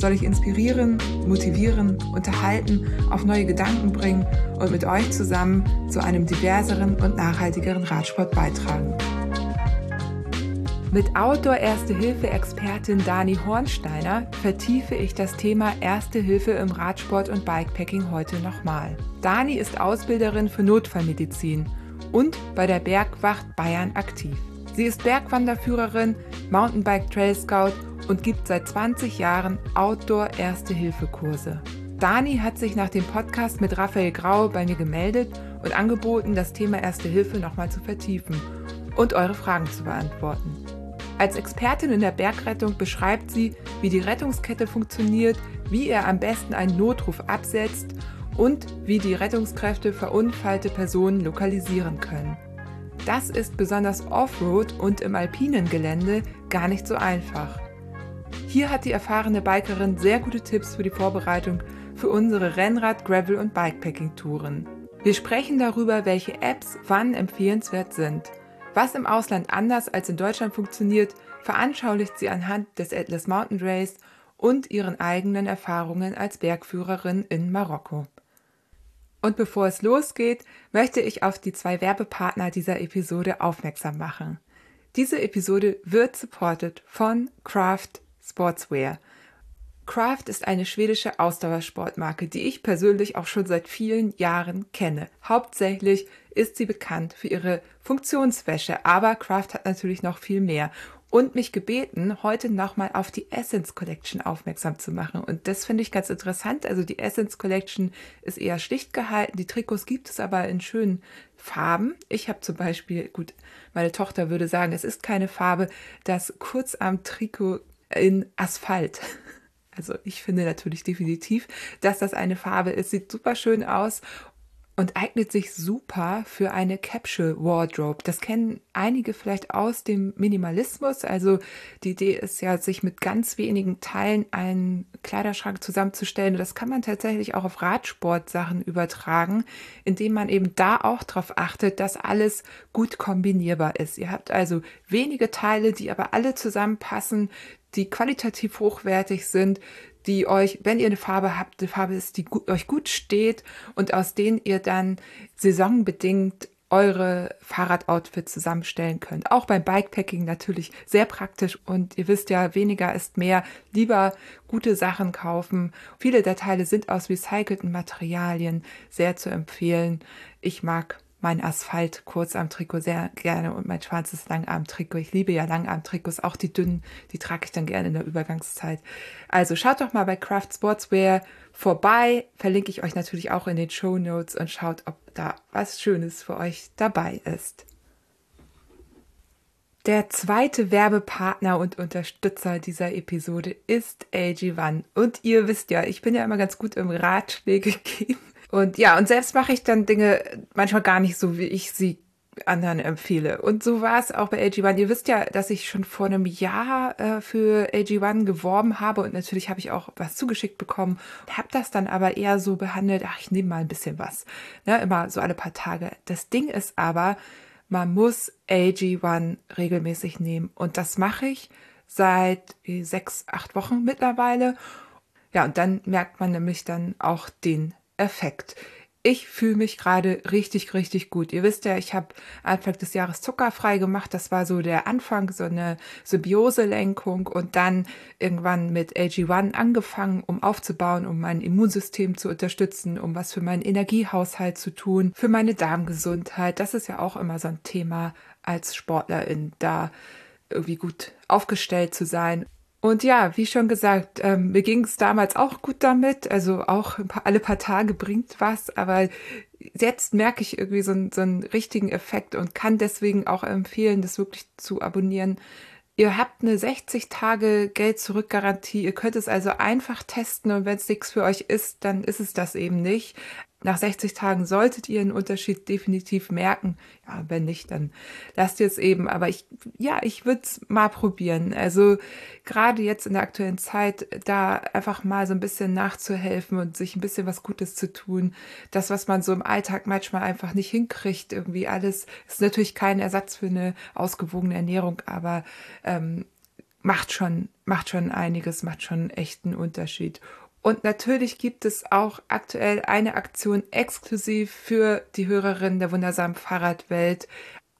soll ich inspirieren, motivieren, unterhalten, auf neue Gedanken bringen und mit euch zusammen zu einem diverseren und nachhaltigeren Radsport beitragen. Mit Outdoor-Erste-Hilfe-Expertin Dani Hornsteiner vertiefe ich das Thema Erste Hilfe im Radsport und Bikepacking heute nochmal. Dani ist Ausbilderin für Notfallmedizin und bei der Bergwacht Bayern aktiv. Sie ist Bergwanderführerin, Mountainbike Trail Scout und gibt seit 20 Jahren Outdoor-Erste-Hilfe-Kurse. Dani hat sich nach dem Podcast mit Raphael Grau bei mir gemeldet und angeboten, das Thema Erste Hilfe nochmal zu vertiefen und eure Fragen zu beantworten. Als Expertin in der Bergrettung beschreibt sie, wie die Rettungskette funktioniert, wie ihr am besten einen Notruf absetzt und wie die Rettungskräfte verunfallte Personen lokalisieren können. Das ist besonders Offroad und im alpinen Gelände gar nicht so einfach. Hier hat die erfahrene Bikerin sehr gute Tipps für die Vorbereitung für unsere Rennrad-, Gravel- und Bikepacking-Touren. Wir sprechen darüber, welche Apps wann empfehlenswert sind. Was im Ausland anders als in Deutschland funktioniert, veranschaulicht sie anhand des Atlas Mountain Race und ihren eigenen Erfahrungen als Bergführerin in Marokko. Und bevor es losgeht, möchte ich auf die zwei Werbepartner dieser Episode aufmerksam machen. Diese Episode wird supported von Craft Sportswear. Craft ist eine schwedische Ausdauersportmarke, die ich persönlich auch schon seit vielen Jahren kenne. Hauptsächlich ist sie bekannt für ihre Funktionswäsche, aber Craft hat natürlich noch viel mehr und mich gebeten, heute nochmal auf die Essence Collection aufmerksam zu machen. Und das finde ich ganz interessant. Also die Essence Collection ist eher schlicht gehalten. Die Trikots gibt es aber in schönen Farben. Ich habe zum Beispiel, gut, meine Tochter würde sagen, es ist keine Farbe, das Kurzarm-Trikot in Asphalt. Also ich finde natürlich definitiv, dass das eine Farbe ist. Sieht super schön aus und eignet sich super für eine Capsule Wardrobe. Das kennen einige vielleicht aus dem Minimalismus. Also die Idee ist ja, sich mit ganz wenigen Teilen einen Kleiderschrank zusammenzustellen. Und das kann man tatsächlich auch auf Radsportsachen übertragen, indem man eben da auch darauf achtet, dass alles gut kombinierbar ist. Ihr habt also wenige Teile, die aber alle zusammenpassen, die qualitativ hochwertig sind, die euch, wenn ihr eine Farbe habt, eine Farbe ist, die euch gut steht und aus denen ihr dann saisonbedingt eure Fahrradoutfits zusammenstellen könnt. Auch beim Bikepacking natürlich sehr praktisch und ihr wisst ja, weniger ist mehr. Lieber gute Sachen kaufen. Viele der Teile sind aus recycelten Materialien sehr zu empfehlen. Ich mag mein Asphalt Kurzarm-Trikot sehr gerne und mein schwarzes Langarm-Trikot. Ich liebe ja Langarm-Trikots, auch die dünnen, die trage ich dann gerne in der Übergangszeit. Also schaut doch mal bei Craft Sportswear vorbei, verlinke ich euch natürlich auch in den Show Notes und schaut, ob da was Schönes für euch dabei ist. Der zweite Werbepartner und Unterstützer dieser Episode ist AG1. Und ihr wisst ja, ich bin ja immer ganz gut im Ratschläge geben. Und ja, und selbst mache ich dann Dinge manchmal gar nicht so, wie ich sie anderen empfehle. Und so war es auch bei AG1. Ihr wisst ja, dass ich schon vor einem Jahr äh, für AG1 geworben habe und natürlich habe ich auch was zugeschickt bekommen. Habe das dann aber eher so behandelt, ach, ich nehme mal ein bisschen was. Ne, immer so alle paar Tage. Das Ding ist aber, man muss AG1 regelmäßig nehmen. Und das mache ich seit sechs, acht Wochen mittlerweile. Ja, und dann merkt man nämlich dann auch den Effekt. Ich fühle mich gerade richtig, richtig gut. Ihr wisst ja, ich habe Anfang des Jahres zuckerfrei gemacht. Das war so der Anfang, so eine Symbiose-Lenkung und dann irgendwann mit AG1 angefangen, um aufzubauen, um mein Immunsystem zu unterstützen, um was für meinen Energiehaushalt zu tun, für meine Darmgesundheit. Das ist ja auch immer so ein Thema als Sportlerin, da irgendwie gut aufgestellt zu sein. Und ja, wie schon gesagt, ähm, mir ging es damals auch gut damit. Also auch paar, alle paar Tage bringt was, aber jetzt merke ich irgendwie so, so einen richtigen Effekt und kann deswegen auch empfehlen, das wirklich zu abonnieren. Ihr habt eine 60 Tage Geld-Zurück-Garantie. Ihr könnt es also einfach testen und wenn es nichts für euch ist, dann ist es das eben nicht nach 60 Tagen solltet ihr einen Unterschied definitiv merken. Ja, wenn nicht, dann lasst ihr es eben. Aber ich, ja, ich würde es mal probieren. Also gerade jetzt in der aktuellen Zeit, da einfach mal so ein bisschen nachzuhelfen und sich ein bisschen was Gutes zu tun. Das, was man so im Alltag manchmal einfach nicht hinkriegt, irgendwie alles, ist natürlich kein Ersatz für eine ausgewogene Ernährung, aber ähm, macht schon, macht schon einiges, macht schon einen echten Unterschied. Und natürlich gibt es auch aktuell eine Aktion exklusiv für die Hörerinnen der wundersamen Fahrradwelt.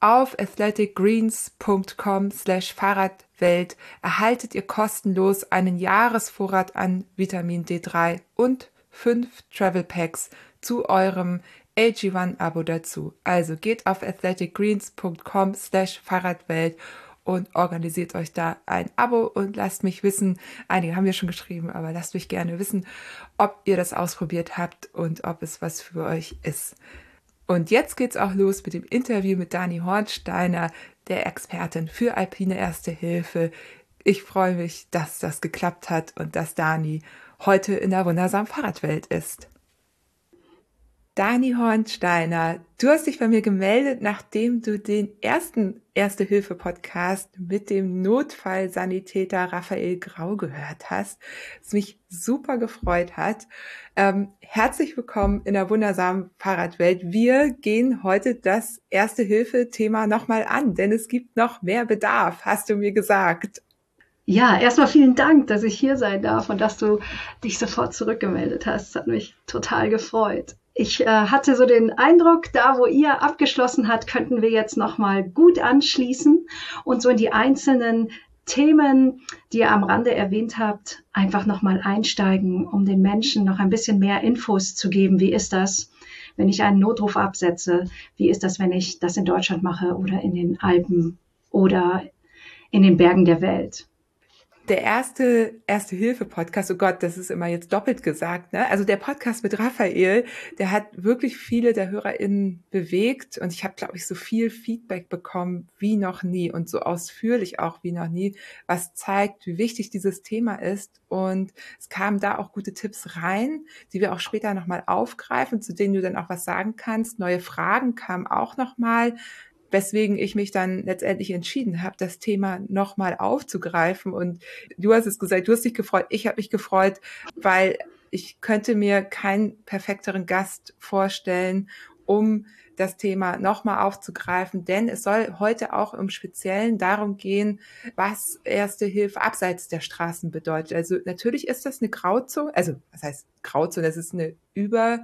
Auf athleticgreens.com slash Fahrradwelt erhaltet ihr kostenlos einen Jahresvorrat an Vitamin D3 und fünf Travel Packs zu eurem AG1-Abo dazu. Also geht auf athleticgreens.com slash Fahrradwelt und organisiert euch da ein Abo und lasst mich wissen, einige haben ja schon geschrieben, aber lasst mich gerne wissen, ob ihr das ausprobiert habt und ob es was für euch ist. Und jetzt geht's auch los mit dem Interview mit Dani Hornsteiner, der Expertin für alpine Erste Hilfe. Ich freue mich, dass das geklappt hat und dass Dani heute in der wundersamen Fahrradwelt ist. Dani Hornsteiner, du hast dich bei mir gemeldet, nachdem du den ersten Erste-Hilfe-Podcast mit dem Notfallsanitäter Raphael Grau gehört hast, was mich super gefreut hat. Ähm, herzlich willkommen in der wundersamen Fahrradwelt. Wir gehen heute das Erste-Hilfe-Thema nochmal an, denn es gibt noch mehr Bedarf, hast du mir gesagt. Ja, erstmal vielen Dank, dass ich hier sein darf und dass du dich sofort zurückgemeldet hast. Das hat mich total gefreut ich äh, hatte so den Eindruck, da wo ihr abgeschlossen habt, könnten wir jetzt nochmal gut anschließen und so in die einzelnen Themen, die ihr am Rande erwähnt habt, einfach nochmal einsteigen, um den Menschen noch ein bisschen mehr Infos zu geben. Wie ist das, wenn ich einen Notruf absetze? Wie ist das, wenn ich das in Deutschland mache oder in den Alpen oder in den Bergen der Welt? Der erste Erste-Hilfe-Podcast, oh Gott, das ist immer jetzt doppelt gesagt, ne? Also der Podcast mit Raphael, der hat wirklich viele der HörerInnen bewegt und ich habe, glaube ich, so viel Feedback bekommen wie noch nie und so ausführlich auch wie noch nie, was zeigt, wie wichtig dieses Thema ist. Und es kamen da auch gute Tipps rein, die wir auch später nochmal aufgreifen, zu denen du dann auch was sagen kannst. Neue Fragen kamen auch nochmal weswegen ich mich dann letztendlich entschieden habe, das Thema nochmal aufzugreifen. Und du hast es gesagt, du hast dich gefreut, ich habe mich gefreut, weil ich könnte mir keinen perfekteren Gast vorstellen, um das Thema nochmal aufzugreifen, denn es soll heute auch im Speziellen darum gehen, was Erste Hilfe abseits der Straßen bedeutet. Also natürlich ist das eine Grauzone, also was heißt Grauzone, das ist eine über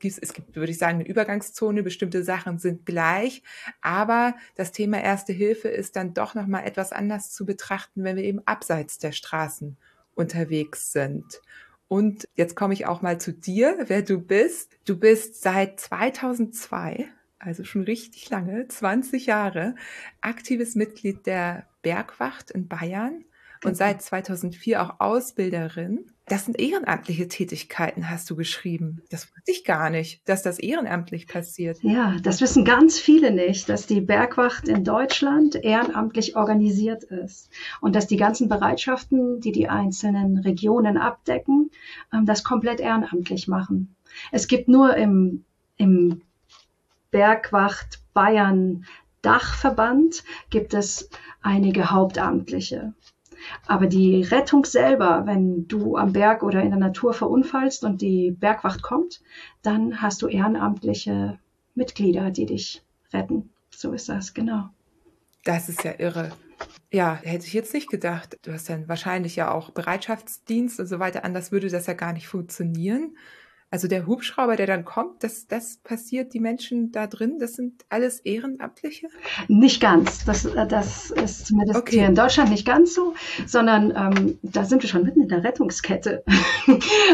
es gibt, würde ich sagen, eine Übergangszone, bestimmte Sachen sind gleich, aber das Thema Erste Hilfe ist dann doch nochmal etwas anders zu betrachten, wenn wir eben abseits der Straßen unterwegs sind. Und jetzt komme ich auch mal zu dir, wer du bist. Du bist seit 2002, also schon richtig lange, 20 Jahre, aktives Mitglied der Bergwacht in Bayern und seit 2004 auch Ausbilderin. Das sind ehrenamtliche Tätigkeiten, hast du geschrieben. Das wusste ich gar nicht, dass das ehrenamtlich passiert. Ja, das wissen ganz viele nicht, dass die Bergwacht in Deutschland ehrenamtlich organisiert ist und dass die ganzen Bereitschaften, die die einzelnen Regionen abdecken, ähm, das komplett ehrenamtlich machen. Es gibt nur im, im Bergwacht Bayern Dachverband gibt es einige Hauptamtliche. Aber die Rettung selber, wenn du am Berg oder in der Natur verunfallst und die Bergwacht kommt, dann hast du ehrenamtliche Mitglieder, die dich retten. So ist das, genau. Das ist ja irre. Ja, hätte ich jetzt nicht gedacht. Du hast dann wahrscheinlich ja auch Bereitschaftsdienst und so weiter. Anders würde das ja gar nicht funktionieren. Also der Hubschrauber, der dann kommt, das, das passiert, die Menschen da drin, das sind alles Ehrenamtliche? Nicht ganz. Das, das ist zumindest okay. hier in Deutschland nicht ganz so, sondern ähm, da sind wir schon mitten in der Rettungskette.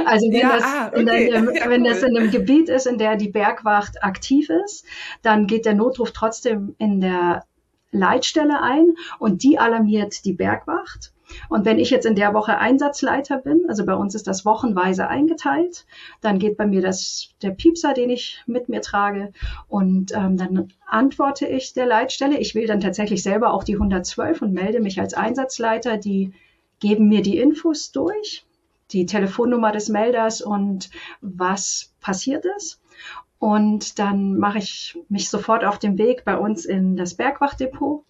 also wenn, ja, das, ah, okay. einem, ja, wenn cool. das in einem Gebiet ist, in der die Bergwacht aktiv ist, dann geht der Notruf trotzdem in der Leitstelle ein und die alarmiert die Bergwacht. Und wenn ich jetzt in der Woche Einsatzleiter bin, also bei uns ist das wochenweise eingeteilt, dann geht bei mir das, der Piepser, den ich mit mir trage und ähm, dann antworte ich der Leitstelle. Ich wähle dann tatsächlich selber auch die 112 und melde mich als Einsatzleiter. Die geben mir die Infos durch, die Telefonnummer des Melders und was passiert ist. Und dann mache ich mich sofort auf den Weg bei uns in das Bergwachtdepot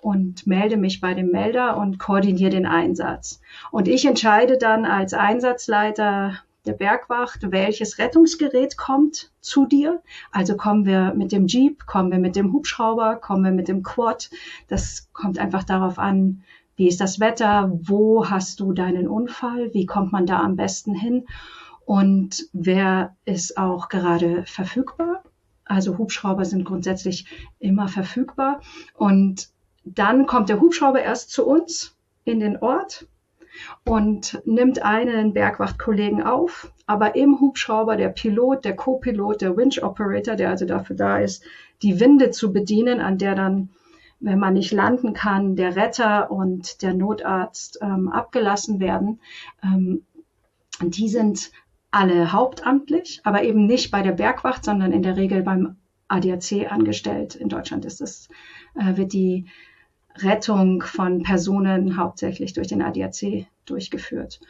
und melde mich bei dem Melder und koordiniere den Einsatz. Und ich entscheide dann als Einsatzleiter der Bergwacht, welches Rettungsgerät kommt zu dir. Also kommen wir mit dem Jeep, kommen wir mit dem Hubschrauber, kommen wir mit dem Quad. Das kommt einfach darauf an, wie ist das Wetter, wo hast du deinen Unfall, wie kommt man da am besten hin und wer ist auch gerade verfügbar. Also Hubschrauber sind grundsätzlich immer verfügbar. Und dann kommt der Hubschrauber erst zu uns in den Ort und nimmt einen Bergwachtkollegen auf. Aber im Hubschrauber der Pilot, der Co-Pilot, der Winch Operator, der also dafür da ist, die Winde zu bedienen, an der dann, wenn man nicht landen kann, der Retter und der Notarzt ähm, abgelassen werden. Ähm, die sind alle hauptamtlich, aber eben nicht bei der Bergwacht, sondern in der Regel beim ADAC angestellt. In Deutschland ist es, äh, wird die Rettung von Personen hauptsächlich durch den ADAC durchgeführt.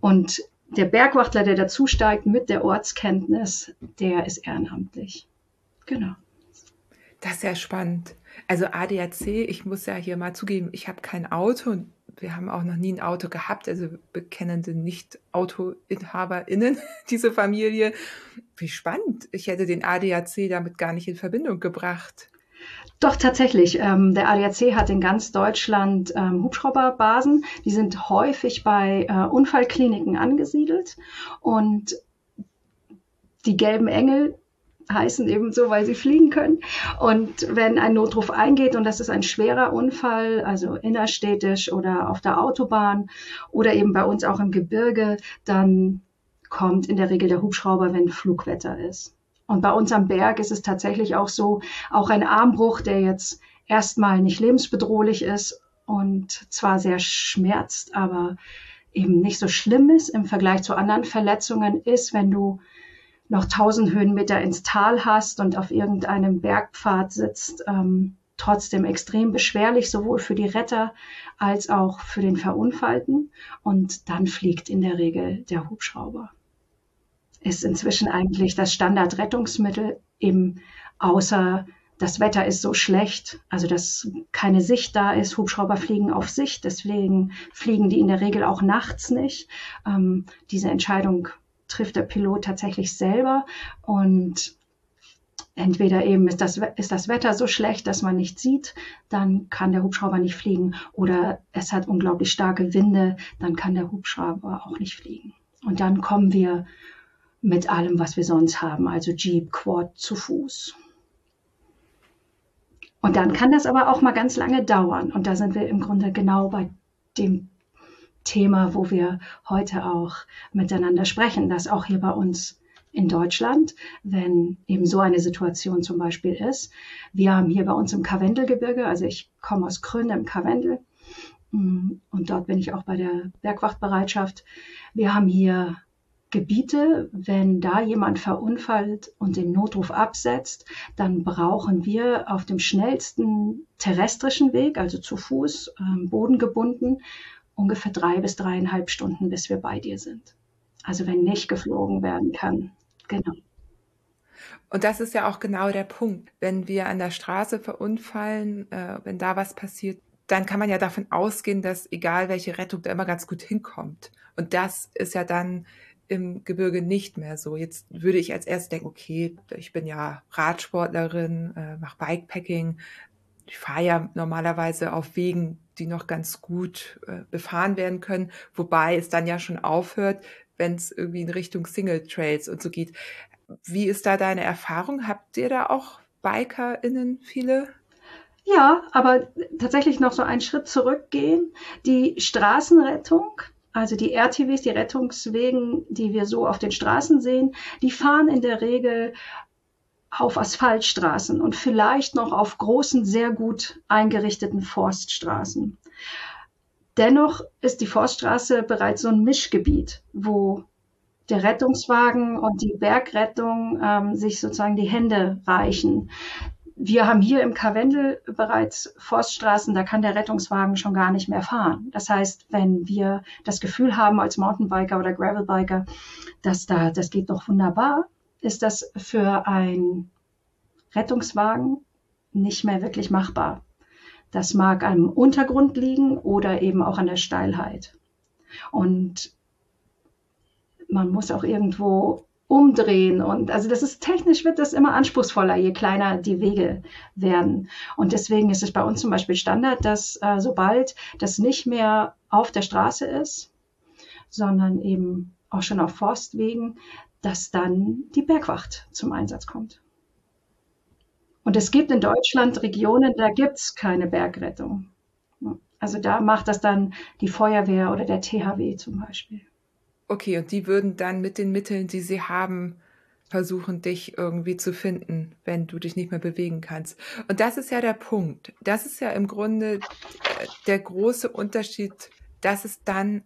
Und der Bergwachtler, der dazusteigt mit der Ortskenntnis, der ist ehrenamtlich. Genau. Das ist ja spannend. Also ADAC, ich muss ja hier mal zugeben, ich habe kein Auto und wir haben auch noch nie ein Auto gehabt, also bekennende Nicht-Autoinhaberinnen, diese Familie. Wie spannend. Ich hätte den ADAC damit gar nicht in Verbindung gebracht. Doch, tatsächlich. Ähm, der ADAC hat in ganz Deutschland ähm, Hubschrauberbasen. Die sind häufig bei äh, Unfallkliniken angesiedelt. Und die gelben Engel heißen eben so, weil sie fliegen können. Und wenn ein Notruf eingeht und das ist ein schwerer Unfall, also innerstädtisch oder auf der Autobahn oder eben bei uns auch im Gebirge, dann kommt in der Regel der Hubschrauber, wenn Flugwetter ist. Und bei uns am Berg ist es tatsächlich auch so, auch ein Armbruch, der jetzt erstmal nicht lebensbedrohlich ist und zwar sehr schmerzt, aber eben nicht so schlimm ist im Vergleich zu anderen Verletzungen ist, wenn du noch tausend Höhenmeter ins Tal hast und auf irgendeinem Bergpfad sitzt, ähm, trotzdem extrem beschwerlich, sowohl für die Retter als auch für den Verunfallten. Und dann fliegt in der Regel der Hubschrauber. Ist inzwischen eigentlich das Standardrettungsmittel, eben außer das Wetter ist so schlecht, also dass keine Sicht da ist. Hubschrauber fliegen auf Sicht, deswegen fliegen die in der Regel auch nachts nicht. Ähm, diese Entscheidung trifft der Pilot tatsächlich selber und entweder eben ist das, ist das Wetter so schlecht, dass man nicht sieht, dann kann der Hubschrauber nicht fliegen oder es hat unglaublich starke Winde, dann kann der Hubschrauber auch nicht fliegen. Und dann kommen wir mit allem, was wir sonst haben, also Jeep, Quad zu Fuß. Und dann kann das aber auch mal ganz lange dauern. Und da sind wir im Grunde genau bei dem Thema, wo wir heute auch miteinander sprechen, dass auch hier bei uns in Deutschland, wenn eben so eine Situation zum Beispiel ist. Wir haben hier bei uns im Karwendelgebirge, also ich komme aus Krön im Karwendel mm, und dort bin ich auch bei der Bergwachtbereitschaft. Wir haben hier Gebiete, wenn da jemand verunfallt und den Notruf absetzt, dann brauchen wir auf dem schnellsten terrestrischen Weg, also zu Fuß, ähm, bodengebunden, ungefähr drei bis dreieinhalb Stunden, bis wir bei dir sind. Also wenn nicht geflogen werden kann. Genau. Und das ist ja auch genau der Punkt. Wenn wir an der Straße verunfallen, äh, wenn da was passiert, dann kann man ja davon ausgehen, dass egal welche Rettung da immer ganz gut hinkommt. Und das ist ja dann im Gebirge nicht mehr so. Jetzt würde ich als erstes denken, okay, ich bin ja Radsportlerin, äh, mache Bikepacking, ich fahre ja normalerweise auf Wegen, die noch ganz gut äh, befahren werden können, wobei es dann ja schon aufhört, wenn es irgendwie in Richtung Single Trails und so geht. Wie ist da deine Erfahrung? Habt ihr da auch BikerInnen viele? Ja, aber tatsächlich noch so einen Schritt zurückgehen. Die Straßenrettung, also die RTWs, die Rettungswegen, die wir so auf den Straßen sehen, die fahren in der Regel auf Asphaltstraßen und vielleicht noch auf großen, sehr gut eingerichteten Forststraßen. Dennoch ist die Forststraße bereits so ein Mischgebiet, wo der Rettungswagen und die Bergrettung ähm, sich sozusagen die Hände reichen. Wir haben hier im Karwendel bereits Forststraßen, da kann der Rettungswagen schon gar nicht mehr fahren. Das heißt, wenn wir das Gefühl haben als Mountainbiker oder Gravelbiker, dass da, das geht doch wunderbar, ist das für ein Rettungswagen nicht mehr wirklich machbar. Das mag am Untergrund liegen oder eben auch an der Steilheit. Und man muss auch irgendwo umdrehen und also das ist technisch wird das immer anspruchsvoller, je kleiner die Wege werden. Und deswegen ist es bei uns zum Beispiel Standard, dass äh, sobald das nicht mehr auf der Straße ist, sondern eben auch schon auf Forstwegen, dass dann die Bergwacht zum Einsatz kommt. Und es gibt in Deutschland Regionen, da gibt es keine Bergrettung. Also da macht das dann die Feuerwehr oder der THW zum Beispiel. Okay, und die würden dann mit den Mitteln, die sie haben, versuchen, dich irgendwie zu finden, wenn du dich nicht mehr bewegen kannst. Und das ist ja der Punkt. Das ist ja im Grunde äh, der große Unterschied, dass es dann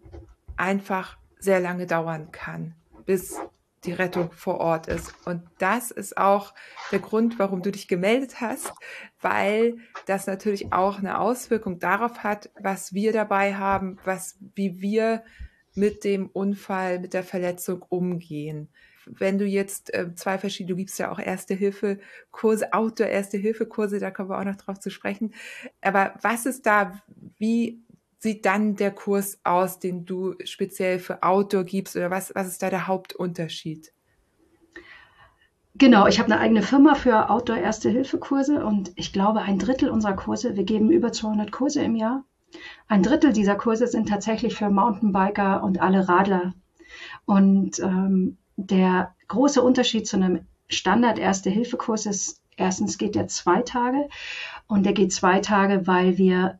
einfach sehr lange dauern kann, bis die Rettung vor Ort ist. Und das ist auch der Grund, warum du dich gemeldet hast, weil das natürlich auch eine Auswirkung darauf hat, was wir dabei haben, was, wie wir mit dem Unfall, mit der Verletzung umgehen. Wenn du jetzt äh, zwei verschiedene, du gibst ja auch Erste-Hilfe-Kurse, Outdoor-Erste-Hilfe-Kurse, da kommen wir auch noch drauf zu sprechen. Aber was ist da, wie sieht dann der Kurs aus, den du speziell für Outdoor gibst oder was, was ist da der Hauptunterschied? Genau, ich habe eine eigene Firma für Outdoor-Erste-Hilfe-Kurse und ich glaube, ein Drittel unserer Kurse, wir geben über 200 Kurse im Jahr, ein Drittel dieser Kurse sind tatsächlich für Mountainbiker und alle Radler. Und ähm, der große Unterschied zu einem Standard-Erste-Hilfe-Kurs ist, erstens geht der zwei Tage und der geht zwei Tage, weil wir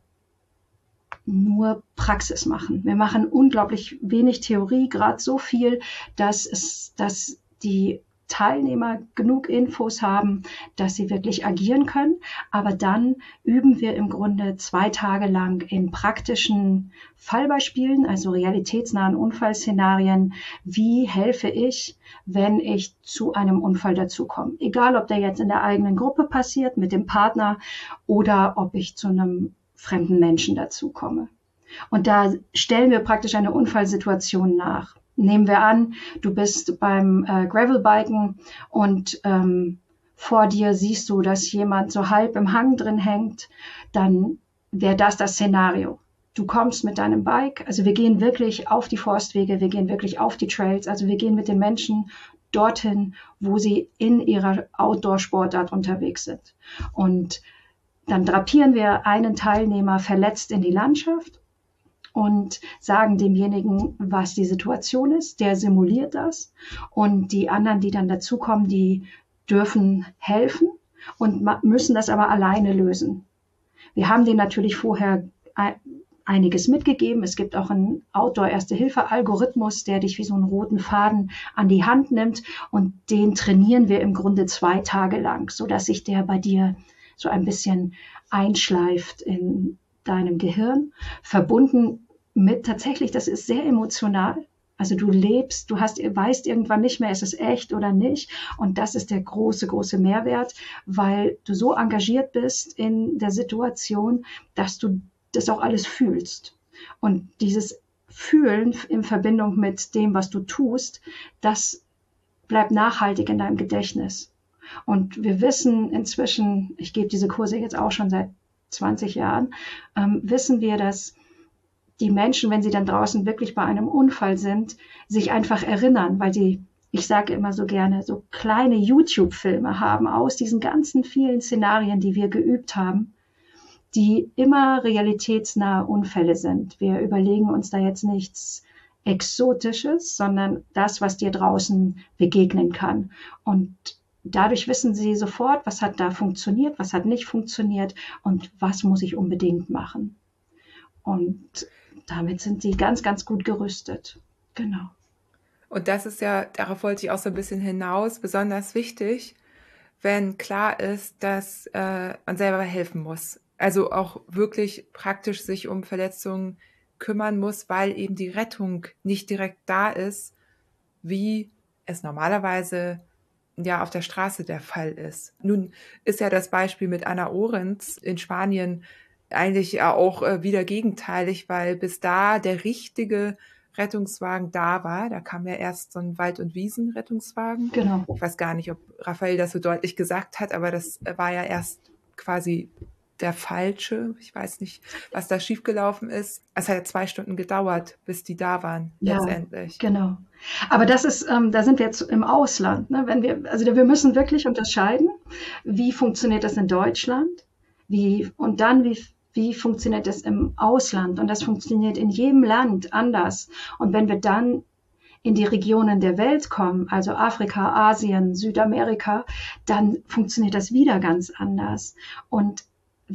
nur Praxis machen. Wir machen unglaublich wenig Theorie, gerade so viel, dass es, dass die Teilnehmer genug Infos haben, dass sie wirklich agieren können. Aber dann üben wir im Grunde zwei Tage lang in praktischen Fallbeispielen, also realitätsnahen Unfallszenarien, wie helfe ich, wenn ich zu einem Unfall dazukomme. Egal, ob der jetzt in der eigenen Gruppe passiert, mit dem Partner oder ob ich zu einem fremden Menschen dazukomme. Und da stellen wir praktisch eine Unfallsituation nach. Nehmen wir an, du bist beim äh, Gravelbiken und ähm, vor dir siehst du, dass jemand so halb im Hang drin hängt, dann wäre das das Szenario. Du kommst mit deinem Bike, also wir gehen wirklich auf die Forstwege, wir gehen wirklich auf die Trails, also wir gehen mit den Menschen dorthin, wo sie in ihrer Outdoor-Sportart unterwegs sind. Und dann drapieren wir einen Teilnehmer verletzt in die Landschaft und sagen demjenigen, was die Situation ist. Der simuliert das und die anderen, die dann dazukommen, die dürfen helfen und müssen das aber alleine lösen. Wir haben denen natürlich vorher einiges mitgegeben. Es gibt auch einen Outdoor-Erste-Hilfe-Algorithmus, der dich wie so einen roten Faden an die Hand nimmt und den trainieren wir im Grunde zwei Tage lang, so dass sich der bei dir so ein bisschen einschleift in deinem Gehirn, verbunden mit tatsächlich, das ist sehr emotional. Also du lebst, du hast, weißt irgendwann nicht mehr, ist es echt oder nicht. Und das ist der große, große Mehrwert, weil du so engagiert bist in der Situation, dass du das auch alles fühlst. Und dieses Fühlen in Verbindung mit dem, was du tust, das bleibt nachhaltig in deinem Gedächtnis. Und wir wissen inzwischen, ich gebe diese Kurse jetzt auch schon seit 20 Jahren, ähm, wissen wir, dass die Menschen, wenn sie dann draußen wirklich bei einem Unfall sind, sich einfach erinnern, weil sie, ich sage immer so gerne, so kleine YouTube-Filme haben aus diesen ganzen vielen Szenarien, die wir geübt haben, die immer realitätsnahe Unfälle sind. Wir überlegen uns da jetzt nichts Exotisches, sondern das, was dir draußen begegnen kann. Und dadurch wissen sie sofort, was hat da funktioniert, was hat nicht funktioniert und was muss ich unbedingt machen. Und damit sind sie ganz, ganz gut gerüstet. Genau. Und das ist ja, darauf wollte ich auch so ein bisschen hinaus, besonders wichtig, wenn klar ist, dass äh, man selber helfen muss. Also auch wirklich praktisch sich um Verletzungen kümmern muss, weil eben die Rettung nicht direkt da ist, wie es normalerweise ja auf der Straße der Fall ist. Nun ist ja das Beispiel mit Anna Orenz in Spanien eigentlich auch äh, wieder gegenteilig, weil bis da der richtige Rettungswagen da war. Da kam ja erst so ein Wald- und Wiesen-Rettungswagen. Genau. Ich weiß gar nicht, ob Raphael das so deutlich gesagt hat, aber das war ja erst quasi der falsche. Ich weiß nicht, was da schiefgelaufen ist. Es hat ja zwei Stunden gedauert, bis die da waren, ja, letztendlich. Genau. Aber das ist, ähm, da sind wir jetzt im Ausland. Ne? Wenn wir, also wir müssen wirklich unterscheiden, wie funktioniert das in Deutschland, wie und dann wie wie funktioniert das im Ausland? Und das funktioniert in jedem Land anders. Und wenn wir dann in die Regionen der Welt kommen, also Afrika, Asien, Südamerika, dann funktioniert das wieder ganz anders. Und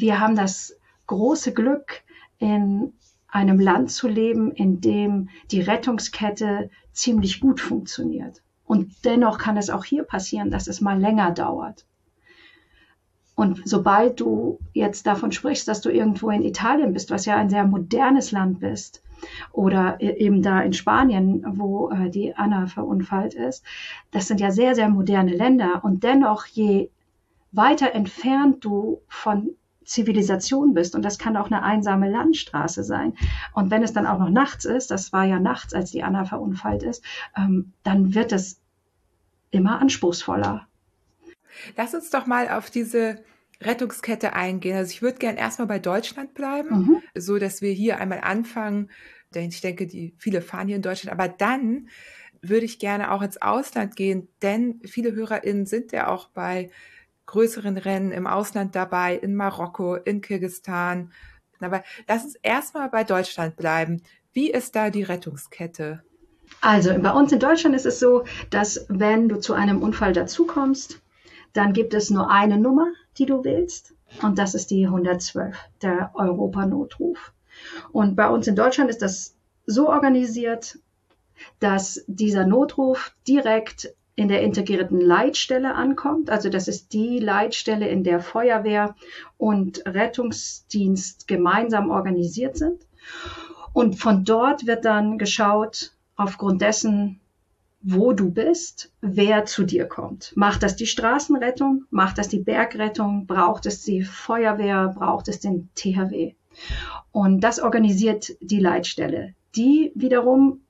wir haben das große Glück, in einem Land zu leben, in dem die Rettungskette ziemlich gut funktioniert. Und dennoch kann es auch hier passieren, dass es mal länger dauert. Und sobald du jetzt davon sprichst, dass du irgendwo in Italien bist, was ja ein sehr modernes Land bist, oder e-, eben da in Spanien, wo äh, die Anna verunfallt ist, das sind ja sehr, sehr moderne Länder. Und dennoch, je weiter entfernt du von Zivilisation bist, und das kann auch eine einsame Landstraße sein, und wenn es dann auch noch nachts ist, das war ja nachts, als die Anna verunfallt ist, ähm, dann wird es immer anspruchsvoller. Lass uns doch mal auf diese Rettungskette eingehen. Also ich würde gern erstmal bei Deutschland bleiben, mhm. so dass wir hier einmal anfangen. Denn ich denke, die viele fahren hier in Deutschland, aber dann würde ich gerne auch ins Ausland gehen, denn viele HörerInnen sind ja auch bei größeren Rennen im Ausland dabei, in Marokko, in Kirgistan. Aber lass uns erstmal bei Deutschland bleiben. Wie ist da die Rettungskette? Also bei uns in Deutschland ist es so, dass wenn du zu einem Unfall dazukommst, dann gibt es nur eine Nummer, die du wählst. Und das ist die 112, der Europanotruf. Und bei uns in Deutschland ist das so organisiert, dass dieser Notruf direkt in der integrierten Leitstelle ankommt. Also das ist die Leitstelle, in der Feuerwehr und Rettungsdienst gemeinsam organisiert sind. Und von dort wird dann geschaut, aufgrund dessen, wo du bist, wer zu dir kommt. Macht das die Straßenrettung? Macht das die Bergrettung? Braucht es die Feuerwehr? Braucht es den THW? Und das organisiert die Leitstelle. Die wiederum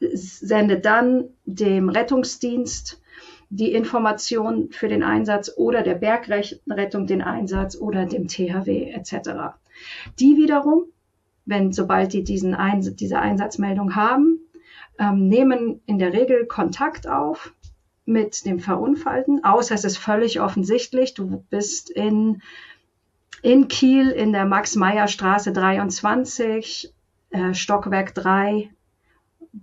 sendet dann dem Rettungsdienst die Information für den Einsatz oder der Bergrettung den Einsatz oder dem THW etc. Die wiederum, wenn sobald die diesen Einsatz, diese Einsatzmeldung haben, ähm, nehmen in der Regel Kontakt auf mit dem Verunfallten, außer es ist völlig offensichtlich, du bist in, in Kiel in der Max-Meyer-Straße 23, äh, Stockwerk 3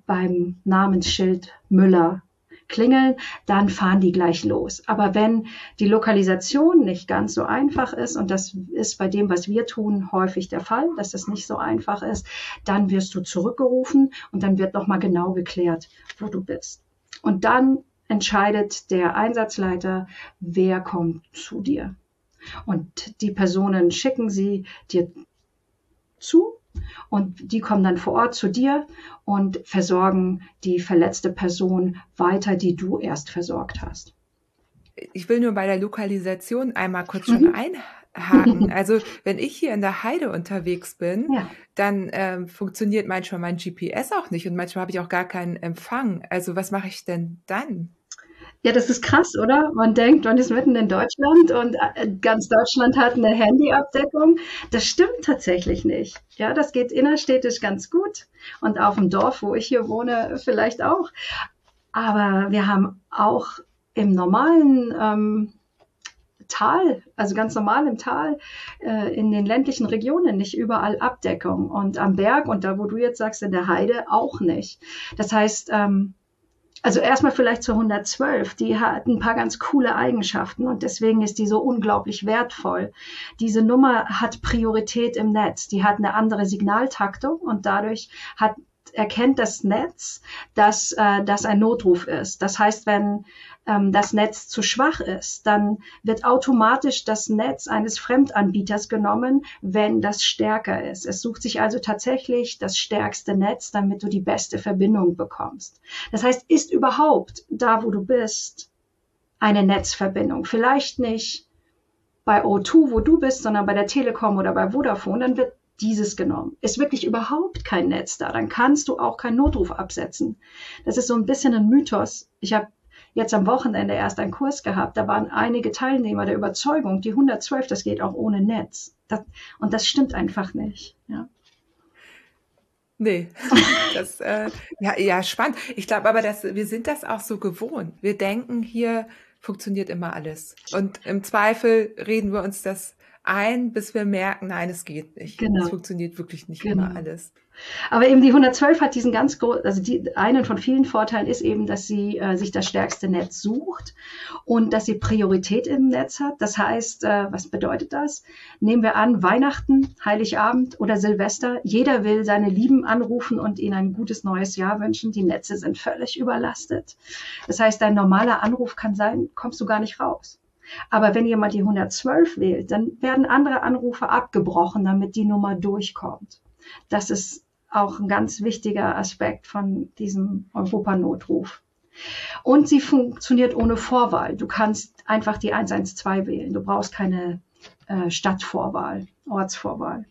beim Namensschild Müller klingeln, dann fahren die gleich los. Aber wenn die Lokalisation nicht ganz so einfach ist, und das ist bei dem, was wir tun, häufig der Fall, dass das nicht so einfach ist, dann wirst du zurückgerufen und dann wird nochmal genau geklärt, wo du bist. Und dann entscheidet der Einsatzleiter, wer kommt zu dir. Und die Personen schicken sie dir zu und die kommen dann vor Ort zu dir und versorgen die verletzte Person weiter, die du erst versorgt hast. Ich will nur bei der Lokalisation einmal kurz schon mhm. einhaken. Also wenn ich hier in der Heide unterwegs bin, ja. dann ähm, funktioniert manchmal mein GPS auch nicht und manchmal habe ich auch gar keinen Empfang. Also was mache ich denn dann? Ja, das ist krass, oder? Man denkt, man ist mitten in Deutschland und äh, ganz Deutschland hat eine Handyabdeckung. Das stimmt tatsächlich nicht. Ja, das geht innerstädtisch ganz gut und auf dem Dorf, wo ich hier wohne, vielleicht auch. Aber wir haben auch im normalen ähm, Tal, also ganz normal im Tal, äh, in den ländlichen Regionen nicht überall Abdeckung und am Berg und da, wo du jetzt sagst, in der Heide auch nicht. Das heißt, ähm, also erstmal vielleicht zur 112, die hat ein paar ganz coole Eigenschaften und deswegen ist die so unglaublich wertvoll. Diese Nummer hat Priorität im Netz, die hat eine andere Signaltaktung und dadurch hat erkennt das Netz, dass äh, das ein Notruf ist. Das heißt, wenn ähm, das Netz zu schwach ist, dann wird automatisch das Netz eines Fremdanbieters genommen, wenn das stärker ist. Es sucht sich also tatsächlich das stärkste Netz, damit du die beste Verbindung bekommst. Das heißt, ist überhaupt da, wo du bist, eine Netzverbindung. Vielleicht nicht bei O2, wo du bist, sondern bei der Telekom oder bei Vodafone, dann wird dieses genommen. Ist wirklich überhaupt kein Netz da, dann kannst du auch keinen Notruf absetzen. Das ist so ein bisschen ein Mythos. Ich habe jetzt am Wochenende erst einen Kurs gehabt, da waren einige Teilnehmer der Überzeugung, die 112, das geht auch ohne Netz. Das, und das stimmt einfach nicht. Ja. Nee, das, äh, ja, ja, spannend. Ich glaube aber, dass wir sind das auch so gewohnt. Wir denken, hier funktioniert immer alles. Und im Zweifel reden wir uns das ein, bis wir merken, nein, es geht nicht. Genau. Es funktioniert wirklich nicht genau. immer alles. Aber eben die 112 hat diesen ganz großen, also die, einen von vielen Vorteilen ist eben, dass sie äh, sich das stärkste Netz sucht und dass sie Priorität im Netz hat. Das heißt, äh, was bedeutet das? Nehmen wir an, Weihnachten, Heiligabend oder Silvester. Jeder will seine Lieben anrufen und ihnen ein gutes neues Jahr wünschen. Die Netze sind völlig überlastet. Das heißt, dein normaler Anruf kann sein, kommst du gar nicht raus. Aber wenn jemand die 112 wählt, dann werden andere Anrufe abgebrochen, damit die Nummer durchkommt. Das ist auch ein ganz wichtiger Aspekt von diesem Europanotruf. Und sie funktioniert ohne Vorwahl. Du kannst einfach die 112 wählen. Du brauchst keine äh, Stadtvorwahl, Ortsvorwahl.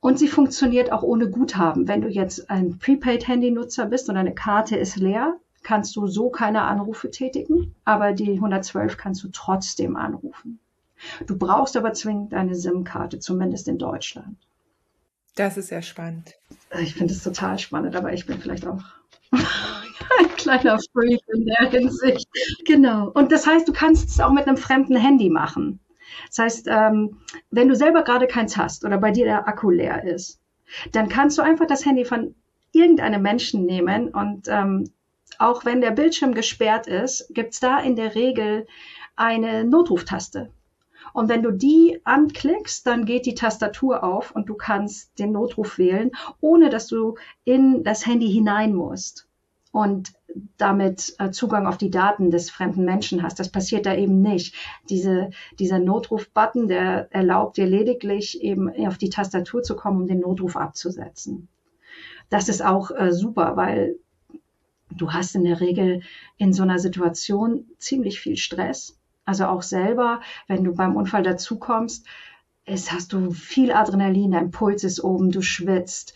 Und sie funktioniert auch ohne Guthaben. Wenn du jetzt ein Prepaid-Handy-Nutzer bist und deine Karte ist leer, kannst du so keine Anrufe tätigen, aber die 112 kannst du trotzdem anrufen. Du brauchst aber zwingend eine SIM-Karte, zumindest in Deutschland. Das ist sehr spannend. Ich finde es total spannend, aber ich bin vielleicht auch ein kleiner Freak in der Hinsicht. Genau. Und das heißt, du kannst es auch mit einem fremden Handy machen. Das heißt, ähm, wenn du selber gerade keins hast oder bei dir der Akku leer ist, dann kannst du einfach das Handy von irgendeinem Menschen nehmen und ähm, auch wenn der Bildschirm gesperrt ist, gibt es da in der Regel eine Notruftaste. Und wenn du die anklickst, dann geht die Tastatur auf und du kannst den Notruf wählen, ohne dass du in das Handy hinein musst und damit äh, Zugang auf die Daten des fremden Menschen hast. Das passiert da eben nicht. Diese, dieser Notruf-Button, der erlaubt dir lediglich eben auf die Tastatur zu kommen, um den Notruf abzusetzen. Das ist auch äh, super, weil du hast in der Regel in so einer Situation ziemlich viel Stress. Also auch selber, wenn du beim Unfall dazukommst, ist, hast du viel Adrenalin, dein Puls ist oben, du schwitzt,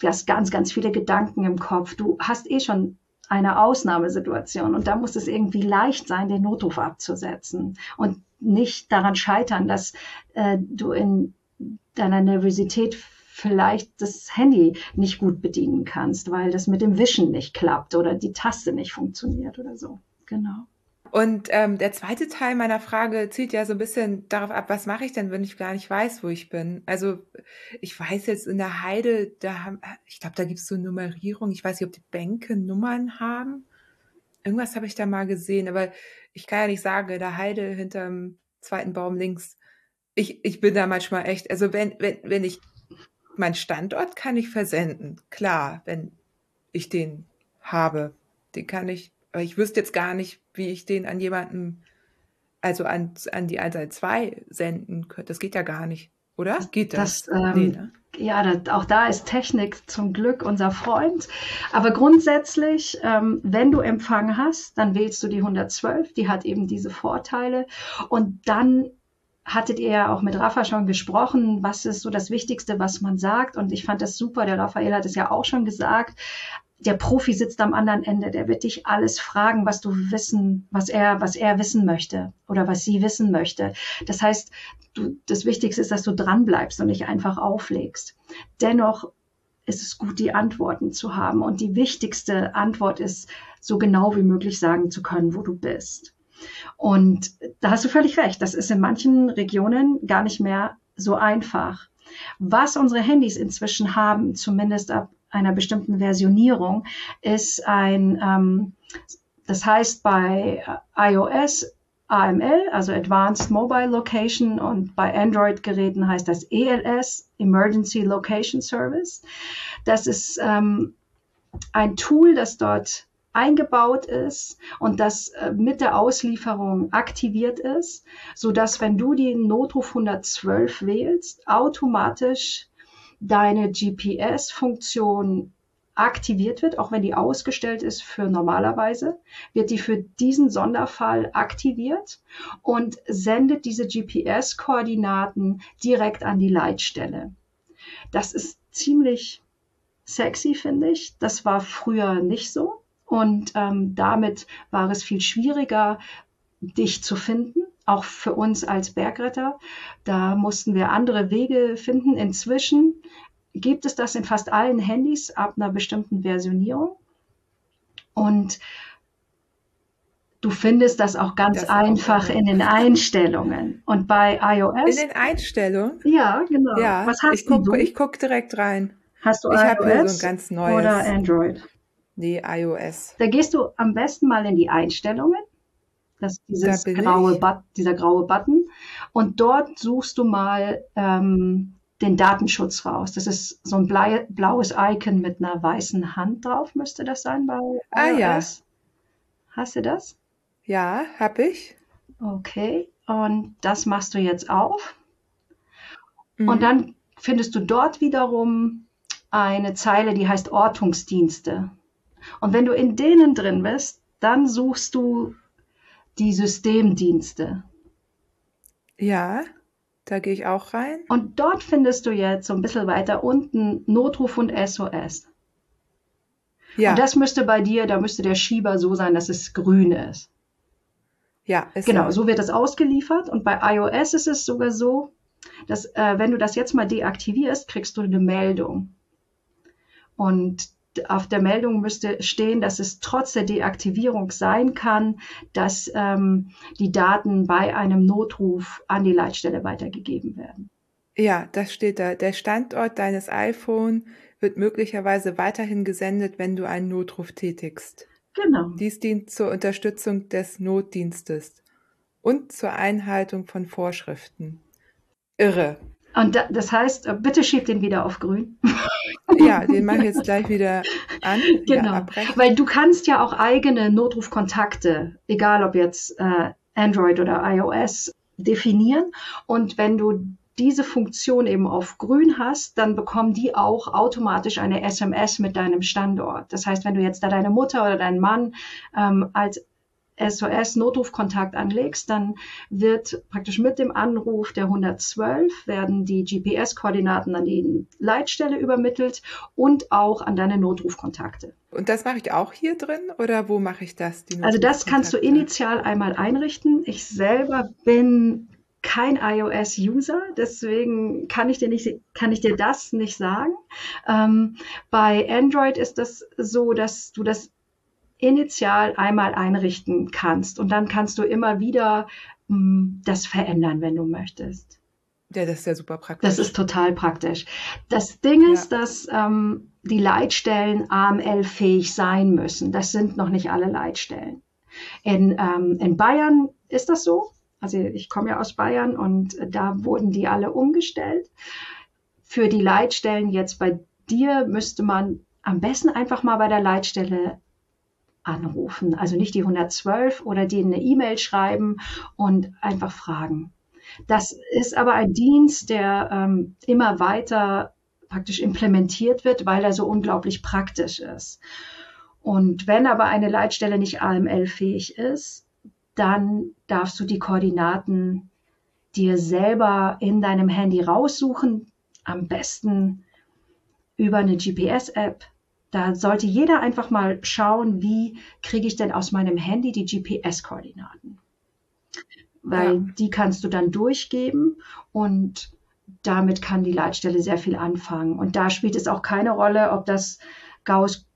du hast ganz, ganz viele Gedanken im Kopf, du hast eh schon eine Ausnahmesituation und da muss es irgendwie leicht sein, den Notruf abzusetzen und nicht daran scheitern, dass äh, du in deiner Nervosität vielleicht das Handy nicht gut bedienen kannst, weil das mit dem Wischen nicht klappt oder die Taste nicht funktioniert oder so. Genau. Und ähm, der zweite Teil meiner Frage zielt ja so ein bisschen darauf ab, was mache ich denn, wenn ich gar nicht weiß, wo ich bin? Also ich weiß jetzt in der Heide, da haben, ich glaube, da gibt es so Nummerierung. Ich weiß nicht, ob die Bänke Nummern haben. Irgendwas habe ich da mal gesehen, aber ich kann ja nicht sagen, der Heide hinterm zweiten Baum links. Ich, ich bin da manchmal echt, also wenn, wenn, wenn ich, mein Standort kann ich versenden, klar, wenn ich den habe, den kann ich aber ich wüsste jetzt gar nicht, wie ich den an jemanden, also an, an die 112 senden könnte. Das geht ja gar nicht, oder? Geht das? das ähm, nee, ne? Ja, das, auch da ist Technik zum Glück unser Freund. Aber grundsätzlich, ähm, wenn du Empfang hast, dann wählst du die 112. Die hat eben diese Vorteile. Und dann hattet ihr ja auch mit Rafa schon gesprochen, was ist so das Wichtigste, was man sagt. Und ich fand das super, der Raphael hat es ja auch schon gesagt der Profi sitzt am anderen Ende, der wird dich alles fragen, was du wissen, was er, was er wissen möchte oder was sie wissen möchte. Das heißt, du, das Wichtigste ist, dass du dran bleibst und nicht einfach auflegst. Dennoch ist es gut, die Antworten zu haben. Und die wichtigste Antwort ist, so genau wie möglich sagen zu können, wo du bist. Und da hast du völlig recht. Das ist in manchen Regionen gar nicht mehr so einfach. Was unsere Handys inzwischen haben, zumindest ab einer bestimmten Versionierung ist ein, ähm, das heißt bei iOS AML, also Advanced Mobile Location, und bei Android-Geräten heißt das ELS, Emergency Location Service. Das ist ähm, ein Tool, das dort eingebaut ist und das äh, mit der Auslieferung aktiviert ist, so dass wenn du den Notruf 112 wählst, automatisch deine GPS-Funktion aktiviert wird, auch wenn die ausgestellt ist für normalerweise, wird die für diesen Sonderfall aktiviert und sendet diese GPS-Koordinaten direkt an die Leitstelle. Das ist ziemlich sexy, finde ich. Das war früher nicht so. Und ähm, damit war es viel schwieriger, dich zu finden, auch für uns als Bergretter. Da mussten wir andere Wege finden. Inzwischen gibt es das in fast allen Handys ab einer bestimmten Versionierung. Und du findest das auch ganz das einfach auch in den Einstellungen. Und bei iOS. In den Einstellungen? Ja, genau. Ja, Was hast ich guck, du? Ich gucke direkt rein. Hast du ich iOS so ein ganz neues. oder Android? Nee, iOS. Da gehst du am besten mal in die Einstellungen. Das dieses da graue But dieser graue Button. Und dort suchst du mal ähm, den Datenschutz raus. Das ist so ein blaues Icon mit einer weißen Hand drauf, müsste das sein bei Ah iOS. ja. Hast du das? Ja, hab ich. Okay, und das machst du jetzt auf. Mhm. Und dann findest du dort wiederum eine Zeile, die heißt Ortungsdienste. Und wenn du in denen drin bist, dann suchst du die Systemdienste. Ja. Da gehe ich auch rein. Und dort findest du jetzt so ein bisschen weiter unten Notruf und SOS. Ja. Und das müsste bei dir, da müsste der Schieber so sein, dass es grün ist. Ja, ist genau, so wird es ausgeliefert. Und bei iOS ist es sogar so, dass äh, wenn du das jetzt mal deaktivierst, kriegst du eine Meldung. Und auf der Meldung müsste stehen, dass es trotz der Deaktivierung sein kann, dass ähm, die Daten bei einem Notruf an die Leitstelle weitergegeben werden. Ja, das steht da. Der Standort deines iPhone wird möglicherweise weiterhin gesendet, wenn du einen Notruf tätigst. Genau. Dies dient zur Unterstützung des Notdienstes und zur Einhaltung von Vorschriften. Irre. Und da, das heißt, äh, bitte schieb den wieder auf grün. Ja, den mache ich jetzt gleich wieder an. Genau, ja, weil du kannst ja auch eigene Notrufkontakte, egal ob jetzt äh, Android oder iOS, definieren. Und wenn du diese Funktion eben auf grün hast, dann bekommen die auch automatisch eine SMS mit deinem Standort. Das heißt, wenn du jetzt da deine Mutter oder deinen Mann ähm, als SOS-Notrufkontakt anlegst, dann wird praktisch mit dem Anruf der 112 werden die GPS-Koordinaten an die Leitstelle übermittelt und auch an deine Notrufkontakte. Und das mache ich auch hier drin oder wo mache ich das? also das kannst du initial einmal einrichten. Ich selber bin kein iOS-User, deswegen kann ich dir nicht, kann ich dir das nicht sagen. Ähm, bei Android ist das so, dass du das initial einmal einrichten kannst und dann kannst du immer wieder mh, hm, das verändern, wenn du möchtest. Ja, das ist ja super praktisch. Das ist total praktisch. Das Ding ist, ja. dass ähm, die Leitstellen AML-fähig sein müssen. Das sind noch nicht alle Leitstellen. In, ähm, in Bayern ist das so. Also ich komme ja aus Bayern und da wurden die alle umgestellt. Für die Leitstellen jetzt bei dir müsste man am besten einfach mal bei der Leitstelle anrufen. Also nicht die 112 oder denen eine E-Mail schreiben und einfach fragen. Das ist aber ein Dienst, der ähm, immer weiter praktisch implementiert wird, weil er so unglaublich praktisch ist. Und wenn aber eine Leitstelle nicht AML-fähig ist, dann darfst du die Koordinaten dir selber in deinem Handy raussuchen, am besten über eine GPS-App da sollte jeder einfach mal schauen, wie kriege ich denn aus meinem Handy die GPS-Koordinaten. Weil ja. die kannst du dann durchgeben und damit kann die Leitstelle sehr viel anfangen. Und da spielt es auch keine Rolle, ob das Gauss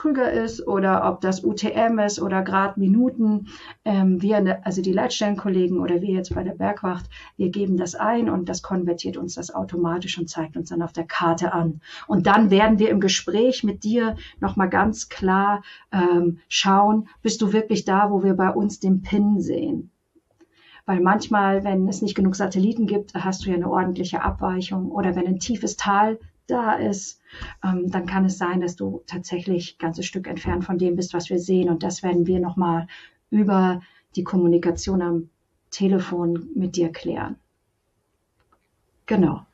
Krüger ist oder ob das UTM ist oder Grad Minuten. Ähm, wir, also die Leitstellenkollegen oder wir jetzt bei der Bergwacht, wir geben das ein und das konvertiert uns das automatisch und zeigt uns dann auf der Karte an. Und dann werden wir im Gespräch mit dir nochmal ganz klar ähm, schauen, bist du wirklich da, wo wir bei uns den PIN sehen. Weil manchmal, wenn es nicht genug Satelliten gibt, hast du ja eine ordentliche Abweichung. Oder wenn ein tiefes Tal da ist, ähm, dann kann es sein, dass du tatsächlich ein ganzes Stück entfernt von dem bist, was wir sehen. Und das werden wir nochmal über die Kommunikation am Telefon mit dir klären. Genau.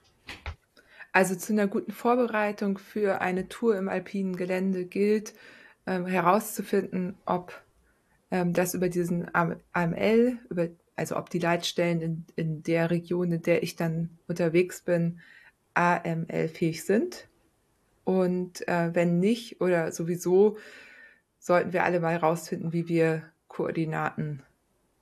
Also zu einer guten Vorbereitung für eine Tour im alpinen Gelände gilt ähm, herauszufinden, ob ähm, das über diesen AML, über, also ob die Leitstellen in, in der Region, in der ich dann unterwegs bin, AML-fähig sind. Und äh, wenn nicht oder sowieso, sollten wir alle mal herausfinden, wie wir Koordinaten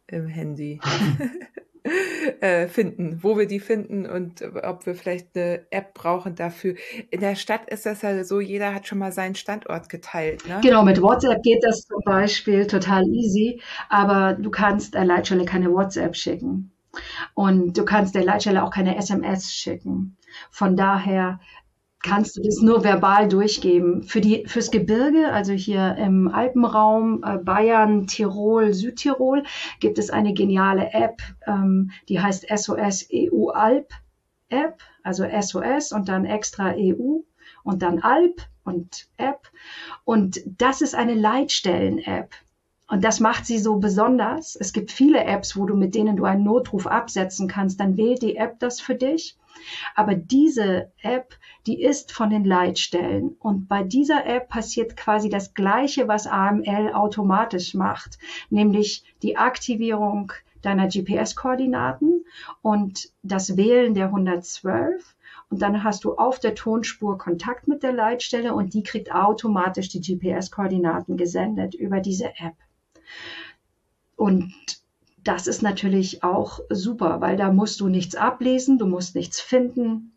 im Handy äh, finden, wo wir die finden und ob wir vielleicht eine App brauchen dafür. In der Stadt ist das ja so, jeder hat schon mal seinen Standort geteilt. Ne? Genau, mit WhatsApp geht das zum Beispiel total easy, aber du kannst der Leitstelle keine WhatsApp schicken. Und du kannst der Leitstelle auch keine SMS schicken. Von daher kannst du das nur verbal durchgeben. Für die, fürs Gebirge, also hier im Alpenraum, äh, Bayern, Tirol, Südtirol, gibt es eine geniale App, ähm, die heißt SOS EU Alp App, also SOS und dann extra EU und dann Alp und App. Und das ist eine Leitstellen-App. Und das macht sie so besonders. Es gibt viele Apps, wo du mit denen du einen Notruf absetzen kannst. Dann wählt die App das für dich. Aber diese App, die ist von den Leitstellen. Und bei dieser App passiert quasi das Gleiche, was AML automatisch macht, nämlich die Aktivierung deiner GPS-Koordinaten und das Wählen der 112. Und dann hast du auf der Tonspur Kontakt mit der Leitstelle und die kriegt automatisch die GPS-Koordinaten gesendet über diese App. Und das ist natürlich auch super, weil da musst du nichts ablesen, du musst nichts finden.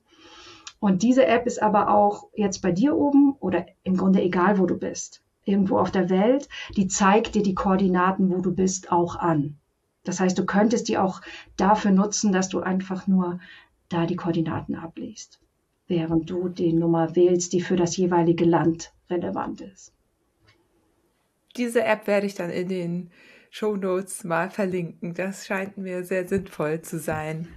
Und diese App ist aber auch jetzt bei dir oben oder im Grunde egal, wo du bist, irgendwo auf der Welt, die zeigt dir die Koordinaten, wo du bist, auch an. Das heißt, du könntest die auch dafür nutzen, dass du einfach nur da die Koordinaten abliest, während du die Nummer wählst, die für das jeweilige Land relevant ist. Diese App werde ich dann in den Show Notes mal verlinken. Das scheint mir sehr sinnvoll zu sein.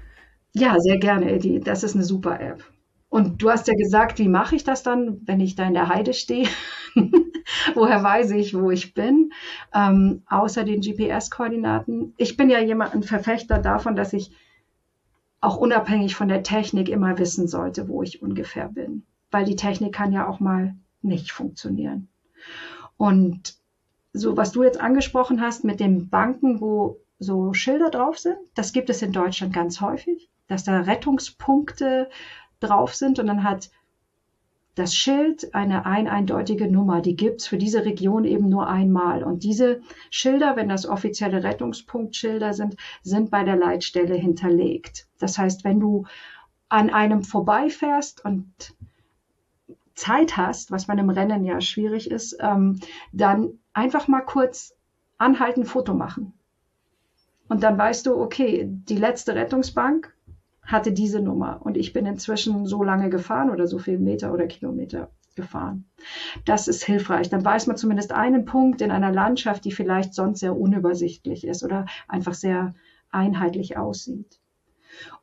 Ja, sehr gerne, Eddie. Das ist eine super App. Und du hast ja gesagt, wie mache ich das dann, wenn ich da in der Heide stehe? Woher weiß ich, wo ich bin? Ähm, außer den GPS-Koordinaten. Ich bin ja jemand, ein Verfechter davon, dass ich auch unabhängig von der Technik immer wissen sollte, wo ich ungefähr bin. Weil die Technik kann ja auch mal nicht funktionieren. Und so was du jetzt angesprochen hast mit den Banken, wo so Schilder drauf sind, das gibt es in Deutschland ganz häufig, dass da Rettungspunkte drauf sind und dann hat das Schild eine ein eindeutige Nummer, die gibt's für diese Region eben nur einmal. Und diese Schilder, wenn das offizielle Rettungspunktschilder sind, sind bei der Leitstelle hinterlegt. Das heißt, wenn du an einem vorbeifährst und Zeit hast, was bei einem Rennen ja schwierig ist, ähm, dann einfach mal kurz anhalten, Foto machen. Und dann weißt du, okay, die letzte Rettungsbank hatte diese Nummer und ich bin inzwischen so lange gefahren oder so viele Meter oder Kilometer gefahren. Das ist hilfreich. Dann weiß man zumindest einen Punkt in einer Landschaft, die vielleicht sonst sehr unübersichtlich ist oder einfach sehr einheitlich aussieht.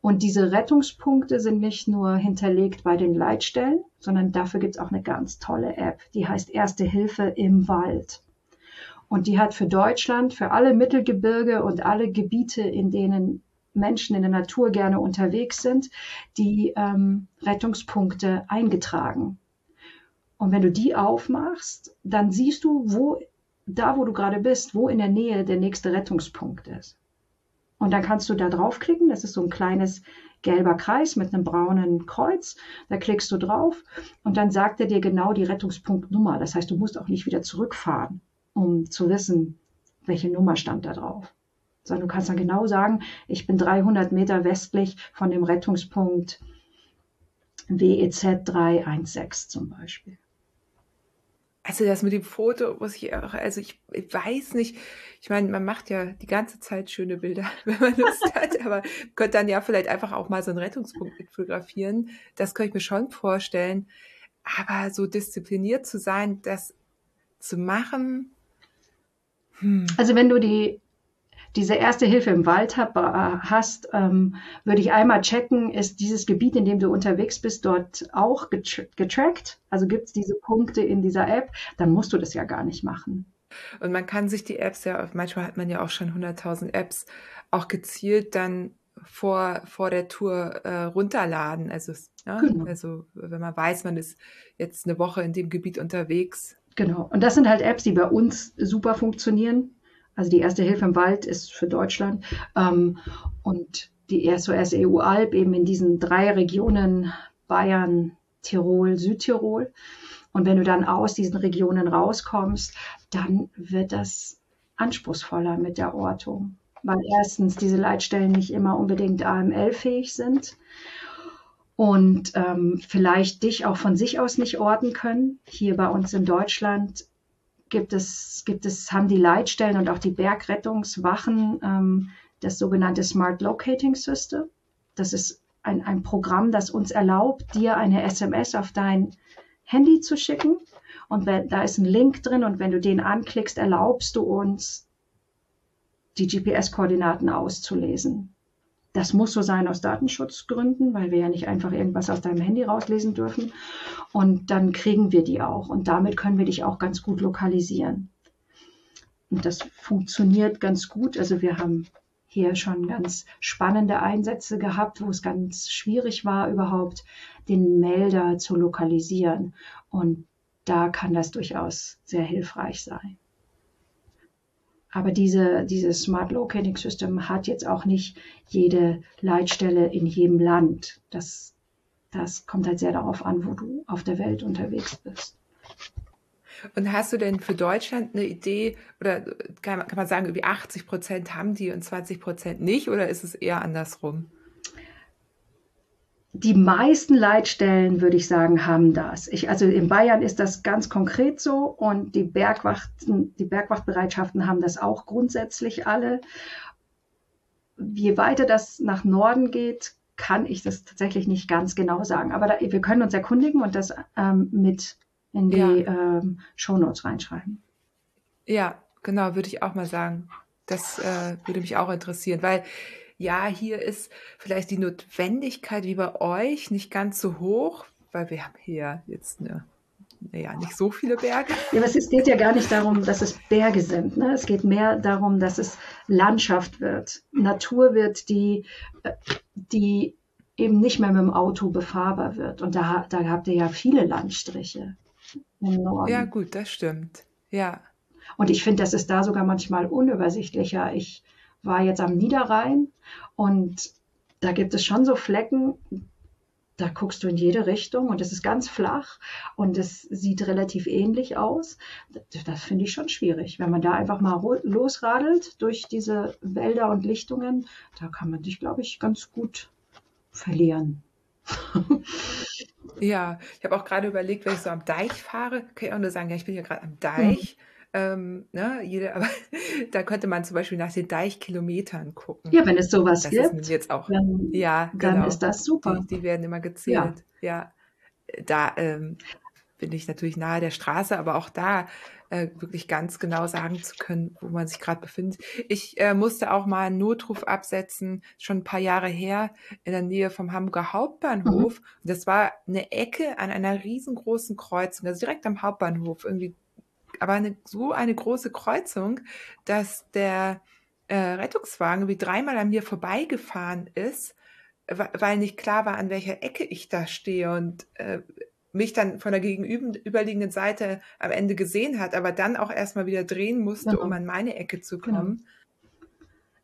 Und diese Rettungspunkte sind nicht nur hinterlegt bei den Leitstellen, sondern dafür gibt es auch eine ganz tolle App, die heißt Erste Hilfe im Wald. Und die hat für Deutschland, für alle Mittelgebirge und alle Gebiete, in denen Menschen in der Natur gerne unterwegs sind, die ähm, Rettungspunkte eingetragen. Und wenn du die aufmachst, dann siehst du, wo, da wo du gerade bist, wo in der Nähe der nächste Rettungspunkt ist. Und dann kannst du da draufklicken. Das ist so ein kleines gelber Kreis mit einem braunen Kreuz. Da klickst du drauf und dann sagt er dir genau die Rettungspunktnummer. Das heißt, du musst auch nicht wieder zurückfahren, um zu wissen, welche Nummer stand da drauf. Sondern du kannst dann genau sagen, ich bin 300 Meter westlich von dem Rettungspunkt WEZ 316 zum Beispiel. Also das mit dem Foto muss ich auch, also ich, ich weiß nicht, ich meine, man macht ja die ganze Zeit schöne Bilder, wenn man Lust hat, aber könnte dann ja vielleicht einfach auch mal so einen Rettungspunkt fotografieren. Das könnte ich mir schon vorstellen. Aber so diszipliniert zu sein, das zu machen. Hm. Also wenn du die diese erste Hilfe im Wald hab, äh, hast, ähm, würde ich einmal checken, ist dieses Gebiet, in dem du unterwegs bist, dort auch getra getrackt? Also gibt es diese Punkte in dieser App? Dann musst du das ja gar nicht machen. Und man kann sich die Apps ja, manchmal hat man ja auch schon 100.000 Apps, auch gezielt dann vor, vor der Tour äh, runterladen. Also, ja, genau. also wenn man weiß, man ist jetzt eine Woche in dem Gebiet unterwegs. Genau. Und das sind halt Apps, die bei uns super funktionieren. Also die erste Hilfe im Wald ist für Deutschland. Ähm, und die SOS EU Alp eben in diesen drei Regionen Bayern, Tirol, Südtirol. Und wenn du dann aus diesen Regionen rauskommst, dann wird das anspruchsvoller mit der Ortung weil erstens diese Leitstellen nicht immer unbedingt AML-fähig sind und ähm, vielleicht dich auch von sich aus nicht orten können. Hier bei uns in Deutschland gibt es, gibt es, haben die Leitstellen und auch die Bergrettungswachen ähm, das sogenannte Smart Locating System. Das ist ein, ein Programm, das uns erlaubt, dir eine SMS auf dein Handy zu schicken. Und wenn, da ist ein Link drin und wenn du den anklickst, erlaubst du uns die GPS-Koordinaten auszulesen. Das muss so sein aus Datenschutzgründen, weil wir ja nicht einfach irgendwas aus deinem Handy rauslesen dürfen. Und dann kriegen wir die auch. Und damit können wir dich auch ganz gut lokalisieren. Und das funktioniert ganz gut. Also wir haben hier schon ganz spannende Einsätze gehabt, wo es ganz schwierig war, überhaupt den Melder zu lokalisieren. Und da kann das durchaus sehr hilfreich sein. Aber diese, dieses Smart Locating System hat jetzt auch nicht jede Leitstelle in jedem Land. Das, das kommt halt sehr darauf an, wo du auf der Welt unterwegs bist. Und hast du denn für Deutschland eine Idee oder kann, kann man sagen, irgendwie 80 Prozent haben die und 20 Prozent nicht oder ist es eher andersrum? Die meisten Leitstellen, würde ich sagen, haben das. Ich, also in Bayern ist das ganz konkret so und die Bergwachten, die Bergwachtbereitschaften haben das auch grundsätzlich alle. Je weiter das nach Norden geht, kann ich das tatsächlich nicht ganz genau sagen. Aber da, wir können uns erkundigen und das ähm, mit in die ja. ähm, Shownotes reinschreiben. Ja, genau, würde ich auch mal sagen. Das äh, würde mich auch interessieren, weil ja, hier ist vielleicht die Notwendigkeit wie bei euch nicht ganz so hoch, weil wir haben hier jetzt eine naja, nicht so viele Berge. Ja, aber es geht ja gar nicht darum, dass es Berge sind. Ne? Es geht mehr darum, dass es Landschaft wird, Natur wird, die, die eben nicht mehr mit dem Auto befahrbar wird. Und da, da habt ihr ja viele Landstriche im Norden. Ja, gut, das stimmt. Ja. Und ich finde, das ist da sogar manchmal unübersichtlicher. Ich war jetzt am Niederrhein und da gibt es schon so Flecken, da guckst du in jede Richtung und es ist ganz flach und es sieht relativ ähnlich aus. Das, das finde ich schon schwierig. Wenn man da einfach mal losradelt durch diese Wälder und Lichtungen, da kann man sich, glaube ich, ganz gut verlieren. ja, ich habe auch gerade überlegt, wenn ich so am Deich fahre, kann ich auch nur sagen, ja, ich bin ja gerade am Deich. Mhm ähm, ne, jede, aber da könnte man zum Beispiel nach den Deichkilometern gucken. Ja, wenn es sowas das gibt, ist jetzt auch, dann, ja, dann genau. ist das super. Die, die werden immer gezählt. Ja, ja. da ähm, bin ich natürlich nahe der Straße, aber auch da äh, wirklich ganz genau sagen zu können, wo man sich gerade befindet. Ich äh, musste auch mal einen Notruf absetzen, schon ein paar Jahre her, in der Nähe vom Hamburger Hauptbahnhof. Mhm. Das war eine Ecke an einer riesengroßen Kreuzung, also direkt am Hauptbahnhof, irgendwie aber eine, so eine große Kreuzung, dass der äh, Rettungswagen wie dreimal an mir vorbeigefahren ist, weil nicht klar war, an welcher Ecke ich da stehe und äh, mich dann von der gegenüberliegenden Seite am Ende gesehen hat, aber dann auch erstmal wieder drehen musste, genau. um an meine Ecke zu genau. kommen. Genau.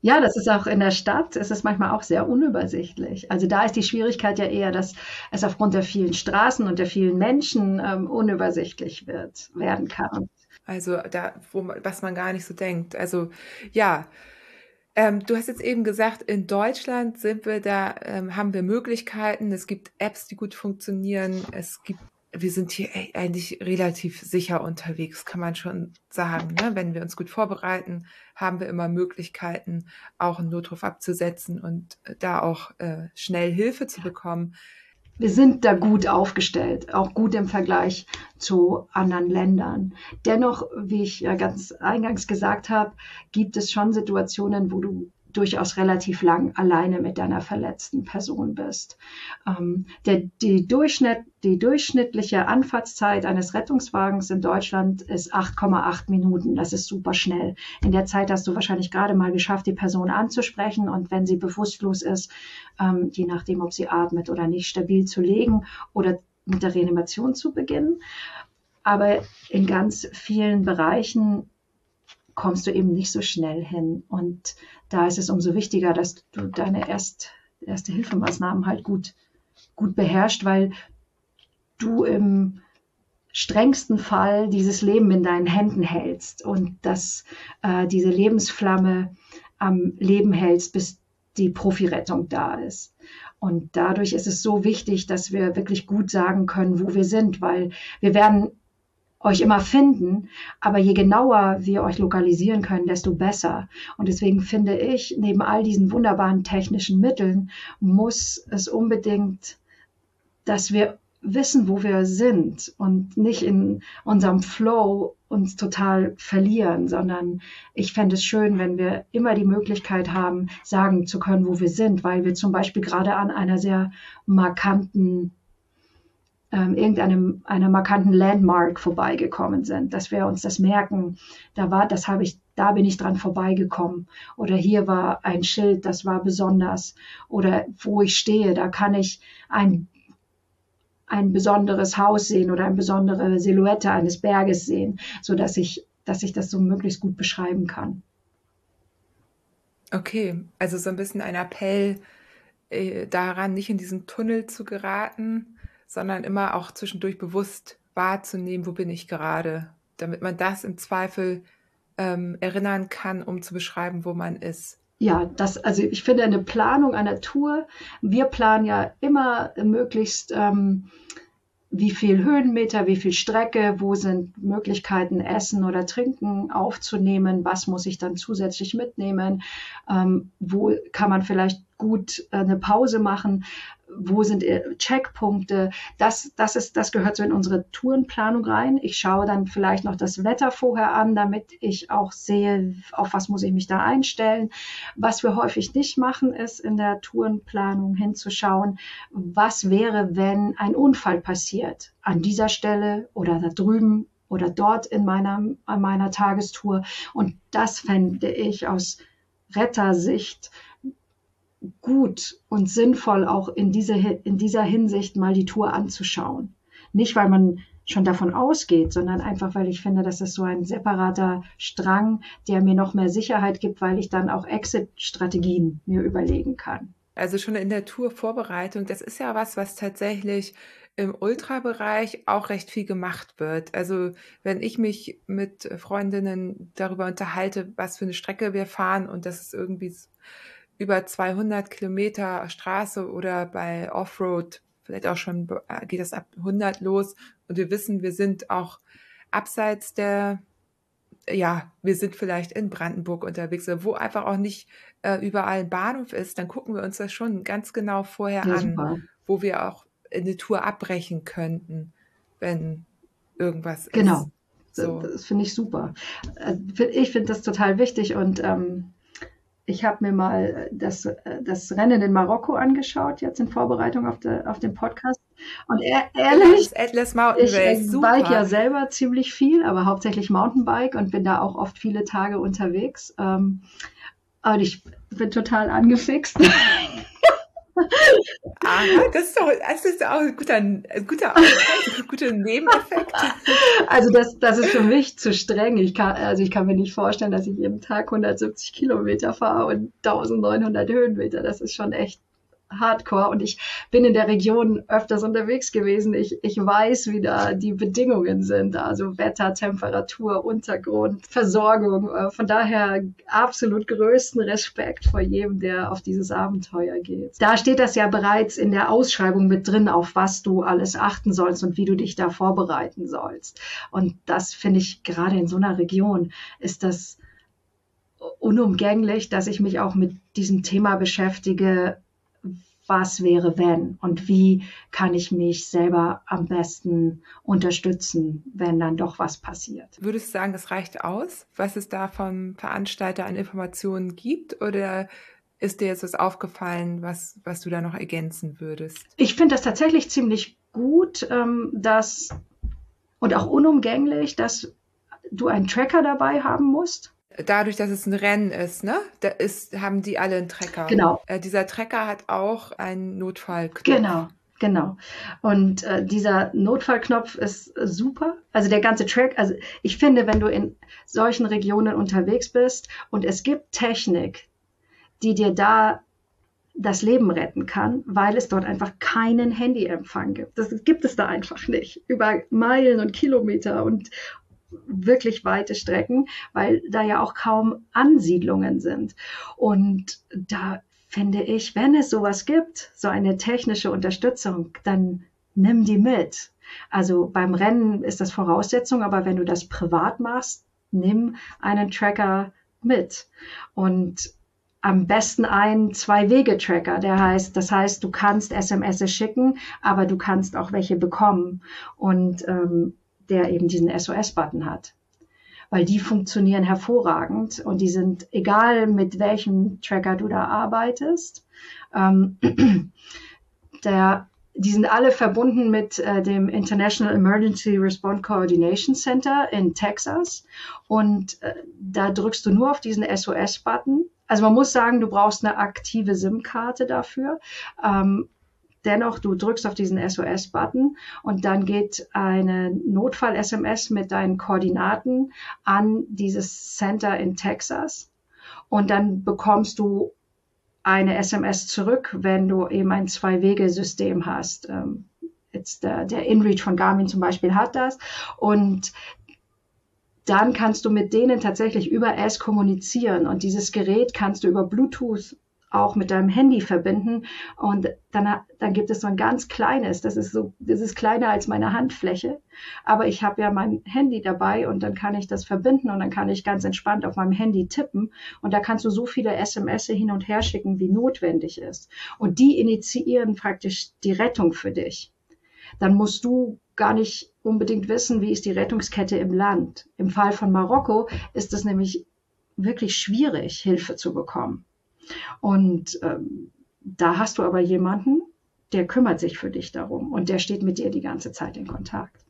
Ja, das ist auch in der Stadt, ist es manchmal auch sehr unübersichtlich. Also da ist die Schwierigkeit ja eher, dass es aufgrund der vielen Straßen und der vielen Menschen ähm, unübersichtlich wird, werden kann. Also da, wo man, was man gar nicht so denkt. Also ja, ähm, du hast jetzt eben gesagt, in Deutschland sind wir da, ähm, haben wir Möglichkeiten. Es gibt Apps, die gut funktionieren. Es gibt, wir sind hier eigentlich relativ sicher unterwegs, kann man schon sagen. Ne? Wenn wir uns gut vorbereiten, haben wir immer Möglichkeiten, auch einen Notruf abzusetzen und äh, da auch äh, schnell Hilfe zu bekommen. Wir sind da gut aufgestellt, auch gut im Vergleich zu anderen Ländern. Dennoch, wie ich ja ganz eingangs gesagt habe, gibt es schon Situationen, wo du durchaus relativ lang alleine mit deiner verletzten Person bist. Ähm, der, die, Durchschnitt, die durchschnittliche Anfahrtszeit eines Rettungswagens in Deutschland ist 8,8 Minuten. Das ist super schnell. In der Zeit hast du wahrscheinlich gerade mal geschafft, die Person anzusprechen und wenn sie bewusstlos ist, ähm, je nachdem, ob sie atmet oder nicht, stabil zu legen oder mit der Reanimation zu beginnen. Aber in ganz vielen Bereichen kommst du eben nicht so schnell hin. Und da ist es umso wichtiger, dass du deine Erst, erste Hilfemaßnahmen halt gut, gut beherrscht, weil du im strengsten Fall dieses Leben in deinen Händen hältst und dass äh, diese Lebensflamme am Leben hältst, bis die Profirettung da ist. Und dadurch ist es so wichtig, dass wir wirklich gut sagen können, wo wir sind, weil wir werden euch immer finden, aber je genauer wir euch lokalisieren können, desto besser. Und deswegen finde ich, neben all diesen wunderbaren technischen Mitteln muss es unbedingt, dass wir wissen, wo wir sind und nicht in unserem Flow uns total verlieren, sondern ich fände es schön, wenn wir immer die Möglichkeit haben, sagen zu können, wo wir sind, weil wir zum Beispiel gerade an einer sehr markanten ähm, irgendeinem einer markanten Landmark vorbeigekommen sind, dass wir uns das merken. Da war, das habe ich, da bin ich dran vorbeigekommen. Oder hier war ein Schild, das war besonders. Oder wo ich stehe, da kann ich ein ein besonderes Haus sehen oder eine besondere Silhouette eines Berges sehen, so dass ich, dass ich das so möglichst gut beschreiben kann. Okay, also so ein bisschen ein Appell äh, daran, nicht in diesen Tunnel zu geraten, sondern immer auch zwischendurch bewusst wahrzunehmen, wo bin ich gerade, damit man das im Zweifel ähm, erinnern kann, um zu beschreiben, wo man ist. Ja, das, also ich finde eine Planung einer Tour, wir planen ja immer möglichst, ähm, wie viel Höhenmeter, wie viel Strecke, wo sind Möglichkeiten, Essen oder Trinken aufzunehmen, was muss ich dann zusätzlich mitnehmen, ähm, wo kann man vielleicht gut äh, eine Pause machen wo sind Checkpunkte, das, das, ist, das gehört so in unsere Tourenplanung rein. Ich schaue dann vielleicht noch das Wetter vorher an, damit ich auch sehe, auf was muss ich mich da einstellen. Was wir häufig nicht machen, ist in der Tourenplanung hinzuschauen, was wäre, wenn ein Unfall passiert an dieser Stelle oder da drüben oder dort in meiner, an meiner Tagestour. Und das fände ich aus Rettersicht gut und sinnvoll, auch in, diese, in dieser Hinsicht mal die Tour anzuschauen. Nicht, weil man schon davon ausgeht, sondern einfach, weil ich finde, dass das so ein separater Strang, der mir noch mehr Sicherheit gibt, weil ich dann auch Exit-Strategien mir überlegen kann. Also schon in der Tourvorbereitung, das ist ja was, was tatsächlich im Ultrabereich auch recht viel gemacht wird. Also wenn ich mich mit Freundinnen darüber unterhalte, was für eine Strecke wir fahren und das ist irgendwie über 200 Kilometer Straße oder bei Offroad, vielleicht auch schon äh, geht das ab 100 los. Und wir wissen, wir sind auch abseits der, ja, wir sind vielleicht in Brandenburg unterwegs, wo einfach auch nicht äh, überall ein Bahnhof ist, dann gucken wir uns das schon ganz genau vorher ja, an, super. wo wir auch eine Tour abbrechen könnten, wenn irgendwas genau. ist. Genau. So. Das finde ich super. Äh, ich finde das total wichtig und ähm, ich habe mir mal das, das Rennen in Marokko angeschaut, jetzt in Vorbereitung auf, de, auf den Podcast. Und er, ehrlich, Atlas Mountain ich Race, bike ja selber ziemlich viel, aber hauptsächlich Mountainbike und bin da auch oft viele Tage unterwegs. Ähm, und ich bin total angefixt. Aha, das ist doch, das ist auch ein guter, ein guter, ein guter Nebeneffekt. Also das, das ist für mich zu streng. Ich kann, also ich kann mir nicht vorstellen, dass ich jeden Tag 170 Kilometer fahre und 1900 Höhenmeter. Das ist schon echt Hardcore und ich bin in der Region öfters unterwegs gewesen. Ich, ich weiß, wie da die Bedingungen sind, also Wetter, Temperatur, Untergrund, Versorgung. Äh, von daher absolut größten Respekt vor jedem, der auf dieses Abenteuer geht. Da steht das ja bereits in der Ausschreibung mit drin, auf was du alles achten sollst und wie du dich da vorbereiten sollst. Und das finde ich gerade in so einer Region ist das unumgänglich, dass ich mich auch mit diesem Thema beschäftige, was wäre wenn und wie kann ich mich selber am besten unterstützen, wenn dann doch was passiert. Würdest du sagen, es reicht aus, was es da vom Veranstalter an Informationen gibt oder ist dir jetzt was aufgefallen, was, was du da noch ergänzen würdest? Ich finde das tatsächlich ziemlich gut, ähm, dass und auch unumgänglich, dass du einen Tracker dabei haben musst dadurch, dass es ein Rennen ist, ne? Da ist, haben die alle einen Tracker. Genau. Äh, dieser Tracker hat auch einen Notfallknopf. Genau. Genau. Und äh, dieser Notfallknopf ist äh, super. Also der ganze Track, also ich finde, wenn du in solchen Regionen unterwegs bist und es gibt Technik, die dir da das Leben retten kann, weil es dort einfach keinen Handyempfang gibt. Das gibt es da einfach nicht. Über Meilen und Kilometer und wirklich weite Strecken, weil da ja auch kaum Ansiedlungen sind. Und da finde ich, wenn es sowas gibt, so eine technische Unterstützung, dann nimm die mit. Also beim Rennen ist das Voraussetzung, aber wenn du das privat machst, nimm einen Tracker mit. Und am besten einen Zwei-Wege-Tracker, der heißt, das heißt, du kannst SMS schicken, aber du kannst auch welche bekommen. Und ähm, der eben diesen SOS-Button hat. Weil die funktionieren hervorragend und die sind, egal mit welchem Tracker du da arbeitest, ähm, der, die sind alle verbunden mit äh, dem International Emergency Response Coordination Center in Texas. Und äh, da drückst du nur auf diesen SOS-Button. Also man muss sagen, du brauchst eine aktive SIM-Karte dafür. Ähm, Dennoch, du drückst auf diesen SOS-Button und dann geht eine Notfall-SMS mit deinen Koordinaten an dieses Center in Texas. Und dann bekommst du eine SMS zurück, wenn du eben ein Zwei-Wege-System hast. Ähm, jetzt der, der InReach von Garmin zum Beispiel hat das. Und dann kannst du mit denen tatsächlich über S kommunizieren. Und dieses Gerät kannst du über Bluetooth auch mit deinem Handy verbinden. Und dann, dann gibt es so ein ganz kleines, das ist so, das ist kleiner als meine Handfläche. Aber ich habe ja mein Handy dabei und dann kann ich das verbinden und dann kann ich ganz entspannt auf meinem Handy tippen. Und da kannst du so viele SMS hin und her schicken, wie notwendig ist. Und die initiieren praktisch die Rettung für dich. Dann musst du gar nicht unbedingt wissen, wie ist die Rettungskette im Land. Im Fall von Marokko ist es nämlich wirklich schwierig, Hilfe zu bekommen. Und ähm, da hast du aber jemanden, der kümmert sich für dich darum und der steht mit dir die ganze Zeit in Kontakt.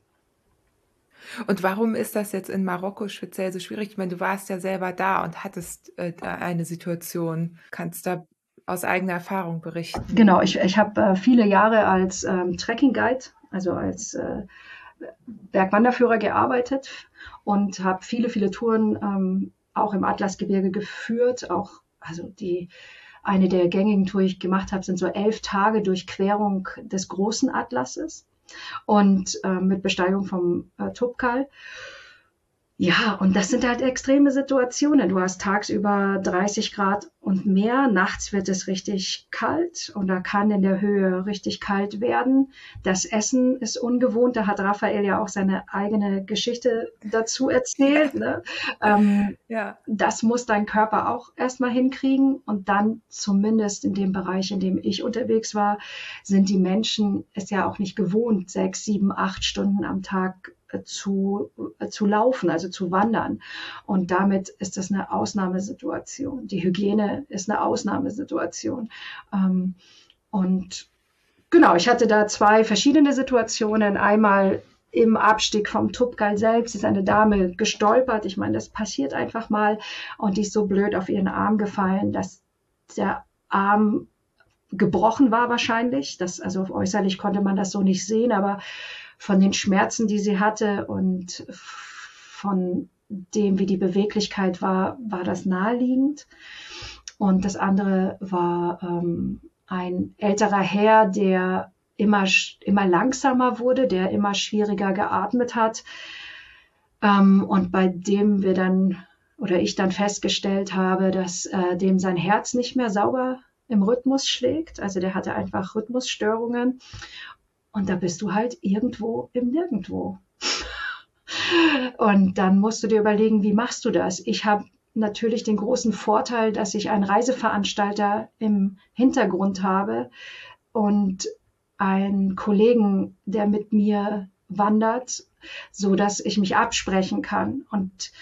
Und warum ist das jetzt in Marokko speziell so schwierig? Ich meine, du warst ja selber da und hattest äh, eine Situation. Kannst da aus eigener Erfahrung berichten? Genau, ich, ich habe äh, viele Jahre als ähm, Trekking Guide, also als äh, Bergwanderführer gearbeitet und habe viele, viele Touren ähm, auch im Atlasgebirge geführt, auch also die eine der gängigen Tour, die ich gemacht habe, sind so elf Tage Durchquerung des großen Atlases und äh, mit Besteigung vom äh, Tupkal. Ja, und das sind halt extreme Situationen. Du hast tagsüber 30 Grad und mehr, nachts wird es richtig kalt und da kann in der Höhe richtig kalt werden. Das Essen ist ungewohnt, da hat Raphael ja auch seine eigene Geschichte dazu erzählt. Ne? Ähm, ja. Das muss dein Körper auch erstmal hinkriegen und dann zumindest in dem Bereich, in dem ich unterwegs war, sind die Menschen es ja auch nicht gewohnt, sechs, sieben, acht Stunden am Tag zu, zu laufen, also zu wandern. Und damit ist das eine Ausnahmesituation. Die Hygiene ist eine Ausnahmesituation. Ähm, und genau, ich hatte da zwei verschiedene Situationen. Einmal im Abstieg vom Tupgal selbst ist eine Dame gestolpert. Ich meine, das passiert einfach mal. Und die ist so blöd auf ihren Arm gefallen, dass der Arm gebrochen war wahrscheinlich. Das, also äußerlich konnte man das so nicht sehen, aber von den Schmerzen, die sie hatte und von dem, wie die Beweglichkeit war, war das naheliegend. Und das andere war ähm, ein älterer Herr, der immer, immer langsamer wurde, der immer schwieriger geatmet hat. Ähm, und bei dem wir dann oder ich dann festgestellt habe, dass äh, dem sein Herz nicht mehr sauber im Rhythmus schlägt. Also der hatte einfach Rhythmusstörungen und da bist du halt irgendwo im Nirgendwo. Und dann musst du dir überlegen, wie machst du das? Ich habe natürlich den großen Vorteil, dass ich einen Reiseveranstalter im Hintergrund habe und einen Kollegen, der mit mir wandert, so dass ich mich absprechen kann. Und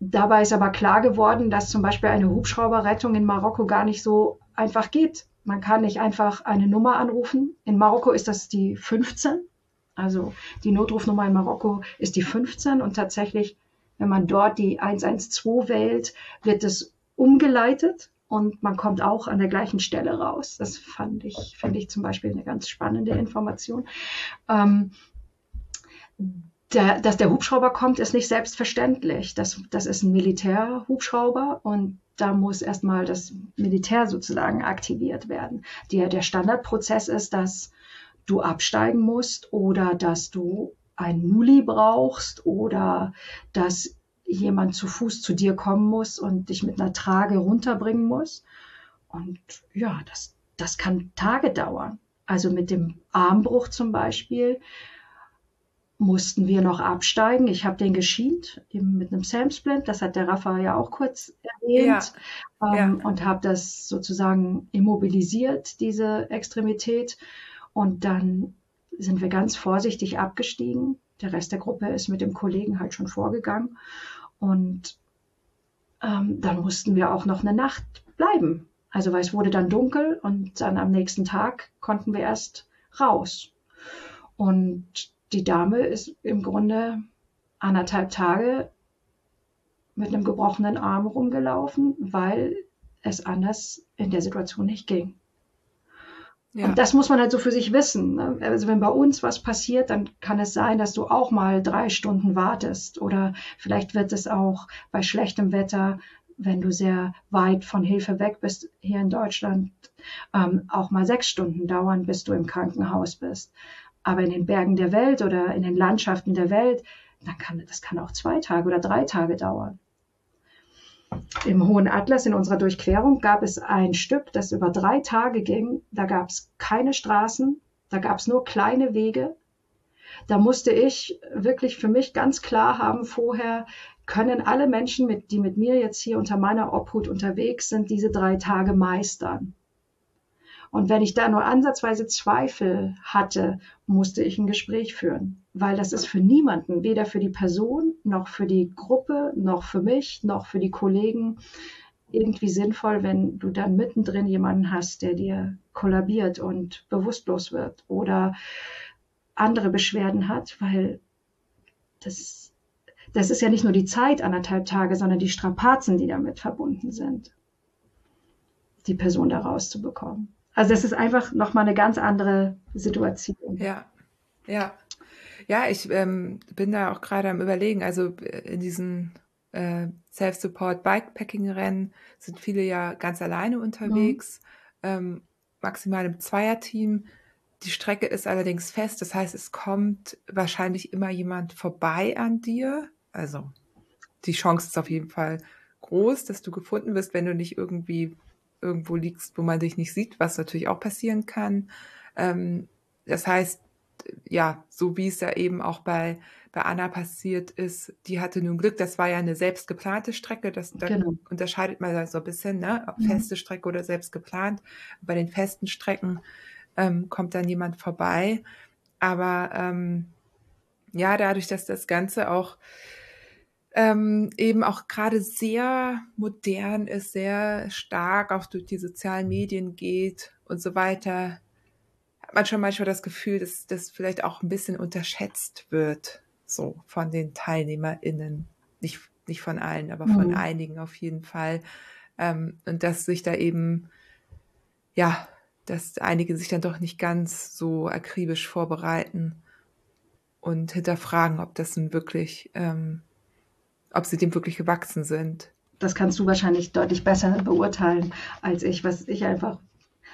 dabei ist aber klar geworden, dass zum Beispiel eine Hubschrauberrettung in Marokko gar nicht so einfach geht. Man kann nicht einfach eine Nummer anrufen. In Marokko ist das die 15. Also die Notrufnummer in Marokko ist die 15 und tatsächlich wenn man dort die 112 wählt, wird es umgeleitet und man kommt auch an der gleichen Stelle raus. Das fand ich, finde ich zum Beispiel eine ganz spannende Information. Ähm, der, dass der Hubschrauber kommt, ist nicht selbstverständlich. Das, das ist ein Militärhubschrauber und da muss erstmal das Militär sozusagen aktiviert werden. Der, der Standardprozess ist, dass du absteigen musst oder dass du ein Nulli brauchst oder dass jemand zu Fuß zu dir kommen muss und dich mit einer Trage runterbringen muss. Und ja, das, das kann Tage dauern. Also mit dem Armbruch zum Beispiel mussten wir noch absteigen. Ich habe den geschient eben mit einem Samsplint. Das hat der Rafa ja auch kurz erwähnt. Ja, ähm, ja. Und habe das sozusagen immobilisiert, diese Extremität. Und dann sind wir ganz vorsichtig abgestiegen. Der Rest der Gruppe ist mit dem Kollegen halt schon vorgegangen. Und ähm, dann mussten wir auch noch eine Nacht bleiben. Also weil es wurde dann dunkel und dann am nächsten Tag konnten wir erst raus. Und die Dame ist im Grunde anderthalb Tage mit einem gebrochenen Arm rumgelaufen, weil es anders in der Situation nicht ging. Ja. Und das muss man halt so für sich wissen. Ne? Also wenn bei uns was passiert, dann kann es sein, dass du auch mal drei Stunden wartest. Oder vielleicht wird es auch bei schlechtem Wetter, wenn du sehr weit von Hilfe weg bist, hier in Deutschland, ähm, auch mal sechs Stunden dauern, bis du im Krankenhaus bist. Aber in den Bergen der Welt oder in den Landschaften der Welt, dann kann, das kann auch zwei Tage oder drei Tage dauern. Im Hohen Atlas in unserer Durchquerung gab es ein Stück, das über drei Tage ging. Da gab es keine Straßen, da gab es nur kleine Wege. Da musste ich wirklich für mich ganz klar haben vorher, können alle Menschen, mit, die mit mir jetzt hier unter meiner Obhut unterwegs sind, diese drei Tage meistern. Und wenn ich da nur ansatzweise Zweifel hatte, musste ich ein Gespräch führen, weil das ist für niemanden, weder für die Person noch für die Gruppe, noch für mich, noch für die Kollegen irgendwie sinnvoll, wenn du dann mittendrin jemanden hast, der dir kollabiert und bewusstlos wird oder andere Beschwerden hat, weil das, das ist ja nicht nur die Zeit, anderthalb Tage, sondern die Strapazen, die damit verbunden sind, die Person da rauszubekommen. Also das ist einfach nochmal eine ganz andere Situation. Ja, ja. Ja, ich ähm, bin da auch gerade am überlegen, also äh, in diesen äh, Self-Support Bikepacking-Rennen sind viele ja ganz alleine unterwegs, mhm. ähm, maximal im Zweierteam. Die Strecke ist allerdings fest, das heißt, es kommt wahrscheinlich immer jemand vorbei an dir. Also die Chance ist auf jeden Fall groß, dass du gefunden wirst, wenn du nicht irgendwie irgendwo liegst, wo man dich nicht sieht, was natürlich auch passieren kann. Ähm, das heißt, ja, so wie es ja eben auch bei, bei Anna passiert ist, die hatte nun Glück, das war ja eine selbst geplante Strecke, das da genau. unterscheidet man da so ein bisschen, ne? Mhm. Feste Strecke oder selbst geplant. Bei den festen Strecken ähm, kommt dann jemand vorbei. Aber ähm, ja, dadurch, dass das Ganze auch ähm, eben auch gerade sehr modern ist, sehr stark auch durch die sozialen Medien geht und so weiter, hat man schon manchmal das Gefühl, dass das vielleicht auch ein bisschen unterschätzt wird, so von den TeilnehmerInnen. Nicht, nicht von allen, aber von mhm. einigen auf jeden Fall. Ähm, und dass sich da eben, ja, dass einige sich dann doch nicht ganz so akribisch vorbereiten und hinterfragen, ob das nun wirklich ähm, ob sie dem wirklich gewachsen sind. Das kannst du wahrscheinlich deutlich besser beurteilen als ich. Was ich einfach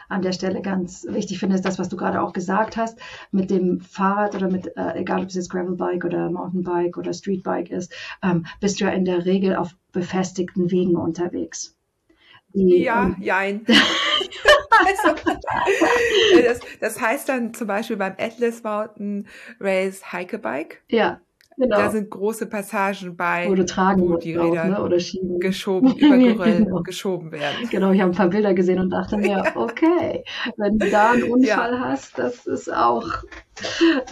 an der Stelle ganz wichtig finde, ist das, was du gerade auch gesagt hast, mit dem Fahrrad oder mit, äh, egal ob es jetzt Gravelbike oder Mountainbike oder Streetbike ist, ähm, bist du ja in der Regel auf befestigten Wegen unterwegs. Die, ja, ähm, jein. also, das, das heißt dann zum Beispiel beim Atlas Mountain Race Hikebike. Ja genau. da sind große Passagen bei, wo, tragen wo die Räder ne? oder schieben. geschoben, über Geröll genau. geschoben werden. Genau, ich habe ein paar Bilder gesehen und dachte mir, okay, wenn du da einen Unfall ja. hast, das ist auch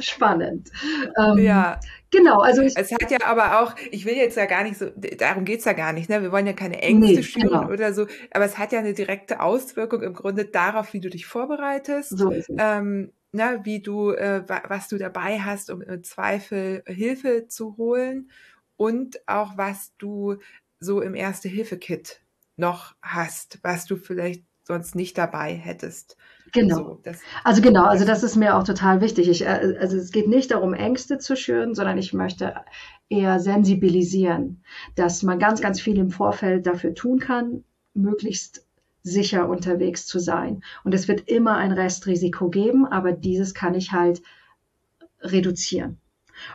spannend. Ähm, ja. Genau, also ich, es hat ja aber auch, ich will jetzt ja gar nicht so, darum geht's ja gar nicht, ne? Wir wollen ja keine Ängste nee, schüren genau. oder so, aber es hat ja eine direkte Auswirkung im Grunde darauf, wie du dich vorbereitest, so ist es. Ähm, ne, wie du, äh, was du dabei hast, um im Zweifel Hilfe zu holen und auch was du so im Erste-Hilfe-Kit noch hast, was du vielleicht sonst nicht dabei hättest. Genau. So, das, also genau, also das ist mir auch total wichtig. Ich, äh, also es geht nicht darum, Ängste zu schüren, sondern ich möchte eher sensibilisieren, dass man ganz, ganz viel im Vorfeld dafür tun kann, möglichst sicher unterwegs zu sein. Und es wird immer ein Restrisiko geben, aber dieses kann ich halt reduzieren.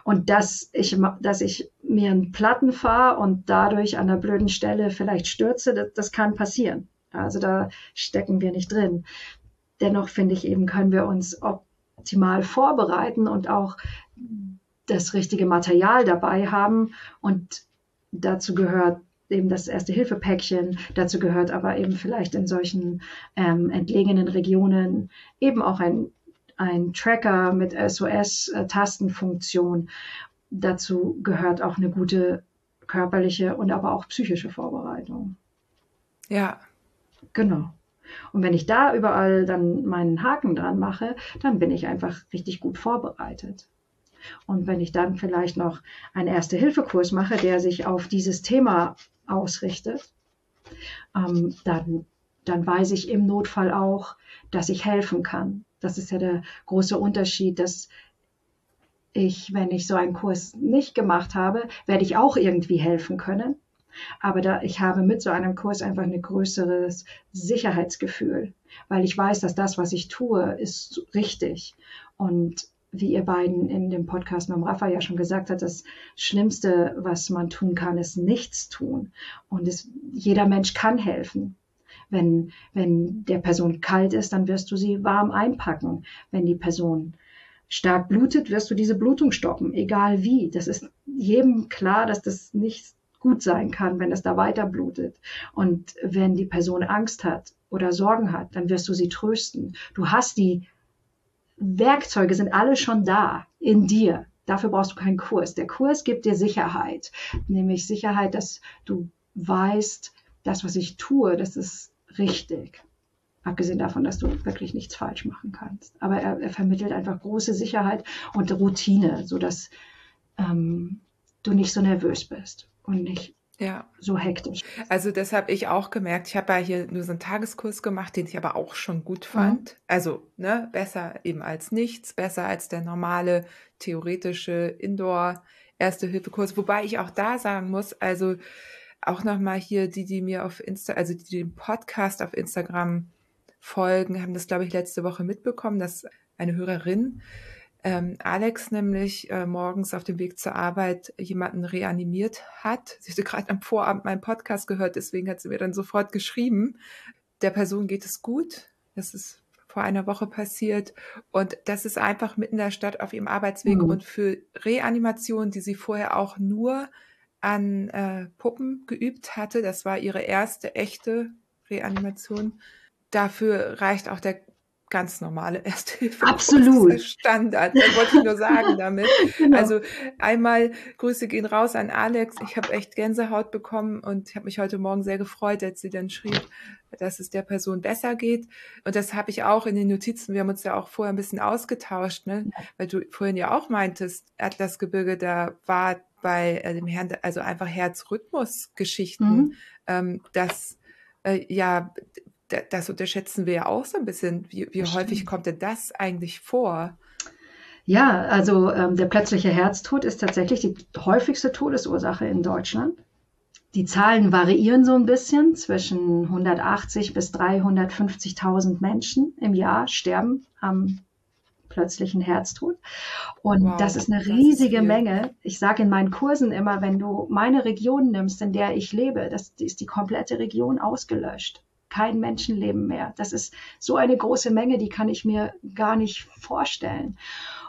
Und dass ich, dass ich mir einen Platten fahre und dadurch an der blöden Stelle vielleicht stürze, das, das kann passieren. Also da stecken wir nicht drin. Dennoch finde ich eben, können wir uns optimal vorbereiten und auch das richtige Material dabei haben. Und dazu gehört eben das Erste-Hilfe-Päckchen. Dazu gehört aber eben vielleicht in solchen ähm, entlegenen Regionen eben auch ein, ein Tracker mit SOS-Tastenfunktion. Dazu gehört auch eine gute körperliche und aber auch psychische Vorbereitung. Ja. Genau. Und wenn ich da überall dann meinen Haken dran mache, dann bin ich einfach richtig gut vorbereitet. Und wenn ich dann vielleicht noch einen Erste-Hilfe-Kurs mache, der sich auf dieses Thema ausrichtet, ähm, dann, dann weiß ich im Notfall auch, dass ich helfen kann. Das ist ja der große Unterschied, dass ich, wenn ich so einen Kurs nicht gemacht habe, werde ich auch irgendwie helfen können. Aber da, ich habe mit so einem Kurs einfach ein größeres Sicherheitsgefühl, weil ich weiß, dass das, was ich tue, ist richtig. Und wie ihr beiden in dem Podcast mit Rafa ja schon gesagt hat, das Schlimmste, was man tun kann, ist nichts tun. Und es, jeder Mensch kann helfen. Wenn, wenn der Person kalt ist, dann wirst du sie warm einpacken. Wenn die Person stark blutet, wirst du diese Blutung stoppen, egal wie. Das ist jedem klar, dass das nicht gut sein kann, wenn es da weiter blutet. Und wenn die Person Angst hat oder Sorgen hat, dann wirst du sie trösten. Du hast die Werkzeuge sind alle schon da in dir. Dafür brauchst du keinen Kurs. Der Kurs gibt dir Sicherheit, nämlich Sicherheit, dass du weißt, das, was ich tue, das ist richtig. Abgesehen davon, dass du wirklich nichts falsch machen kannst. Aber er, er vermittelt einfach große Sicherheit und Routine, sodass ähm, du nicht so nervös bist und nicht ja. so hektisch. Also das habe ich auch gemerkt. Ich habe ja hier nur so einen Tageskurs gemacht, den ich aber auch schon gut mhm. fand. Mhm. Also ne, besser eben als nichts, besser als der normale theoretische Indoor Erste-Hilfe-Kurs. Wobei ich auch da sagen muss, also auch nochmal hier die, die mir auf Insta, also die, die den Podcast auf Instagram folgen, haben das, glaube ich, letzte Woche mitbekommen, dass eine Hörerin ähm, Alex nämlich äh, morgens auf dem Weg zur Arbeit jemanden reanimiert hat. Sie hatte gerade am Vorabend meinen Podcast gehört, deswegen hat sie mir dann sofort geschrieben. Der Person geht es gut. Das ist vor einer Woche passiert. Und das ist einfach mitten in der Stadt auf ihrem Arbeitsweg. Mhm. Und für Reanimation, die sie vorher auch nur an äh, Puppen geübt hatte, das war ihre erste echte Reanimation. Dafür reicht auch der ganz normale Ersthilfe. Absolut. Standard. Das wollte ich nur sagen damit. genau. Also einmal Grüße gehen raus an Alex. Ich habe echt Gänsehaut bekommen und habe mich heute Morgen sehr gefreut, als sie dann schrieb, dass es der Person besser geht. Und das habe ich auch in den Notizen. Wir haben uns ja auch vorher ein bisschen ausgetauscht, ne? Weil du vorhin ja auch meintest, Atlasgebirge, da war bei äh, dem Herrn, also einfach Herzrhythmus-Geschichten, mhm. ähm, dass äh, ja das unterschätzen wir ja auch so ein bisschen. Wie, wie häufig kommt denn das eigentlich vor? Ja, also ähm, der plötzliche Herztod ist tatsächlich die häufigste Todesursache in Deutschland. Die Zahlen variieren so ein bisschen. Zwischen 180 bis 350.000 Menschen im Jahr sterben am plötzlichen Herztod. Und wow, das ist eine riesige ist Menge. Ich sage in meinen Kursen immer, wenn du meine Region nimmst, in der ich lebe, das ist die komplette Region ausgelöscht kein Menschenleben mehr. Das ist so eine große Menge, die kann ich mir gar nicht vorstellen.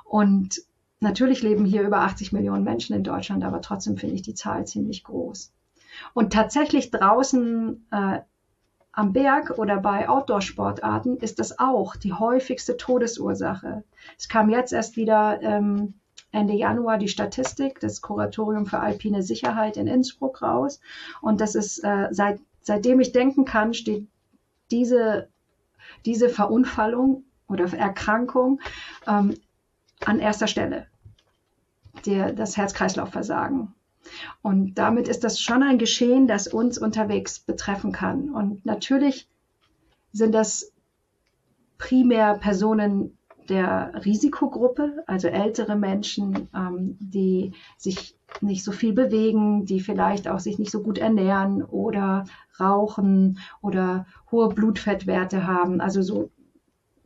Und Natürlich leben hier über 80 Millionen Menschen in Deutschland, aber trotzdem finde ich die Zahl ziemlich groß. Und tatsächlich draußen äh, am Berg oder bei Outdoor-Sportarten ist das auch die häufigste Todesursache. Es kam jetzt erst wieder ähm, Ende Januar die Statistik des Kuratorium für alpine Sicherheit in Innsbruck raus. Und das ist, äh, seit, seitdem ich denken kann, steht diese, diese Verunfallung oder Erkrankung ähm, an erster Stelle. Der, das Herz-Kreislauf-Versagen. Und damit ist das schon ein Geschehen, das uns unterwegs betreffen kann. Und natürlich sind das primär Personen der Risikogruppe, also ältere Menschen, ähm, die sich nicht so viel bewegen, die vielleicht auch sich nicht so gut ernähren oder rauchen oder hohe Blutfettwerte haben. Also so,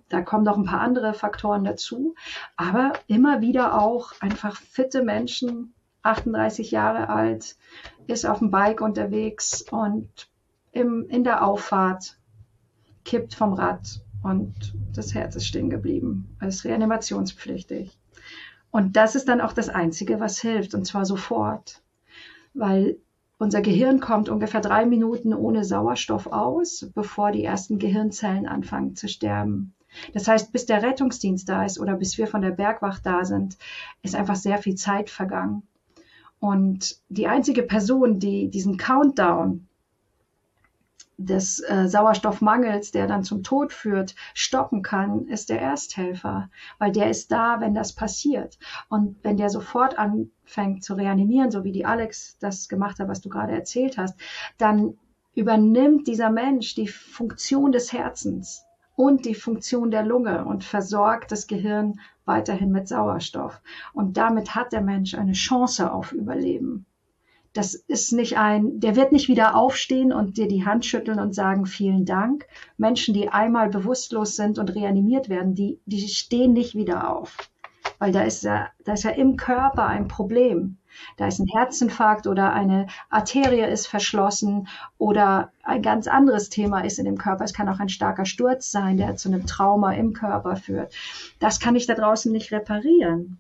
da kommen noch ein paar andere Faktoren dazu. Aber immer wieder auch einfach fitte Menschen, 38 Jahre alt, ist auf dem Bike unterwegs und im, in der Auffahrt kippt vom Rad und das Herz ist stehen geblieben. Es ist reanimationspflichtig. Und das ist dann auch das Einzige, was hilft, und zwar sofort. Weil unser Gehirn kommt ungefähr drei Minuten ohne Sauerstoff aus, bevor die ersten Gehirnzellen anfangen zu sterben. Das heißt, bis der Rettungsdienst da ist oder bis wir von der Bergwacht da sind, ist einfach sehr viel Zeit vergangen. Und die einzige Person, die diesen Countdown des äh, Sauerstoffmangels, der dann zum Tod führt, stoppen kann, ist der Ersthelfer, weil der ist da, wenn das passiert. Und wenn der sofort anfängt zu reanimieren, so wie die Alex das gemacht hat, was du gerade erzählt hast, dann übernimmt dieser Mensch die Funktion des Herzens und die Funktion der Lunge und versorgt das Gehirn weiterhin mit Sauerstoff. Und damit hat der Mensch eine Chance auf Überleben. Das ist nicht ein, der wird nicht wieder aufstehen und dir die Hand schütteln und sagen, vielen Dank. Menschen, die einmal bewusstlos sind und reanimiert werden, die, die stehen nicht wieder auf. Weil da ist ja, da ist ja im Körper ein Problem. Da ist ein Herzinfarkt oder eine Arterie ist verschlossen oder ein ganz anderes Thema ist in dem Körper. Es kann auch ein starker Sturz sein, der zu einem Trauma im Körper führt. Das kann ich da draußen nicht reparieren.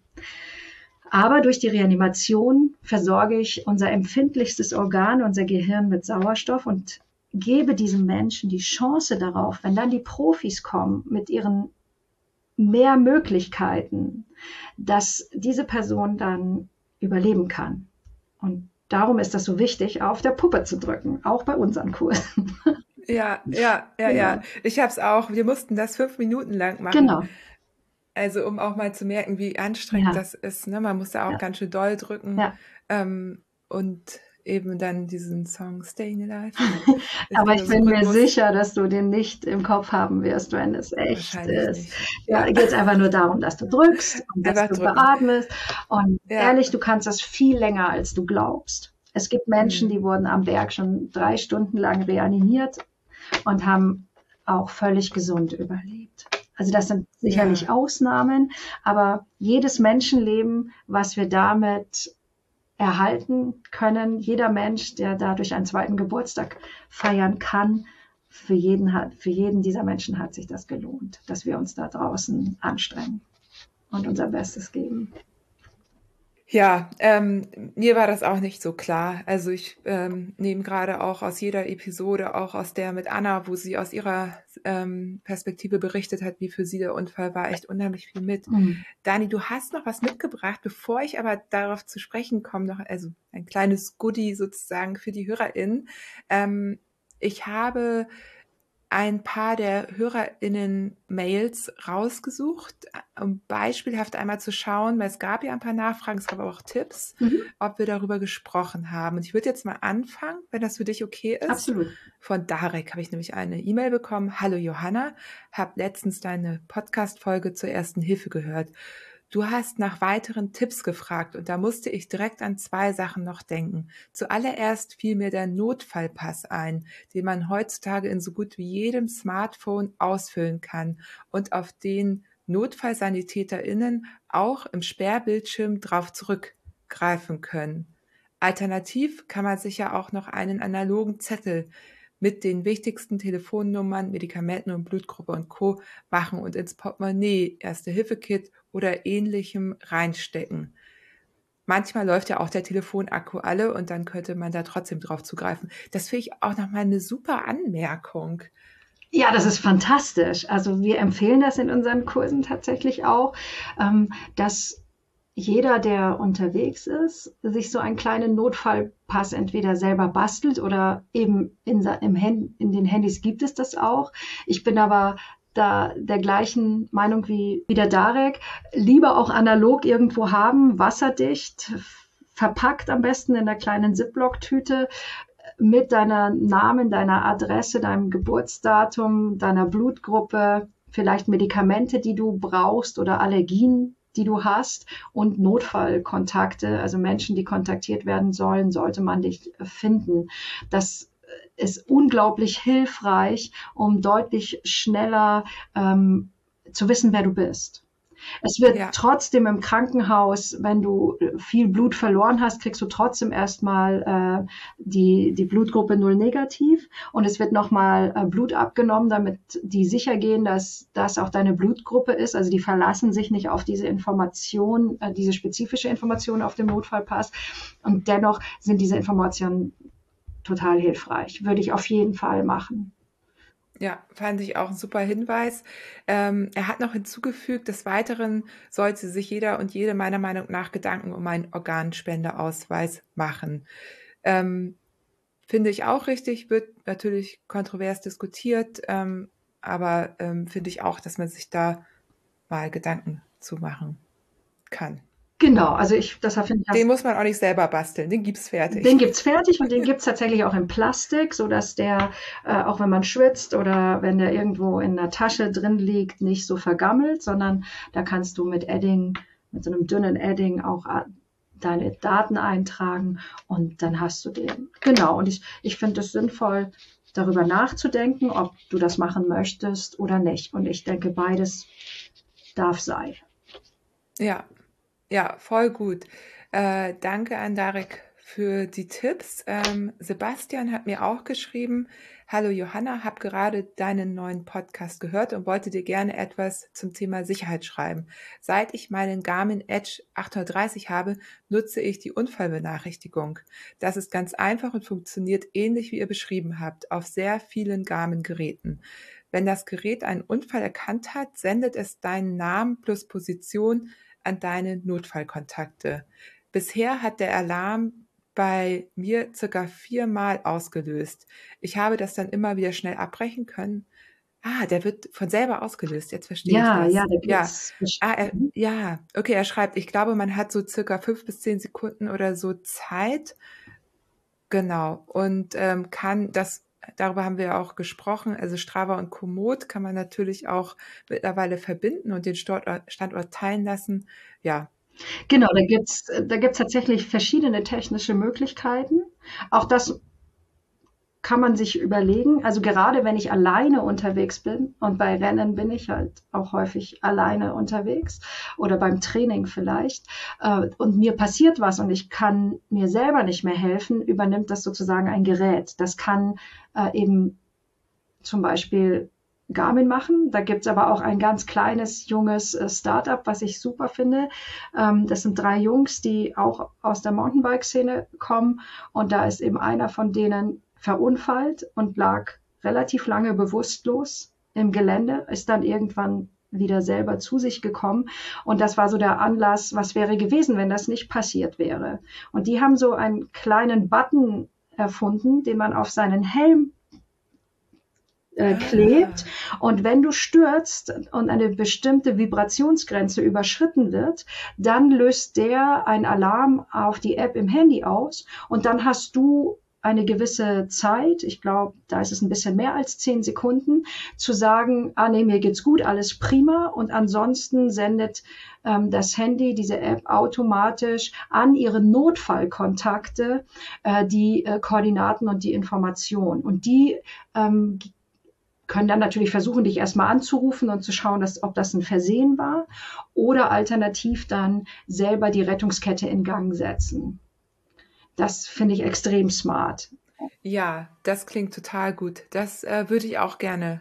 Aber durch die Reanimation versorge ich unser empfindlichstes Organ, unser Gehirn mit Sauerstoff und gebe diesem Menschen die Chance darauf, wenn dann die Profis kommen mit ihren mehr Möglichkeiten, dass diese Person dann überleben kann. Und darum ist das so wichtig, auf der Puppe zu drücken, auch bei unseren Kursen. Ja, ja, ja, ja. ja. Ich habe es auch. Wir mussten das fünf Minuten lang machen. Genau. Also um auch mal zu merken, wie anstrengend ja. das ist. Ne? Man muss da auch ja. ganz schön doll drücken. Ja. Ähm, und eben dann diesen Song Staying Alive. Aber ich bin mir sicher, dass du den nicht im Kopf haben wirst, wenn es echt ist. Nicht. Ja, geht es einfach nur darum, dass du drückst und dass einfach du drücken. beatmest. Und ehrlich, du kannst das viel länger, als du glaubst. Es gibt Menschen, mhm. die wurden am Berg schon drei Stunden lang reanimiert und haben auch völlig gesund überlebt. Also das sind sicherlich ja. Ausnahmen, aber jedes Menschenleben, was wir damit erhalten können, jeder Mensch, der dadurch einen zweiten Geburtstag feiern kann, für jeden, hat, für jeden dieser Menschen hat sich das gelohnt, dass wir uns da draußen anstrengen und unser Bestes geben. Ja, ähm, mir war das auch nicht so klar. Also ich ähm, nehme gerade auch aus jeder Episode, auch aus der mit Anna, wo sie aus ihrer ähm, Perspektive berichtet hat, wie für sie der Unfall war, echt unheimlich viel mit. Mhm. Dani, du hast noch was mitgebracht, bevor ich aber darauf zu sprechen komme, noch also ein kleines Goodie sozusagen für die HörerInnen. Ähm, ich habe ein paar der HörerInnen-Mails rausgesucht, um beispielhaft einmal zu schauen, weil es gab ja ein paar Nachfragen, es gab aber auch Tipps, mhm. ob wir darüber gesprochen haben. Und ich würde jetzt mal anfangen, wenn das für dich okay ist. Absolut. Von Darek habe ich nämlich eine E-Mail bekommen. Hallo Johanna, habe letztens deine Podcast-Folge zur ersten Hilfe gehört. Du hast nach weiteren Tipps gefragt und da musste ich direkt an zwei Sachen noch denken. Zuallererst fiel mir der Notfallpass ein, den man heutzutage in so gut wie jedem Smartphone ausfüllen kann und auf den NotfallsanitäterInnen auch im Sperrbildschirm drauf zurückgreifen können. Alternativ kann man sich ja auch noch einen analogen Zettel mit den wichtigsten Telefonnummern, Medikamenten und Blutgruppe und Co. machen und ins Portemonnaie, Erste-Hilfe-Kit oder ähnlichem reinstecken. Manchmal läuft ja auch der Telefonakku alle und dann könnte man da trotzdem drauf zugreifen. Das finde ich auch nochmal eine super Anmerkung. Ja, das ist fantastisch. Also wir empfehlen das in unseren Kursen tatsächlich auch, ähm, dass jeder, der unterwegs ist, sich so einen kleinen Notfallpass entweder selber bastelt oder eben in, in den Handys gibt es das auch. Ich bin aber da der gleichen Meinung wie, wie der Darek. Lieber auch analog irgendwo haben, wasserdicht, verpackt am besten in einer kleinen Ziploc-Tüte mit deiner Namen, deiner Adresse, deinem Geburtsdatum, deiner Blutgruppe, vielleicht Medikamente, die du brauchst oder Allergien, die du hast und Notfallkontakte, also Menschen, die kontaktiert werden sollen, sollte man dich finden. Das ist unglaublich hilfreich, um deutlich schneller ähm, zu wissen, wer du bist. Es wird ja. trotzdem im Krankenhaus, wenn du viel Blut verloren hast, kriegst du trotzdem erstmal äh, die, die Blutgruppe null negativ und es wird nochmal äh, Blut abgenommen, damit die sicher gehen, dass das auch deine Blutgruppe ist. Also die verlassen sich nicht auf diese Information, äh, diese spezifische Information auf dem Notfallpass. Und dennoch sind diese Informationen total hilfreich. Würde ich auf jeden Fall machen. Ja, fand ich auch ein super Hinweis. Ähm, er hat noch hinzugefügt, des Weiteren sollte sich jeder und jede meiner Meinung nach Gedanken um einen Organspendeausweis machen. Ähm, finde ich auch richtig, wird natürlich kontrovers diskutiert, ähm, aber ähm, finde ich auch, dass man sich da mal Gedanken zu machen kann. Genau, also ich, das finde ich. Den muss man auch nicht selber basteln, den gibt's fertig. Den gibt's fertig und den gibt's tatsächlich auch in Plastik, so dass der, äh, auch wenn man schwitzt oder wenn der irgendwo in der Tasche drin liegt, nicht so vergammelt, sondern da kannst du mit Edding, mit so einem dünnen Edding auch äh, deine Daten eintragen und dann hast du den. Genau, und ich, ich finde es sinnvoll, darüber nachzudenken, ob du das machen möchtest oder nicht. Und ich denke, beides darf sein. Ja, ja, voll gut. Äh, danke an Darek für die Tipps. Ähm, Sebastian hat mir auch geschrieben, Hallo Johanna, hab gerade deinen neuen Podcast gehört und wollte dir gerne etwas zum Thema Sicherheit schreiben. Seit ich meinen Garmin Edge 830 habe, nutze ich die Unfallbenachrichtigung. Das ist ganz einfach und funktioniert ähnlich wie ihr beschrieben habt, auf sehr vielen Garmin-Geräten. Wenn das Gerät einen Unfall erkannt hat, sendet es deinen Namen plus Position an deine Notfallkontakte. Bisher hat der Alarm bei mir circa viermal ausgelöst. Ich habe das dann immer wieder schnell abbrechen können. Ah, der wird von selber ausgelöst. Jetzt verstehe ja, ich das. Ja, ja. Ah, er, ja, okay, er schreibt, ich glaube, man hat so circa fünf bis zehn Sekunden oder so Zeit. Genau. Und ähm, kann das darüber haben wir auch gesprochen. Also Strava und Komoot kann man natürlich auch mittlerweile verbinden und den Standort, Standort teilen lassen. Ja. Genau, da gibt's da gibt's tatsächlich verschiedene technische Möglichkeiten. Auch das kann man sich überlegen. Also gerade wenn ich alleine unterwegs bin und bei Rennen bin ich halt auch häufig alleine unterwegs oder beim Training vielleicht äh, und mir passiert was und ich kann mir selber nicht mehr helfen, übernimmt das sozusagen ein Gerät. Das kann äh, eben zum Beispiel Garmin machen. Da gibt's aber auch ein ganz kleines, junges äh, Startup, was ich super finde. Ähm, das sind drei Jungs, die auch aus der Mountainbike-Szene kommen. Und da ist eben einer von denen verunfallt und lag relativ lange bewusstlos im Gelände, ist dann irgendwann wieder selber zu sich gekommen. Und das war so der Anlass, was wäre gewesen, wenn das nicht passiert wäre. Und die haben so einen kleinen Button erfunden, den man auf seinen Helm äh, klebt. Und wenn du stürzt und eine bestimmte Vibrationsgrenze überschritten wird, dann löst der ein Alarm auf die App im Handy aus und dann hast du eine gewisse Zeit, ich glaube, da ist es ein bisschen mehr als zehn Sekunden, zu sagen, ah nee, mir geht's gut, alles prima. Und ansonsten sendet ähm, das Handy, diese App automatisch an ihre Notfallkontakte äh, die äh, Koordinaten und die Informationen. Und die ähm, können dann natürlich versuchen, dich erstmal anzurufen und zu schauen, dass, ob das ein Versehen war oder alternativ dann selber die Rettungskette in Gang setzen. Das finde ich extrem smart. Ja, das klingt total gut. Das äh, würde ich auch gerne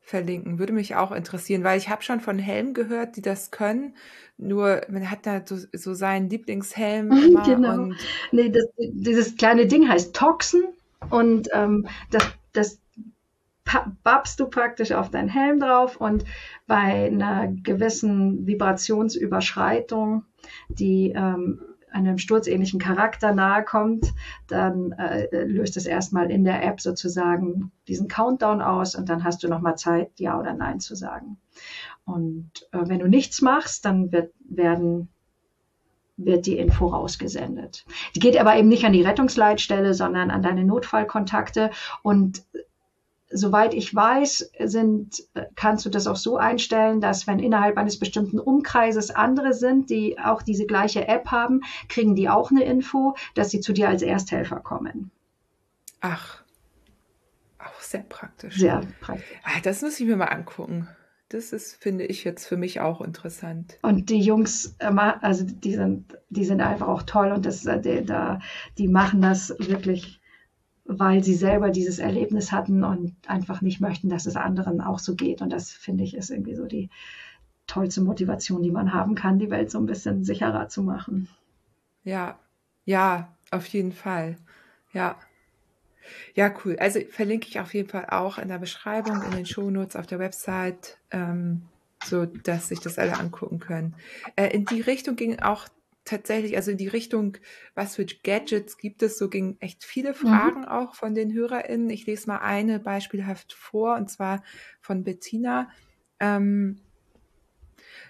verlinken. Würde mich auch interessieren, weil ich habe schon von Helmen gehört, die das können. Nur man hat da so, so seinen Lieblingshelm immer. genau. Nee, das, dieses kleine Ding heißt Toxen und ähm, das, das babst du praktisch auf deinen Helm drauf und bei einer gewissen Vibrationsüberschreitung, die ähm, einem sturzähnlichen Charakter nahe kommt, dann äh, löst es erstmal in der App sozusagen diesen Countdown aus und dann hast du nochmal Zeit, Ja oder Nein zu sagen. Und äh, wenn du nichts machst, dann wird, werden wird die Info rausgesendet. Die geht aber eben nicht an die Rettungsleitstelle, sondern an deine Notfallkontakte und soweit ich weiß, sind, kannst du das auch so einstellen, dass wenn innerhalb eines bestimmten Umkreises andere sind, die auch diese gleiche App haben, kriegen die auch eine Info, dass sie zu dir als Ersthelfer kommen. Ach, auch sehr praktisch. Sehr praktisch. Ah, das muss ich mir mal angucken. Das ist, finde ich, jetzt für mich auch interessant. Und die Jungs, also die sind, die sind einfach auch toll und das, äh, die, die machen das wirklich weil sie selber dieses Erlebnis hatten und einfach nicht möchten, dass es anderen auch so geht. Und das finde ich ist irgendwie so die tollste Motivation, die man haben kann, die Welt so ein bisschen sicherer zu machen. Ja, ja, auf jeden Fall. Ja. Ja, cool. Also verlinke ich auf jeden Fall auch in der Beschreibung, in den Shownotes auf der Website, ähm, so dass sich das alle angucken können. Äh, in die Richtung ging auch tatsächlich, also in die Richtung, was für Gadgets gibt es, so gingen echt viele mhm. Fragen mhm. auch von den HörerInnen. Ich lese mal eine beispielhaft vor, und zwar von Bettina. Ähm,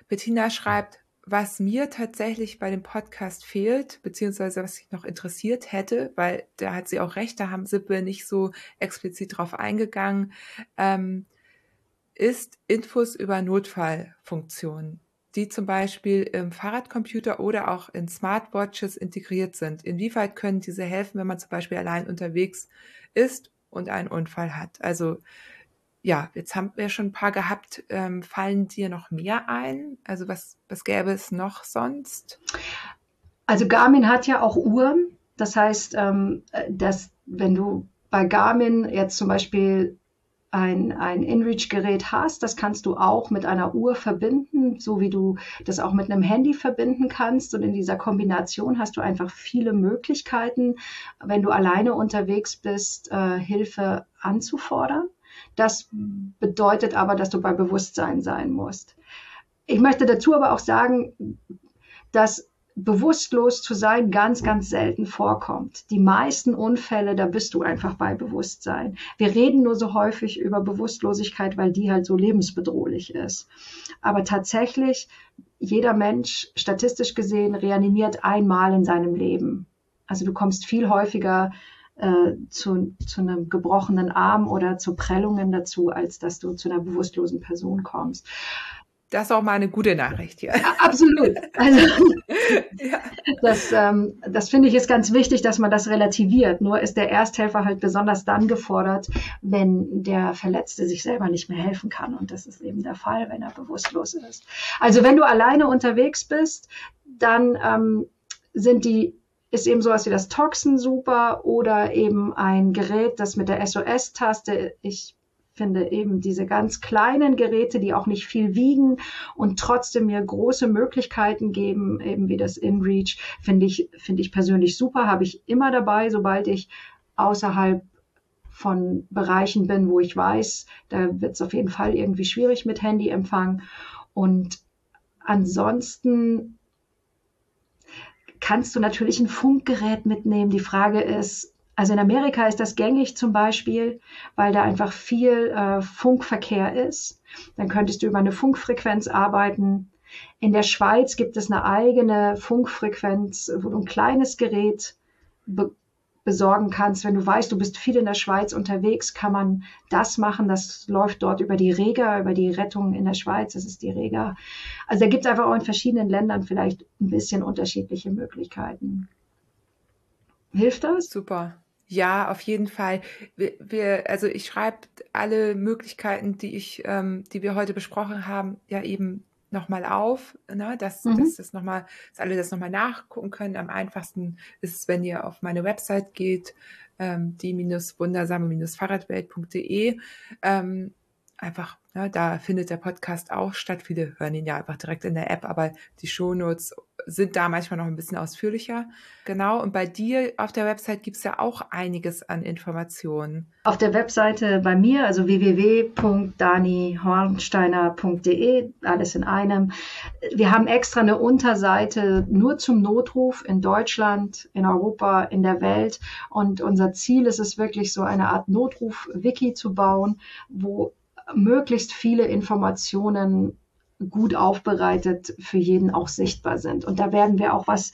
Bettina schreibt, was mir tatsächlich bei dem Podcast fehlt, beziehungsweise was sich noch interessiert hätte, weil da hat sie auch recht, da haben Sippe nicht so explizit drauf eingegangen, ähm, ist Infos über Notfallfunktionen die zum Beispiel im Fahrradcomputer oder auch in Smartwatches integriert sind. Inwieweit können diese helfen, wenn man zum Beispiel allein unterwegs ist und einen Unfall hat? Also ja, jetzt haben wir schon ein paar gehabt. Ähm, fallen dir noch mehr ein? Also was, was gäbe es noch sonst? Also Garmin hat ja auch Uhren. Das heißt, ähm, dass wenn du bei Garmin jetzt zum Beispiel ein, ein InReach-Gerät hast, das kannst du auch mit einer Uhr verbinden, so wie du das auch mit einem Handy verbinden kannst. Und in dieser Kombination hast du einfach viele Möglichkeiten, wenn du alleine unterwegs bist, äh, Hilfe anzufordern. Das bedeutet aber, dass du bei Bewusstsein sein musst. Ich möchte dazu aber auch sagen, dass bewusstlos zu sein ganz, ganz selten vorkommt. Die meisten Unfälle, da bist du einfach bei Bewusstsein. Wir reden nur so häufig über Bewusstlosigkeit, weil die halt so lebensbedrohlich ist. Aber tatsächlich, jeder Mensch, statistisch gesehen, reanimiert einmal in seinem Leben. Also du kommst viel häufiger äh, zu, zu einem gebrochenen Arm oder zu Prellungen dazu, als dass du zu einer bewusstlosen Person kommst. Das ist auch mal eine gute Nachricht hier. Ja, absolut. Also, ja. das, ähm, das finde ich ist ganz wichtig, dass man das relativiert. Nur ist der Ersthelfer halt besonders dann gefordert, wenn der Verletzte sich selber nicht mehr helfen kann. Und das ist eben der Fall, wenn er bewusstlos ist. Also wenn du alleine unterwegs bist, dann ähm, sind die ist eben sowas wie das Toxen super oder eben ein Gerät, das mit der SOS-Taste, ich finde eben diese ganz kleinen Geräte, die auch nicht viel wiegen und trotzdem mir große Möglichkeiten geben, eben wie das InReach, finde ich, finde ich persönlich super, habe ich immer dabei, sobald ich außerhalb von Bereichen bin, wo ich weiß, da wird es auf jeden Fall irgendwie schwierig mit Handyempfang. Und ansonsten kannst du natürlich ein Funkgerät mitnehmen. Die Frage ist, also in Amerika ist das gängig zum Beispiel, weil da einfach viel äh, Funkverkehr ist. Dann könntest du über eine Funkfrequenz arbeiten. In der Schweiz gibt es eine eigene Funkfrequenz, wo du ein kleines Gerät be besorgen kannst. Wenn du weißt, du bist viel in der Schweiz unterwegs, kann man das machen. Das läuft dort über die Rega, über die Rettung in der Schweiz. Das ist die Rega. Also da gibt es einfach auch in verschiedenen Ländern vielleicht ein bisschen unterschiedliche Möglichkeiten. Hilft das? Super. Ja, auf jeden Fall. Wir, wir also ich schreibe alle Möglichkeiten, die ich, ähm, die wir heute besprochen haben, ja eben nochmal auf, ne, dass, mhm. dass das nochmal, dass alle das nochmal nachgucken können. Am einfachsten ist es, wenn ihr auf meine Website geht, ähm, die-wundersame-fahrradwelt.de. Ähm, einfach, ne, da findet der Podcast auch statt. Viele hören ihn ja einfach direkt in der App, aber die Shownotes sind da manchmal noch ein bisschen ausführlicher. Genau, und bei dir auf der Website gibt es ja auch einiges an Informationen. Auf der Webseite bei mir, also www.danihornsteiner.de, alles in einem. Wir haben extra eine Unterseite nur zum Notruf in Deutschland, in Europa, in der Welt. Und unser Ziel ist es wirklich, so eine Art Notruf-Wiki zu bauen, wo möglichst viele Informationen gut aufbereitet für jeden auch sichtbar sind. Und da werden wir auch was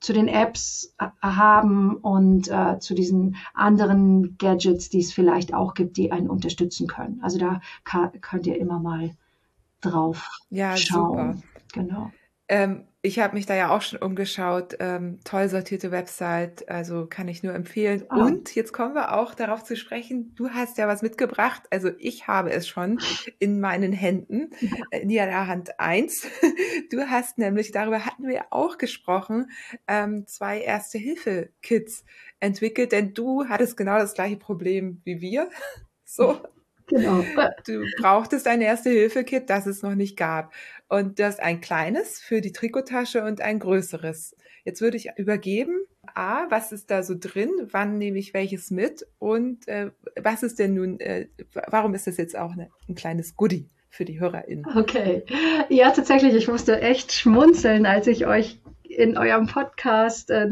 zu den Apps haben und äh, zu diesen anderen Gadgets, die es vielleicht auch gibt, die einen unterstützen können. Also da könnt ihr immer mal drauf ja, schauen. Super. Genau. Ähm, ich habe mich da ja auch schon umgeschaut. Ähm, toll sortierte Website, also kann ich nur empfehlen. Oh. Und jetzt kommen wir auch darauf zu sprechen. Du hast ja was mitgebracht. Also ich habe es schon in meinen Händen, in der Hand eins. Du hast nämlich, darüber hatten wir auch gesprochen, ähm, zwei Erste-Hilfe-Kits entwickelt, denn du hattest genau das gleiche Problem wie wir. So. Genau. Du brauchtest ein Erste-Hilfe-Kit, das es noch nicht gab. Und du hast ein kleines für die Trikotasche und ein größeres. Jetzt würde ich übergeben. A, was ist da so drin? Wann nehme ich welches mit? Und äh, was ist denn nun, äh, warum ist das jetzt auch eine, ein kleines Goodie für die HörerInnen? Okay. Ja, tatsächlich, ich musste echt schmunzeln, als ich euch in eurem Podcast äh,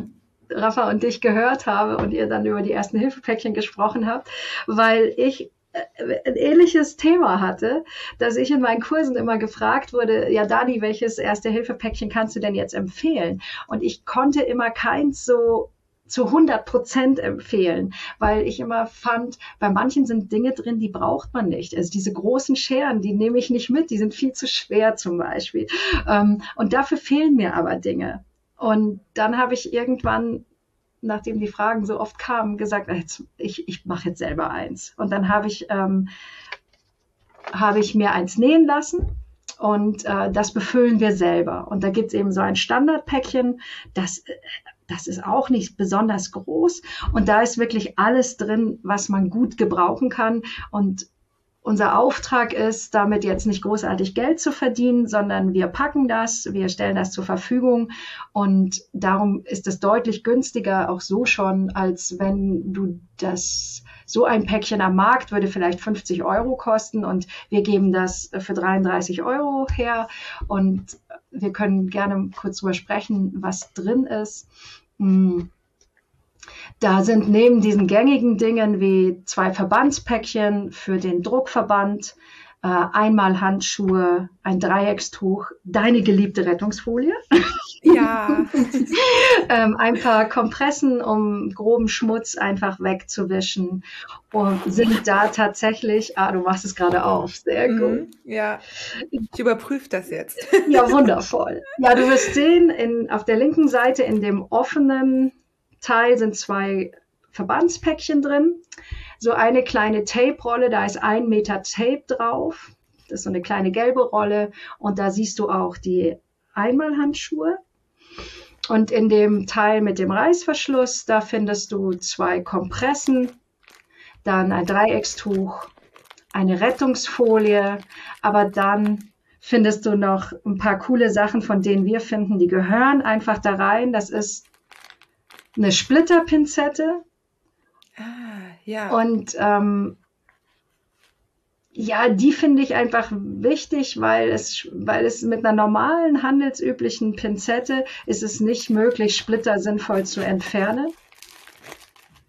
Rafa und dich gehört habe und ihr dann über die ersten Hilfepäckchen gesprochen habt, weil ich ein ähnliches Thema hatte, dass ich in meinen Kursen immer gefragt wurde, ja Dani, welches Erste-Hilfe-Päckchen kannst du denn jetzt empfehlen? Und ich konnte immer keins so zu 100 Prozent empfehlen, weil ich immer fand, bei manchen sind Dinge drin, die braucht man nicht. Also diese großen Scheren, die nehme ich nicht mit, die sind viel zu schwer zum Beispiel. Ähm, und dafür fehlen mir aber Dinge. Und dann habe ich irgendwann nachdem die Fragen so oft kamen, gesagt, jetzt, ich, ich mache jetzt selber eins. Und dann habe ich, ähm, habe ich mir eins nähen lassen und äh, das befüllen wir selber. Und da gibt es eben so ein Standardpäckchen, das, das ist auch nicht besonders groß und da ist wirklich alles drin, was man gut gebrauchen kann. Und unser Auftrag ist, damit jetzt nicht großartig Geld zu verdienen, sondern wir packen das, wir stellen das zur Verfügung und darum ist es deutlich günstiger, auch so schon, als wenn du das so ein Päckchen am Markt würde vielleicht 50 Euro kosten und wir geben das für 33 Euro her und wir können gerne kurz drüber sprechen, was drin ist. Hm. Da sind neben diesen gängigen Dingen wie zwei Verbandspäckchen für den Druckverband, äh, einmal Handschuhe, ein Dreieckstuch, deine geliebte Rettungsfolie. Ja. ähm, ein paar Kompressen, um groben Schmutz einfach wegzuwischen. Und sind da tatsächlich, ah, du machst es gerade auf, sehr mhm, gut. Ja, ich überprüfe das jetzt. ja, wundervoll. Ja, du wirst sehen, in, auf der linken Seite in dem offenen Teil sind zwei Verbandspäckchen drin. So eine kleine Tape-Rolle, da ist ein Meter Tape drauf. Das ist so eine kleine gelbe Rolle. Und da siehst du auch die Einmalhandschuhe. Und in dem Teil mit dem Reißverschluss, da findest du zwei Kompressen, dann ein Dreieckstuch, eine Rettungsfolie, aber dann findest du noch ein paar coole Sachen, von denen wir finden, die gehören einfach da rein. Das ist eine Splitterpinzette. Ah, ja. Und ähm, ja, die finde ich einfach wichtig, weil es, weil es mit einer normalen handelsüblichen Pinzette ist es nicht möglich, Splitter sinnvoll zu entfernen.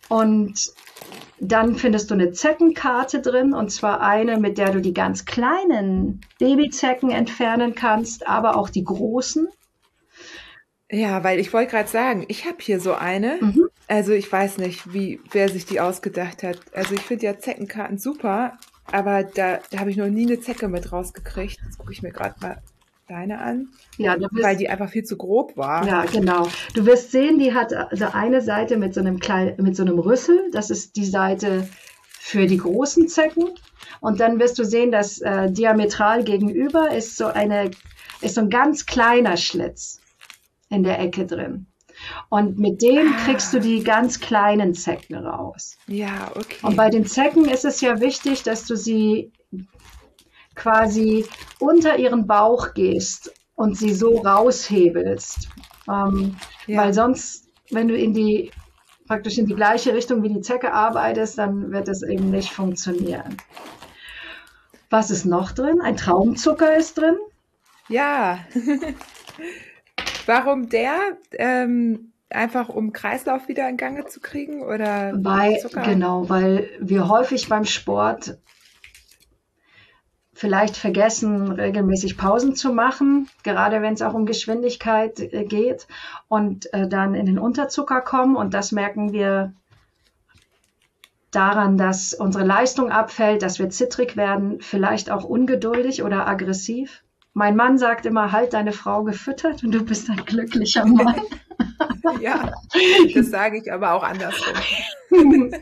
Und dann findest du eine Zeckenkarte drin, und zwar eine, mit der du die ganz kleinen Babyzecken entfernen kannst, aber auch die großen. Ja, weil ich wollte gerade sagen, ich habe hier so eine. Mhm. Also ich weiß nicht, wie wer sich die ausgedacht hat. Also ich finde ja Zeckenkarten super, aber da, da habe ich noch nie eine Zecke mit rausgekriegt. Jetzt gucke ich mir gerade mal deine an. Ja, wirst, weil die einfach viel zu grob war. Ja, genau. Du wirst sehen, die hat also eine Seite mit so einem kleinen, mit so einem Rüssel. Das ist die Seite für die großen Zecken. Und dann wirst du sehen, dass äh, diametral gegenüber ist so eine, ist so ein ganz kleiner Schlitz in der Ecke drin. Und mit dem ah. kriegst du die ganz kleinen Zecken raus. Ja, okay. Und bei den Zecken ist es ja wichtig, dass du sie quasi unter ihren Bauch gehst und sie so raushebelst. Ähm, ja. Weil sonst, wenn du in die praktisch in die gleiche Richtung wie die Zecke arbeitest, dann wird es eben nicht funktionieren. Was ist noch drin? Ein Traumzucker ist drin. Ja. Warum der? Ähm, einfach um Kreislauf wieder in Gange zu kriegen oder weil, Genau, weil wir häufig beim Sport vielleicht vergessen, regelmäßig Pausen zu machen, gerade wenn es auch um Geschwindigkeit äh, geht und äh, dann in den Unterzucker kommen. Und das merken wir daran, dass unsere Leistung abfällt, dass wir zittrig werden, vielleicht auch ungeduldig oder aggressiv. Mein Mann sagt immer, halt deine Frau gefüttert und du bist ein glücklicher Mann. ja, das sage ich aber auch andersrum. und,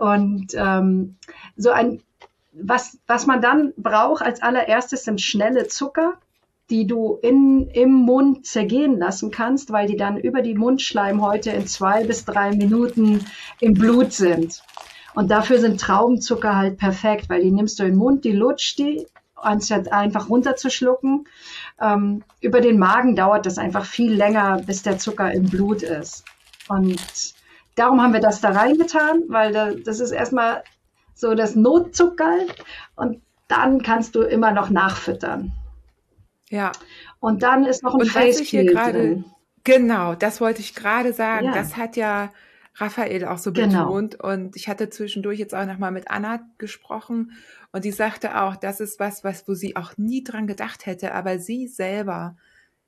und ähm, so ein was, was man dann braucht als allererstes sind schnelle Zucker, die du in, im Mund zergehen lassen kannst, weil die dann über die Mundschleimhäute in zwei bis drei Minuten im Blut sind. Und dafür sind Traubenzucker halt perfekt, weil die nimmst du in den Mund, die lutscht die, anstatt einfach runterzuschlucken. Ähm, über den Magen dauert das einfach viel länger, bis der Zucker im Blut ist. Und darum haben wir das da reingetan, weil da, das ist erstmal so das Notzucker und dann kannst du immer noch nachfüttern. Ja. Und dann ist noch ein Face drin. Genau, das wollte ich gerade sagen. Ja. Das hat ja Raphael auch so genau. betont und ich hatte zwischendurch jetzt auch noch mal mit Anna gesprochen und die sagte auch, das ist was, was wo sie auch nie dran gedacht hätte, aber sie selber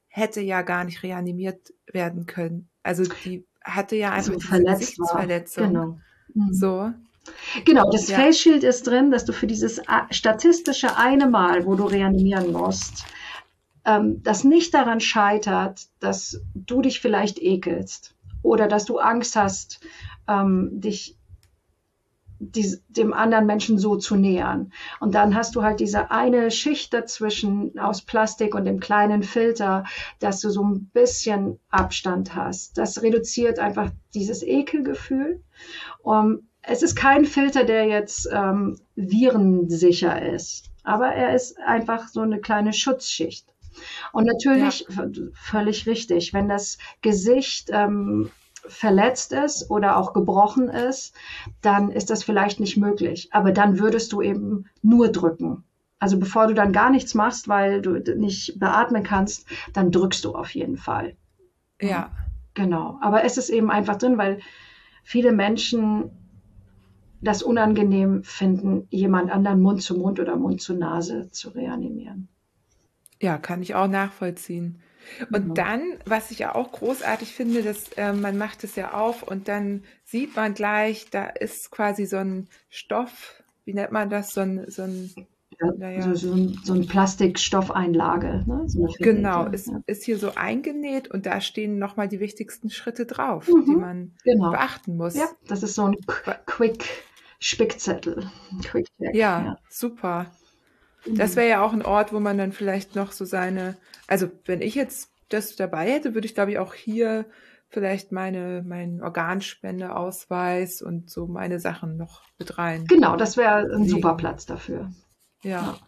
hätte ja gar nicht reanimiert werden können. Also die hatte ja einfach also eine Gesichtsverletzung. Genau. Mhm. So Genau, das ja. Face Shield ist drin, dass du für dieses statistische eine Mal, wo du reanimieren musst, ähm, das nicht daran scheitert, dass du dich vielleicht ekelst oder dass du Angst hast, ähm, dich die, dem anderen Menschen so zu nähern. Und dann hast du halt diese eine Schicht dazwischen aus Plastik und dem kleinen Filter, dass du so ein bisschen Abstand hast. Das reduziert einfach dieses Ekelgefühl. Um, es ist kein Filter, der jetzt ähm, virensicher ist, aber er ist einfach so eine kleine Schutzschicht. Und natürlich, ja. völlig richtig, wenn das Gesicht ähm, verletzt ist oder auch gebrochen ist, dann ist das vielleicht nicht möglich. Aber dann würdest du eben nur drücken. Also bevor du dann gar nichts machst, weil du nicht beatmen kannst, dann drückst du auf jeden Fall. Ja. Genau. Aber es ist eben einfach drin, weil viele Menschen das unangenehm finden, jemand anderen Mund zu Mund oder Mund zu Nase zu reanimieren. Ja, kann ich auch nachvollziehen. Und mhm. dann, was ich ja auch großartig finde, dass äh, man macht es ja auf und dann sieht man gleich, da ist quasi so ein Stoff, wie nennt man das, so ein, so ein ja, naja. so, so, ein, so ein Plastikstoffeinlage. Ne? So genau, es ja. ist hier so eingenäht und da stehen nochmal die wichtigsten Schritte drauf, mhm, die man genau. beachten muss. Ja, das ist so ein Quick Spickzettel. Quick ja, ja, super. Das mhm. wäre ja auch ein Ort, wo man dann vielleicht noch so seine, also wenn ich jetzt das dabei hätte, würde ich glaube ich auch hier vielleicht meine, meinen Organspendeausweis und so meine Sachen noch mit rein. Genau, das wäre ein legen. super Platz dafür. Ja. ja.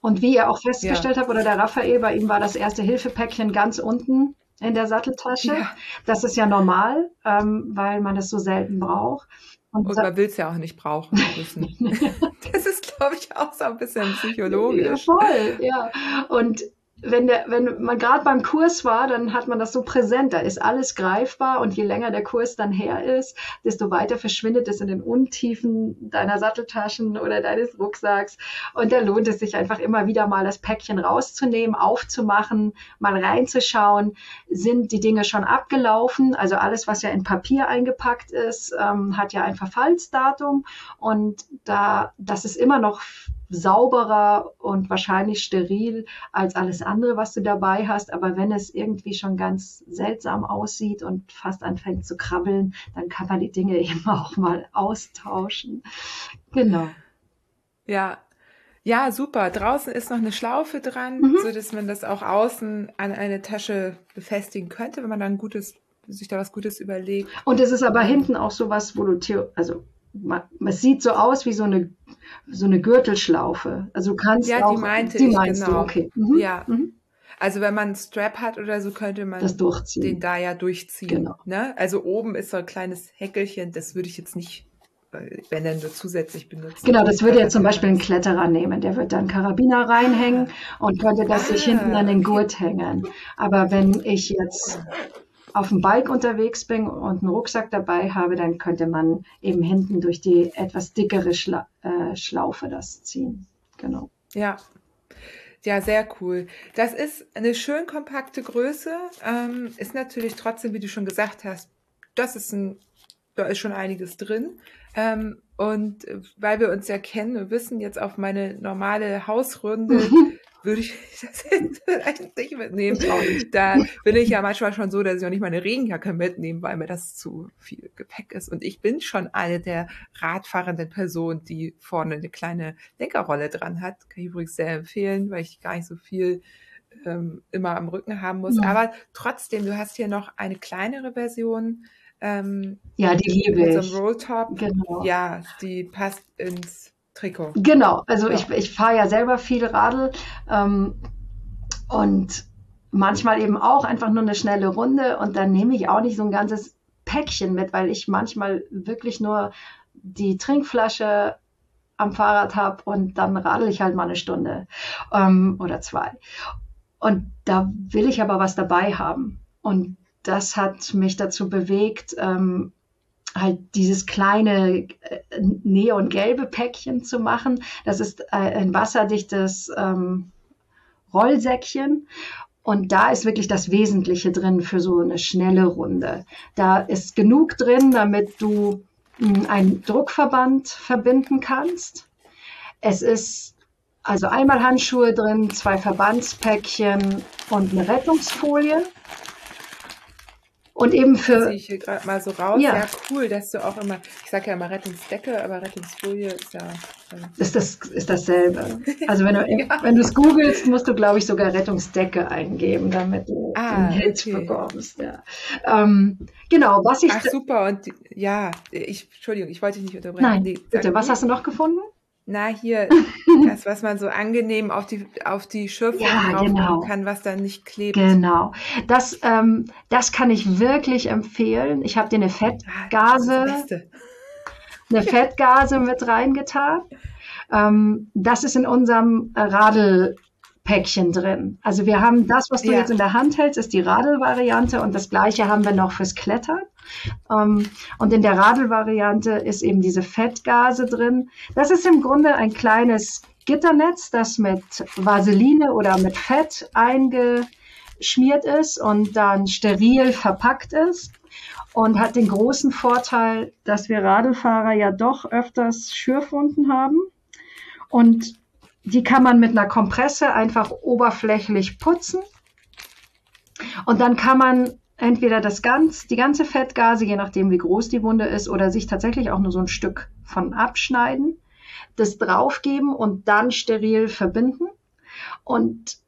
Und wie ihr auch festgestellt ja. habt, oder der Raphael, bei ihm war das erste Hilfepäckchen ganz unten in der Satteltasche. Ja. Das ist ja normal, ähm, weil man das so selten braucht. Und, und man will es ja auch nicht brauchen müssen. das ist, glaube ich, auch so ein bisschen psychologisch. Ja, voll, ja. Und wenn, der, wenn man gerade beim Kurs war, dann hat man das so präsent. Da ist alles greifbar und je länger der Kurs dann her ist, desto weiter verschwindet es in den Untiefen deiner Satteltaschen oder deines Rucksacks. Und da lohnt es sich einfach immer wieder mal das Päckchen rauszunehmen, aufzumachen, mal reinzuschauen. Sind die Dinge schon abgelaufen? Also alles, was ja in Papier eingepackt ist, ähm, hat ja ein Verfallsdatum und da, das ist immer noch sauberer und wahrscheinlich steril als alles andere, was du dabei hast. Aber wenn es irgendwie schon ganz seltsam aussieht und fast anfängt zu krabbeln, dann kann man die Dinge eben auch mal austauschen. Genau. Ja, Ja, super. Draußen ist noch eine Schlaufe dran, mhm. so dass man das auch außen an eine Tasche befestigen könnte, wenn man dann gutes, sich da was Gutes überlegt. Und es ist aber hinten auch so was, wo du, also man, es sieht so aus wie so eine, so eine Gürtelschlaufe. Also du kannst ja, auch, die meinte die ich, genau. du, okay. Mhm. Ja. Mhm. Also wenn man einen Strap hat oder so, könnte man den da ja durchziehen. Genau. Ne? Also oben ist so ein kleines Häckelchen, das würde ich jetzt nicht, äh, wenn dann nur zusätzlich benutzen. Genau, das würde jetzt zum Beispiel ein Kletterer nehmen. Der wird dann Karabiner reinhängen und könnte das sich Ah, hinten an den. Gurt hängen. Aber wenn ich jetzt auf dem Bike unterwegs bin und einen Rucksack dabei habe, dann könnte man eben hinten durch die etwas dickere Schla äh, Schlaufe das ziehen. Genau. Ja. Ja, sehr cool. Das ist eine schön kompakte Größe. Ähm, ist natürlich trotzdem, wie du schon gesagt hast, das ist ein, da ist schon einiges drin. Ähm, und äh, weil wir uns ja kennen und wissen, jetzt auf meine normale Hausrunde würde ich das jetzt vielleicht nicht mitnehmen. Da bin ich ja manchmal schon so, dass ich auch nicht meine Regenjacke mitnehme, weil mir das zu viel Gepäck ist. Und ich bin schon eine der radfahrenden Personen, die vorne eine kleine Lenkerrolle dran hat. Kann ich übrigens sehr empfehlen, weil ich gar nicht so viel ähm, immer am Rücken haben muss. Ja. Aber trotzdem, du hast hier noch eine kleinere Version. Ähm, Ja, die liebe mit so ich. einem Rolltop. Genau. Ja, die passt ins Trikot. Genau, also Ja. ich, ich fahre ja selber viel Radl ähm, und manchmal eben auch einfach nur eine schnelle Runde und dann nehme ich auch nicht so ein ganzes Päckchen mit, weil ich manchmal wirklich nur die Trinkflasche am Fahrrad habe und dann radel ich halt mal eine Stunde ähm, oder zwei. Und da will ich aber was dabei haben. Und das hat mich dazu bewegt, ähm, halt dieses kleine äh, neongelbe Päckchen zu machen. Das ist äh, ein wasserdichtes ähm, Rollsäckchen. Und da ist wirklich das Wesentliche drin für so eine schnelle Runde. Da ist genug drin, damit du mh, einen Druckverband verbinden kannst. Es ist also einmal Handschuhe drin, zwei Verbandspäckchen und eine Rettungsfolie. Und eben Das für sehe ich hier gerade mal so raus. Ja. Ja. cool, dass du auch immer, ich sage ja immer Rettungsdecke, aber Rettungsfolie ist ja. ähm, ist das ist dasselbe. Also wenn du Ja. wenn du es googelst, musst du glaube ich sogar Rettungsdecke eingeben, damit du Ah, den okay. bekommst. Ja. Ähm, genau, was ich Ach super, und die, ja, ich, Entschuldigung, ich wollte dich nicht unterbrechen. nein, Nee, bitte, was hast du noch gefunden? Na, hier, das, was man so angenehm auf die, auf die Schürfung Ja, genau. machen kann, was dann nicht klebt. Genau, das ähm, das kann ich wirklich empfehlen. Ich habe dir eine Ah, Fettgase eine Fettgase mit reingetan. Ähm, das ist in unserem Radelpäckchen drin. Also wir haben das, was du Ja. jetzt in der Hand hältst, ist die Radelvariante und das gleiche haben wir noch fürs Klettern. Ähm, und in der Radelvariante ist eben diese Fettgase drin. Das ist im Grunde ein kleines Gitternetz, das mit Vaseline oder mit Fett eingeschmiert ist und dann steril verpackt ist und hat den großen Vorteil, dass wir Radlfahrer ja doch öfters Schürfwunden haben. Und die kann man mit einer Kompresse einfach oberflächlich putzen. Und dann kann man entweder das ganz, die ganze Fettgase, je nachdem wie groß die Wunde ist, oder sich tatsächlich auch nur so ein Stück von abschneiden, das draufgeben und dann steril verbinden. Und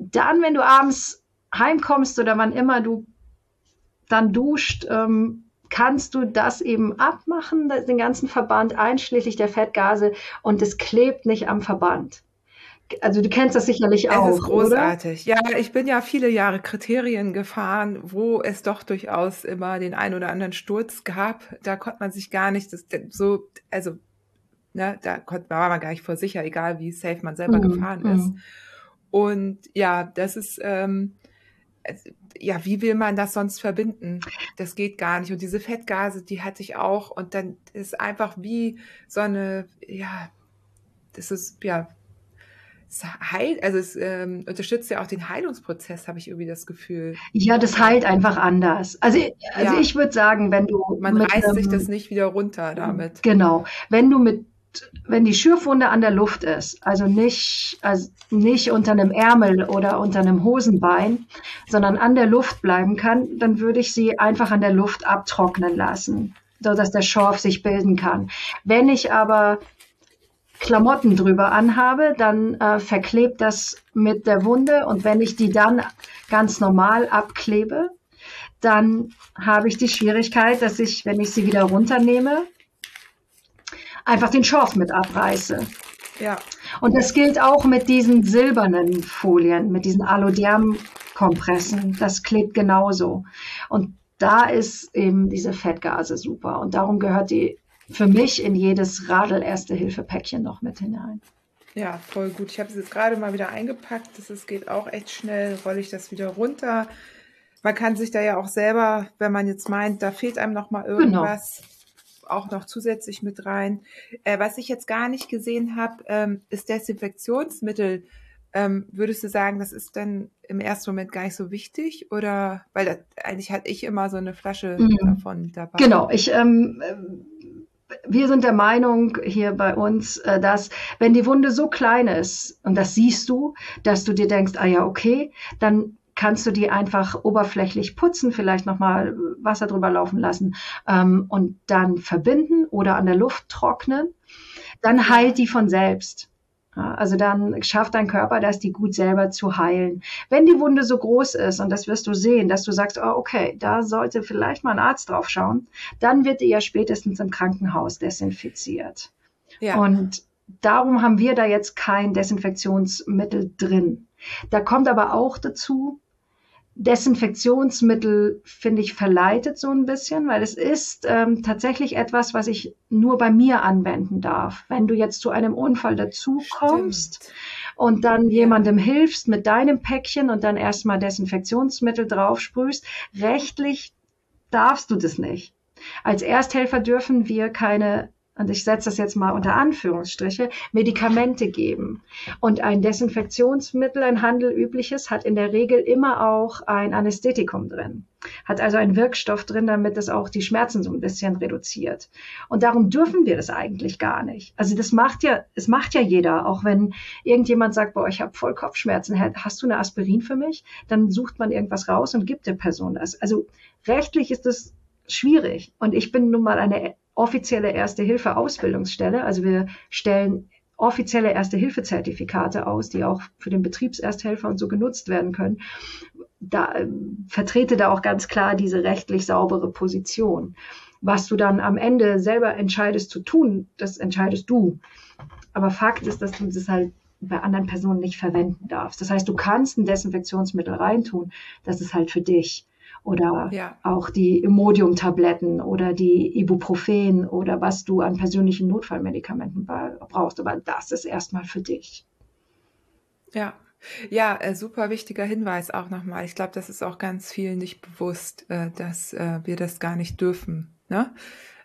dann, wenn du abends heimkommst oder wann immer du dann duscht, ähm, kannst du das eben abmachen, den ganzen Verband, einschließlich der Fettgase, und es klebt nicht am Verband. Also du kennst das sicherlich Es auch, ist großartig. Ja, ich bin ja viele Jahre Kriterien gefahren, wo es doch durchaus immer den einen oder anderen Sturz gab. Da konnte man sich gar nicht das, so, also, ne, da konnte, war man gar nicht vor sicher, egal wie safe man selber Mhm, gefahren mhm. ist. Und ja, das ist, ähm, ja, wie will man das sonst verbinden? Das geht gar nicht. Und diese Fettgase, die hatte ich auch. Und dann ist einfach wie so eine, ja, das ist, ja, es heilt, also es ähm, unterstützt ja auch den Heilungsprozess, habe ich irgendwie das Gefühl. Ja, das heilt einfach anders. Also, also Ja. ich würde sagen, wenn du Man reißt sich einem- das nicht wieder runter damit. Genau. Wenn du mit, wenn die Schürfwunde an der Luft ist, also nicht, also nicht unter einem Ärmel oder unter einem Hosenbein, sondern an der Luft bleiben kann, dann würde ich sie einfach an der Luft abtrocknen lassen, so dass der Schorf sich bilden kann. Wenn ich aber Klamotten drüber anhabe, dann äh, verklebt das mit der Wunde und wenn ich die dann ganz normal abklebe, dann habe ich die Schwierigkeit, dass ich, wenn ich sie wieder runternehme, einfach den Schorf mit abreiße. Ja. Und das gilt auch mit diesen silbernen Folien, mit diesen Alloderm-Kompressen. Das klebt genauso. Und da ist eben diese Fettgase super. Und darum gehört die für mich in jedes Radl-Erste-Hilfe-Päckchen noch mit hinein. Ja, voll gut. Ich habe es jetzt gerade mal wieder eingepackt. Das ist, geht auch echt schnell. Rolle ich das wieder runter. Man kann sich da ja auch selber, wenn man jetzt meint, da fehlt einem noch mal genau. irgendwas, genau. Auch noch zusätzlich mit rein. Äh, was ich jetzt gar nicht gesehen habe, ähm, ist Desinfektionsmittel. Ähm, würdest du sagen, das ist dann im ersten Moment gar nicht so wichtig? Oder weil das, eigentlich hatte ich immer so eine Flasche mhm. davon dabei. Genau, ich ähm, wir sind der Meinung hier bei uns, äh, dass wenn die Wunde so klein ist, und das siehst du, dass du dir denkst, ah ja, okay, dann kannst du die einfach oberflächlich putzen, vielleicht nochmal Wasser drüber laufen lassen ähm, und dann verbinden oder an der Luft trocknen. Dann heilt die von selbst. Also dann schafft dein Körper das, die gut selber zu heilen. Wenn die Wunde so groß ist, und das wirst du sehen, dass du sagst, oh, okay, da sollte vielleicht mal ein Arzt drauf schauen, dann wird die ja spätestens im Krankenhaus desinfiziert. Ja. Und darum haben wir da jetzt kein Desinfektionsmittel drin. Da kommt aber auch dazu, Desinfektionsmittel, finde ich, verleitet so ein bisschen, weil es ist ähm, tatsächlich etwas, was ich nur bei mir anwenden darf. Wenn du jetzt zu einem Unfall dazu kommst und dann jemandem hilfst mit deinem Päckchen und dann erstmal Desinfektionsmittel draufsprühst, rechtlich darfst du das nicht. Als Ersthelfer dürfen wir keine und ich setze das jetzt mal unter Anführungsstriche, Medikamente geben. Und ein Desinfektionsmittel, ein handelübliches, hat in der Regel immer auch ein Anästhetikum drin. Hat also einen Wirkstoff drin, damit es auch die Schmerzen so ein bisschen reduziert. Und darum dürfen wir das eigentlich gar nicht. Also das macht ja, es macht ja jeder, auch wenn irgendjemand sagt, boah, ich habe voll Kopfschmerzen, hast du eine Aspirin für mich? Dann sucht man irgendwas raus und gibt der Person das. Also rechtlich ist das schwierig. Und ich bin nun mal eine offizielle Erste-Hilfe-Ausbildungsstelle. Also wir stellen offizielle Erste-Hilfe-Zertifikate aus, die auch für den Betriebsersthelfer und so genutzt werden können. Da äh, vertrete da auch ganz klar diese rechtlich saubere Position. Was du dann am Ende selber entscheidest zu tun, das entscheidest du. Aber Fakt ist, dass du das halt bei anderen Personen nicht verwenden darfst. Das heißt, du kannst ein Desinfektionsmittel reintun, das ist halt für dich oder ja. auch die Imodium-Tabletten oder die Ibuprofen oder was du an persönlichen Notfallmedikamenten brauchst. Aber das ist erstmal für dich. Ja. Ja, äh, super wichtiger Hinweis auch nochmal. Ich glaube, das ist auch ganz vielen nicht bewusst, äh, dass äh, wir das gar nicht dürfen. Ne?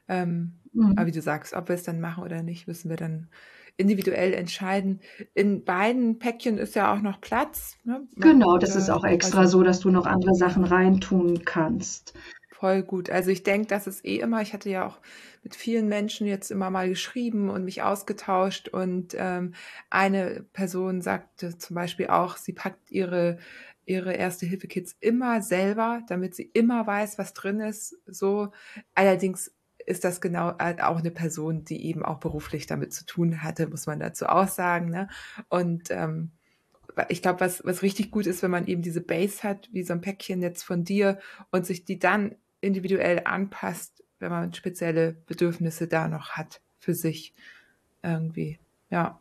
Ähm, mhm. Aber wie du sagst, ob wir es dann machen oder nicht, müssen wir dann individuell entscheiden. In beiden Päckchen ist ja auch noch Platz. Ne? Genau, das ist auch extra also, so, dass du noch andere Sachen reintun kannst. Voll gut. Also ich denke, das ist eh immer, ich hatte ja auch mit vielen Menschen jetzt immer mal geschrieben und mich ausgetauscht und ähm, eine Person sagte zum Beispiel auch, sie packt ihre ihre erste Hilfe Kits immer selber, damit sie immer weiß, was drin ist. So allerdings ist das genau äh, auch eine Person, die eben auch beruflich damit zu tun hatte, muss man dazu auch sagen. Ne? Und ähm, ich glaube, was, was richtig gut ist, wenn man eben diese Base hat, wie so ein Päckchen jetzt von dir und sich die dann individuell anpasst, wenn man spezielle Bedürfnisse da noch hat für sich irgendwie. Ja.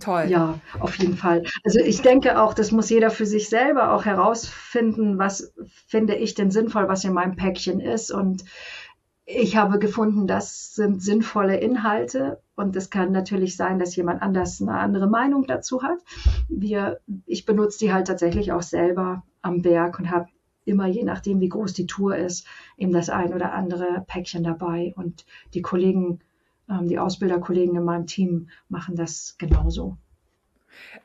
Toll. Ja, auf jeden Fall. Also ich denke auch, das muss jeder für sich selber auch herausfinden, was finde ich denn sinnvoll, was in meinem Päckchen ist. Und ich habe gefunden, das sind sinnvolle Inhalte. Und es kann natürlich sein, dass jemand anders eine andere Meinung dazu hat. Wir, ich benutze die halt tatsächlich auch selber am Berg und habe immer, je nachdem, wie groß die Tour ist, eben das ein oder andere Päckchen dabei. Und die Kollegen die Ausbilderkollegen in meinem Team machen das genauso.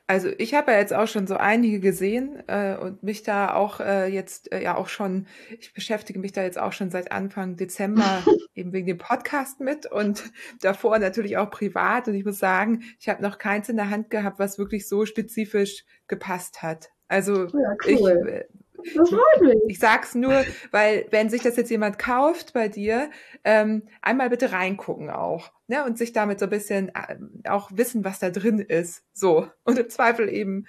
Also ich habe ja jetzt auch schon so einige gesehen äh, und mich da auch äh, jetzt äh, ja auch schon, ich beschäftige mich da jetzt auch schon seit Anfang Dezember eben wegen dem Podcast mit und davor natürlich auch privat. Und ich muss sagen, ich habe noch keins in der Hand gehabt, was wirklich so spezifisch gepasst hat. Also ja, cool. ich Das freut mich. Ich sag's nur, weil wenn sich das jetzt jemand kauft bei dir, ähm, einmal bitte reingucken auch. Ne? Und sich damit so ein bisschen äh, auch wissen, was da drin ist. So. Und im Zweifel eben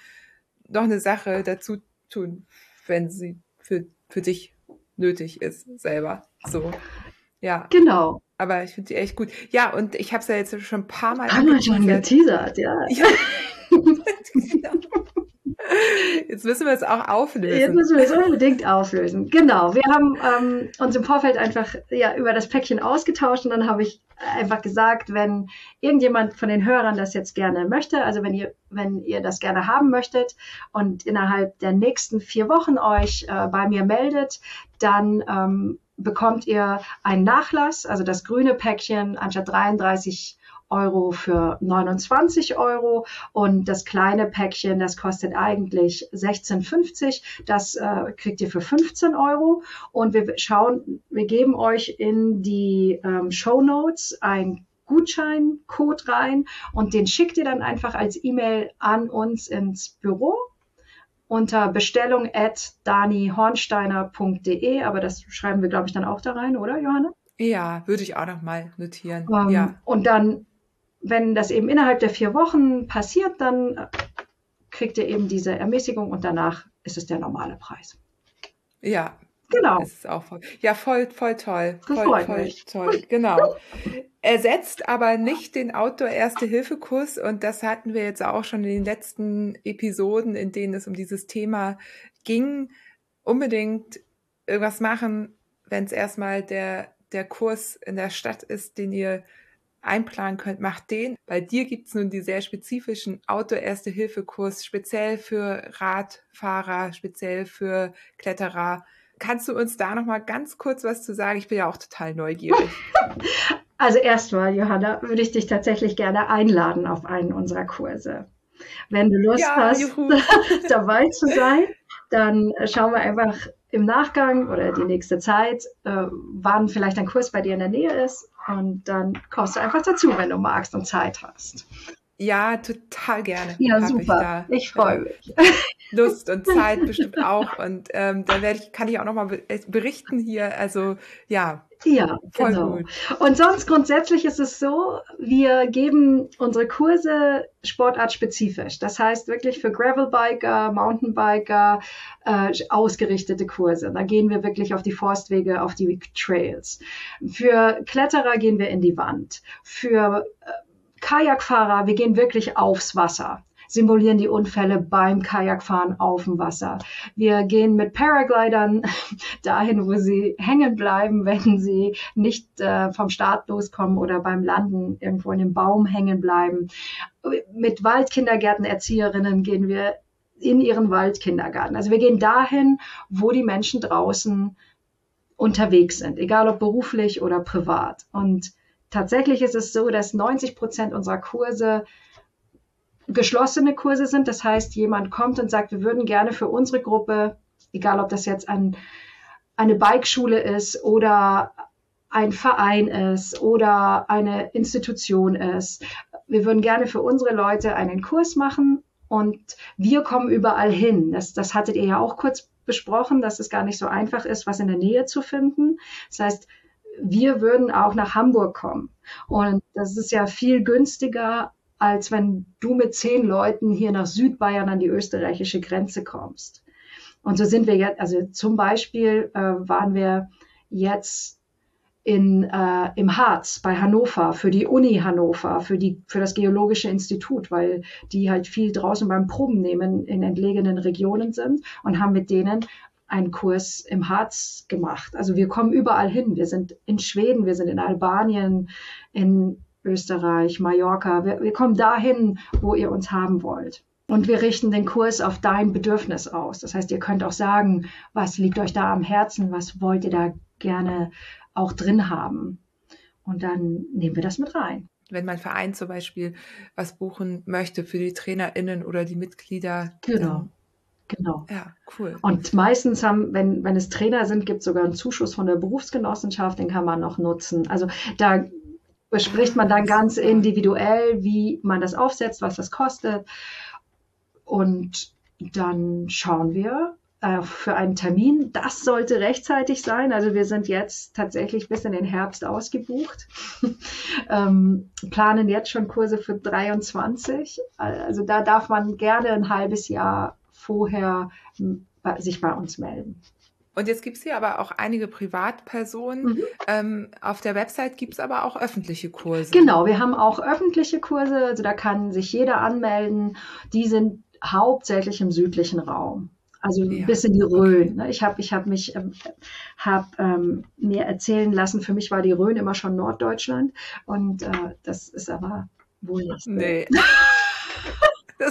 noch eine Sache dazu tun, wenn sie für, für dich nötig ist, selber. So. Ja. Genau. Aber ich finde sie echt gut. Ja, und ich habe es ja jetzt schon ein paar Mal. Haben wir schon geteasert, ja. ja. Jetzt müssen wir es auch auflösen. Jetzt müssen wir es unbedingt auflösen. Genau. Wir haben ähm, uns im Vorfeld einfach ja, über das Päckchen ausgetauscht und dann habe ich einfach gesagt, wenn irgendjemand von den Hörern das jetzt gerne möchte, also wenn ihr, wenn ihr das gerne haben möchtet und innerhalb der nächsten vier Wochen euch äh, bei mir meldet, dann ähm, bekommt ihr einen Nachlass, also das grüne Päckchen anstatt 33 Euro für 29 Euro und das kleine Päckchen, das kostet eigentlich 16,50. Das äh, kriegt ihr für 15 Euro und wir schauen, wir geben euch in die ähm, Show Notes ein Gutscheincode rein und den schickt ihr dann einfach als E-Mail an uns ins Büro unter bestellung at danihornsteiner.de, aber das schreiben wir, glaube ich, dann auch da rein, oder, Johanna? Ja, würde ich auch noch mal notieren. Um, ähm, ja. Und dann wenn das eben innerhalb der vier Wochen passiert, dann kriegt ihr eben diese Ermäßigung und danach ist es der normale Preis. Ja. Genau. Das ist auch voll, ja, voll, voll toll. Das voll mich. toll. Genau. Ersetzt aber nicht den Outdoor-Erste-Hilfe-Kurs und das hatten wir jetzt auch schon in den letzten Episoden, in denen es um dieses Thema ging. Unbedingt irgendwas machen, wenn es erstmal der, der Kurs in der Stadt ist, den ihr einplanen könnt, macht den. Bei dir gibt's nun die sehr spezifischen Outdoor-Erste-Hilfe-Kurs, speziell für Radfahrer, speziell für Kletterer. Kannst du uns da noch mal ganz kurz was zu sagen? Ich bin ja auch total neugierig. Also erstmal, Johanna, würde ich dich tatsächlich gerne einladen auf einen unserer Kurse. Wenn du Lust Ja, hast, juhu. dabei zu sein, dann schauen wir einfach im Nachgang oder die nächste Zeit, äh, wann vielleicht ein Kurs bei dir in der Nähe ist. Und dann kommst du einfach dazu, wenn du magst und Zeit hast. Ja, total gerne. Ja, super. Ich, Ich, freue mich. äh, Lust und Zeit bestimmt auch. Und ähm, da werde ich, kann ich auch noch mal be- äh, berichten hier. Also ja, Ja, voll genau. gut. Und sonst grundsätzlich ist es so, wir geben unsere Kurse sportartspezifisch. Das heißt wirklich für Gravelbiker, Mountainbiker äh, ausgerichtete Kurse. Da gehen wir wirklich auf die Forstwege, auf die Trails. Für Kletterer gehen wir in die Wand. Für äh, Kajakfahrer, wir gehen wirklich aufs Wasser simulieren die Unfälle beim Kajakfahren auf dem Wasser. Wir gehen mit Paraglidern dahin, wo sie hängen bleiben, wenn sie nicht äh, vom Start loskommen oder beim Landen irgendwo in dem Baum hängen bleiben. Mit Waldkindergärtenerzieherinnen gehen wir in ihren Waldkindergarten. Also wir gehen dahin, wo die Menschen draußen unterwegs sind, egal ob beruflich oder privat. Und tatsächlich ist es so, dass 90 Prozent unserer Kurse geschlossene Kurse sind. Das heißt, jemand kommt und sagt, wir würden gerne für unsere Gruppe, egal ob das jetzt ein, eine Bikeschule ist oder ein Verein ist oder eine Institution ist, wir würden gerne für unsere Leute einen Kurs machen und wir kommen überall hin. Das, das hattet ihr ja auch kurz besprochen, dass es gar nicht so einfach ist, was in der Nähe zu finden. Das heißt, wir würden auch nach Hamburg kommen. Und das ist ja viel günstiger, als wenn du mit zehn Leuten hier nach Südbayern an die österreichische Grenze kommst. Und so sind wir jetzt, also zum Beispiel äh, waren wir jetzt in, äh, im Harz bei Hannover für die Uni Hannover, für, die, für das Geologische Institut, weil die halt viel draußen beim Proben nehmen in entlegenen Regionen sind und haben mit denen einen Kurs im Harz gemacht. Also wir kommen überall hin. Wir sind in Schweden, wir sind in Albanien, in Österreich, Mallorca. Wir, wir kommen dahin, wo ihr uns haben wollt. Und wir richten den Kurs auf dein Bedürfnis aus. Das heißt, ihr könnt auch sagen, was liegt euch da am Herzen, was wollt ihr da gerne auch drin haben. Und dann nehmen wir das mit rein. Wenn mein Verein zum Beispiel was buchen möchte für die TrainerInnen oder die Mitglieder. Genau. Genau. Ja, cool. Und meistens haben, wenn, wenn es Trainer sind, gibt es sogar einen Zuschuss von der Berufsgenossenschaft, den kann man noch nutzen. Also da bespricht man dann ganz individuell, wie man das aufsetzt, was das kostet. Und dann schauen wir, äh, für einen Termin. Das sollte rechtzeitig sein. Also wir sind jetzt tatsächlich bis in den Herbst ausgebucht, ähm, planen jetzt schon Kurse für 23. Also da darf man gerne ein halbes Jahr vorher sich bei uns melden. Und jetzt gibt es hier aber auch einige Privatpersonen. Mhm. Ähm, auf der Website gibt es aber auch öffentliche Kurse. Genau, wir haben auch öffentliche Kurse, also da kann sich jeder anmelden. Die sind hauptsächlich im südlichen Raum. Also ja. bis in die Rhön. Ne? Ich habe ich hab mich ähm, hab, ähm, mir erzählen lassen, für mich war die Rhön immer schon Norddeutschland. Und äh, das ist aber wohl nicht. Nee.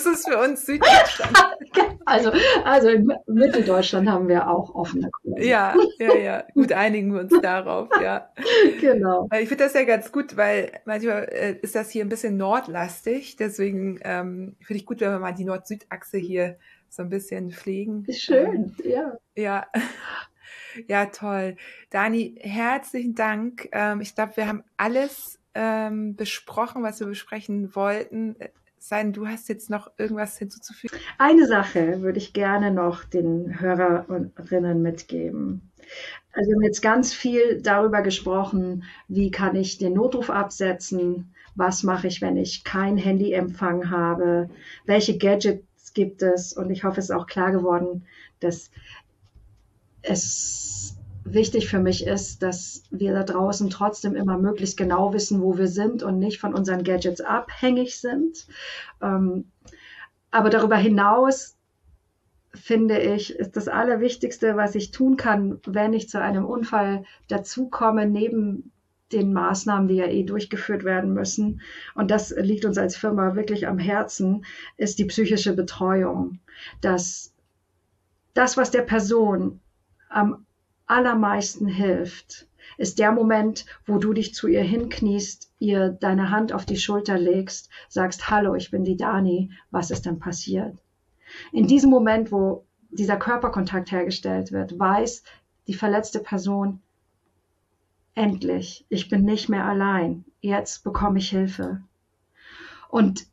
Das ist für uns Süddeutschland. Also, also in Mitteldeutschland haben wir auch offene Kurse. Ja, ja, ja. Gut, einigen wir uns darauf, ja. Genau. Ich finde das ja ganz gut, weil manchmal äh, ist das hier ein bisschen nordlastig. Deswegen ähm, finde ich gut, wenn wir mal die Nord-Süd-Achse hier so ein bisschen pflegen. Schön, ja. Ja. Ja, toll. Dani, herzlichen Dank. Ähm, ich glaube, wir haben alles ähm, besprochen, was wir besprechen wollten sein, du hast jetzt noch irgendwas hinzuzufügen? Eine Sache würde ich gerne noch den Hörerinnen mitgeben. Also wir haben jetzt ganz viel darüber gesprochen, wie kann ich den Notruf absetzen, was mache ich, wenn ich kein Handyempfang habe, welche Gadgets gibt es und ich hoffe, es ist auch klar geworden, dass es wichtig für mich ist, dass wir da draußen trotzdem immer möglichst genau wissen, wo wir sind und nicht von unseren Gadgets abhängig sind. Ähm, aber darüber hinaus finde ich, ist das Allerwichtigste, was ich tun kann, wenn ich zu einem Unfall dazukomme, neben den Maßnahmen, die ja eh durchgeführt werden müssen, und das liegt uns als Firma wirklich am Herzen, ist die psychische Betreuung. Dass das, was der Person am allermeisten hilft, ist der Moment, wo du dich zu ihr hinkniest, ihr deine Hand auf die Schulter legst, sagst, hallo, ich bin die Dani, was ist denn passiert? In diesem Moment, wo dieser Körperkontakt hergestellt wird, weiß die verletzte Person, endlich, ich bin nicht mehr allein, jetzt bekomme ich Hilfe. Und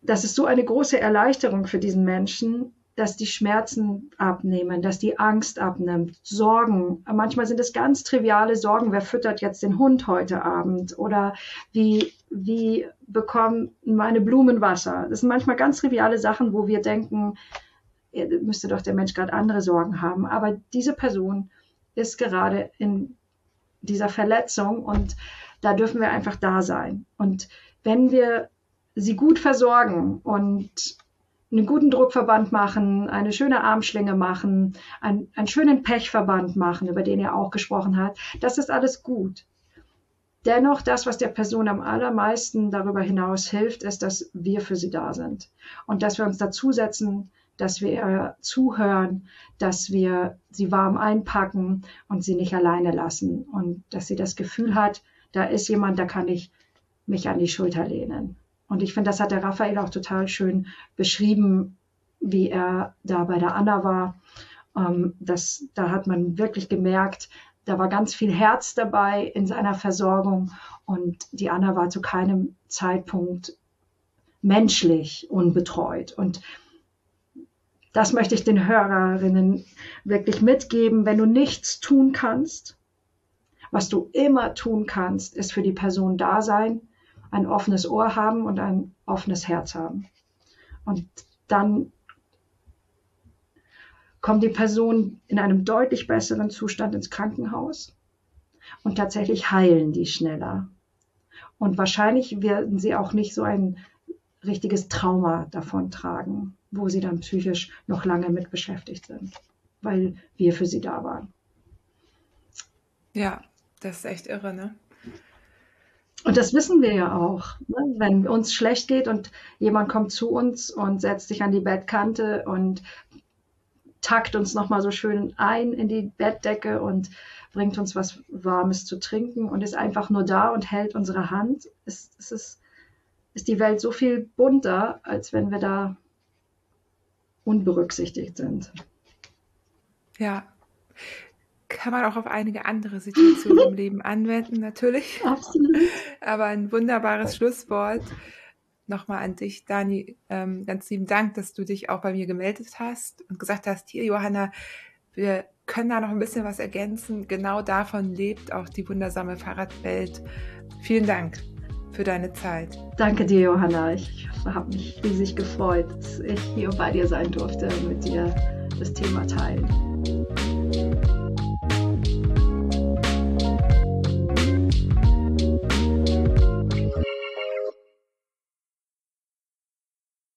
das ist so eine große Erleichterung für diesen Menschen, dass die Schmerzen abnehmen, dass die Angst abnimmt, Sorgen. Manchmal sind es ganz triviale Sorgen. Wer füttert jetzt den Hund heute Abend? Oder wie, wie bekommen meine Blumen Wasser? Das sind manchmal ganz triviale Sachen, wo wir denken, müsste doch der Mensch gerade andere Sorgen haben. Aber diese Person ist gerade in dieser Verletzung und da dürfen wir einfach da sein. Und wenn wir sie gut versorgen und einen guten Druckverband machen, eine schöne Armschlinge machen, ein, einen schönen Pechverband machen, über den er auch gesprochen hat. Das ist alles gut. Dennoch, das, was der Person am allermeisten darüber hinaus hilft, ist, dass wir für sie da sind und dass wir uns dazusetzen, dass wir ihr zuhören, dass wir sie warm einpacken und sie nicht alleine lassen und dass sie das Gefühl hat, da ist jemand, da kann ich mich an die Schulter lehnen. Und ich finde, das hat der Raphael auch total schön beschrieben, wie er da bei der Anna war. Ähm, das, da hat man wirklich gemerkt, da war ganz viel Herz dabei in seiner Versorgung und die Anna war zu keinem Zeitpunkt menschlich unbetreut. Und das möchte ich den Hörerinnen wirklich mitgeben. Wenn du nichts tun kannst, was du immer tun kannst, ist für die Person da sein, ein offenes Ohr haben und ein offenes Herz haben. Und dann kommt die Person in einem deutlich besseren Zustand ins Krankenhaus und tatsächlich heilen die schneller. Und wahrscheinlich werden sie auch nicht so ein richtiges Trauma davon tragen, wo sie dann psychisch noch lange mit beschäftigt sind, weil wir für sie da waren. Ja, das ist echt irre, ne? Und das wissen wir ja auch. Ne? Wenn uns schlecht geht und jemand kommt zu uns und setzt sich an die Bettkante und takt uns nochmal so schön ein in die Bettdecke und bringt uns was Warmes zu trinken und ist einfach nur da und hält unsere Hand, ist, ist, ist, ist die Welt so viel bunter, als wenn wir da unberücksichtigt sind. Ja, kann man auch auf einige andere Situationen im Leben anwenden, natürlich. Absolut. Aber ein wunderbares Schlusswort. nochmal an dich, Dani, ähm, ganz lieben Dank, dass du dich auch bei mir gemeldet hast und gesagt hast, hier, Johanna, wir können da noch ein bisschen was ergänzen. Genau davon lebt auch die wundersame Fahrradwelt. Vielen Dank für deine Zeit. Danke dir, Johanna. Ich habe mich riesig gefreut, dass ich hier bei dir sein durfte und mit dir das Thema teilen.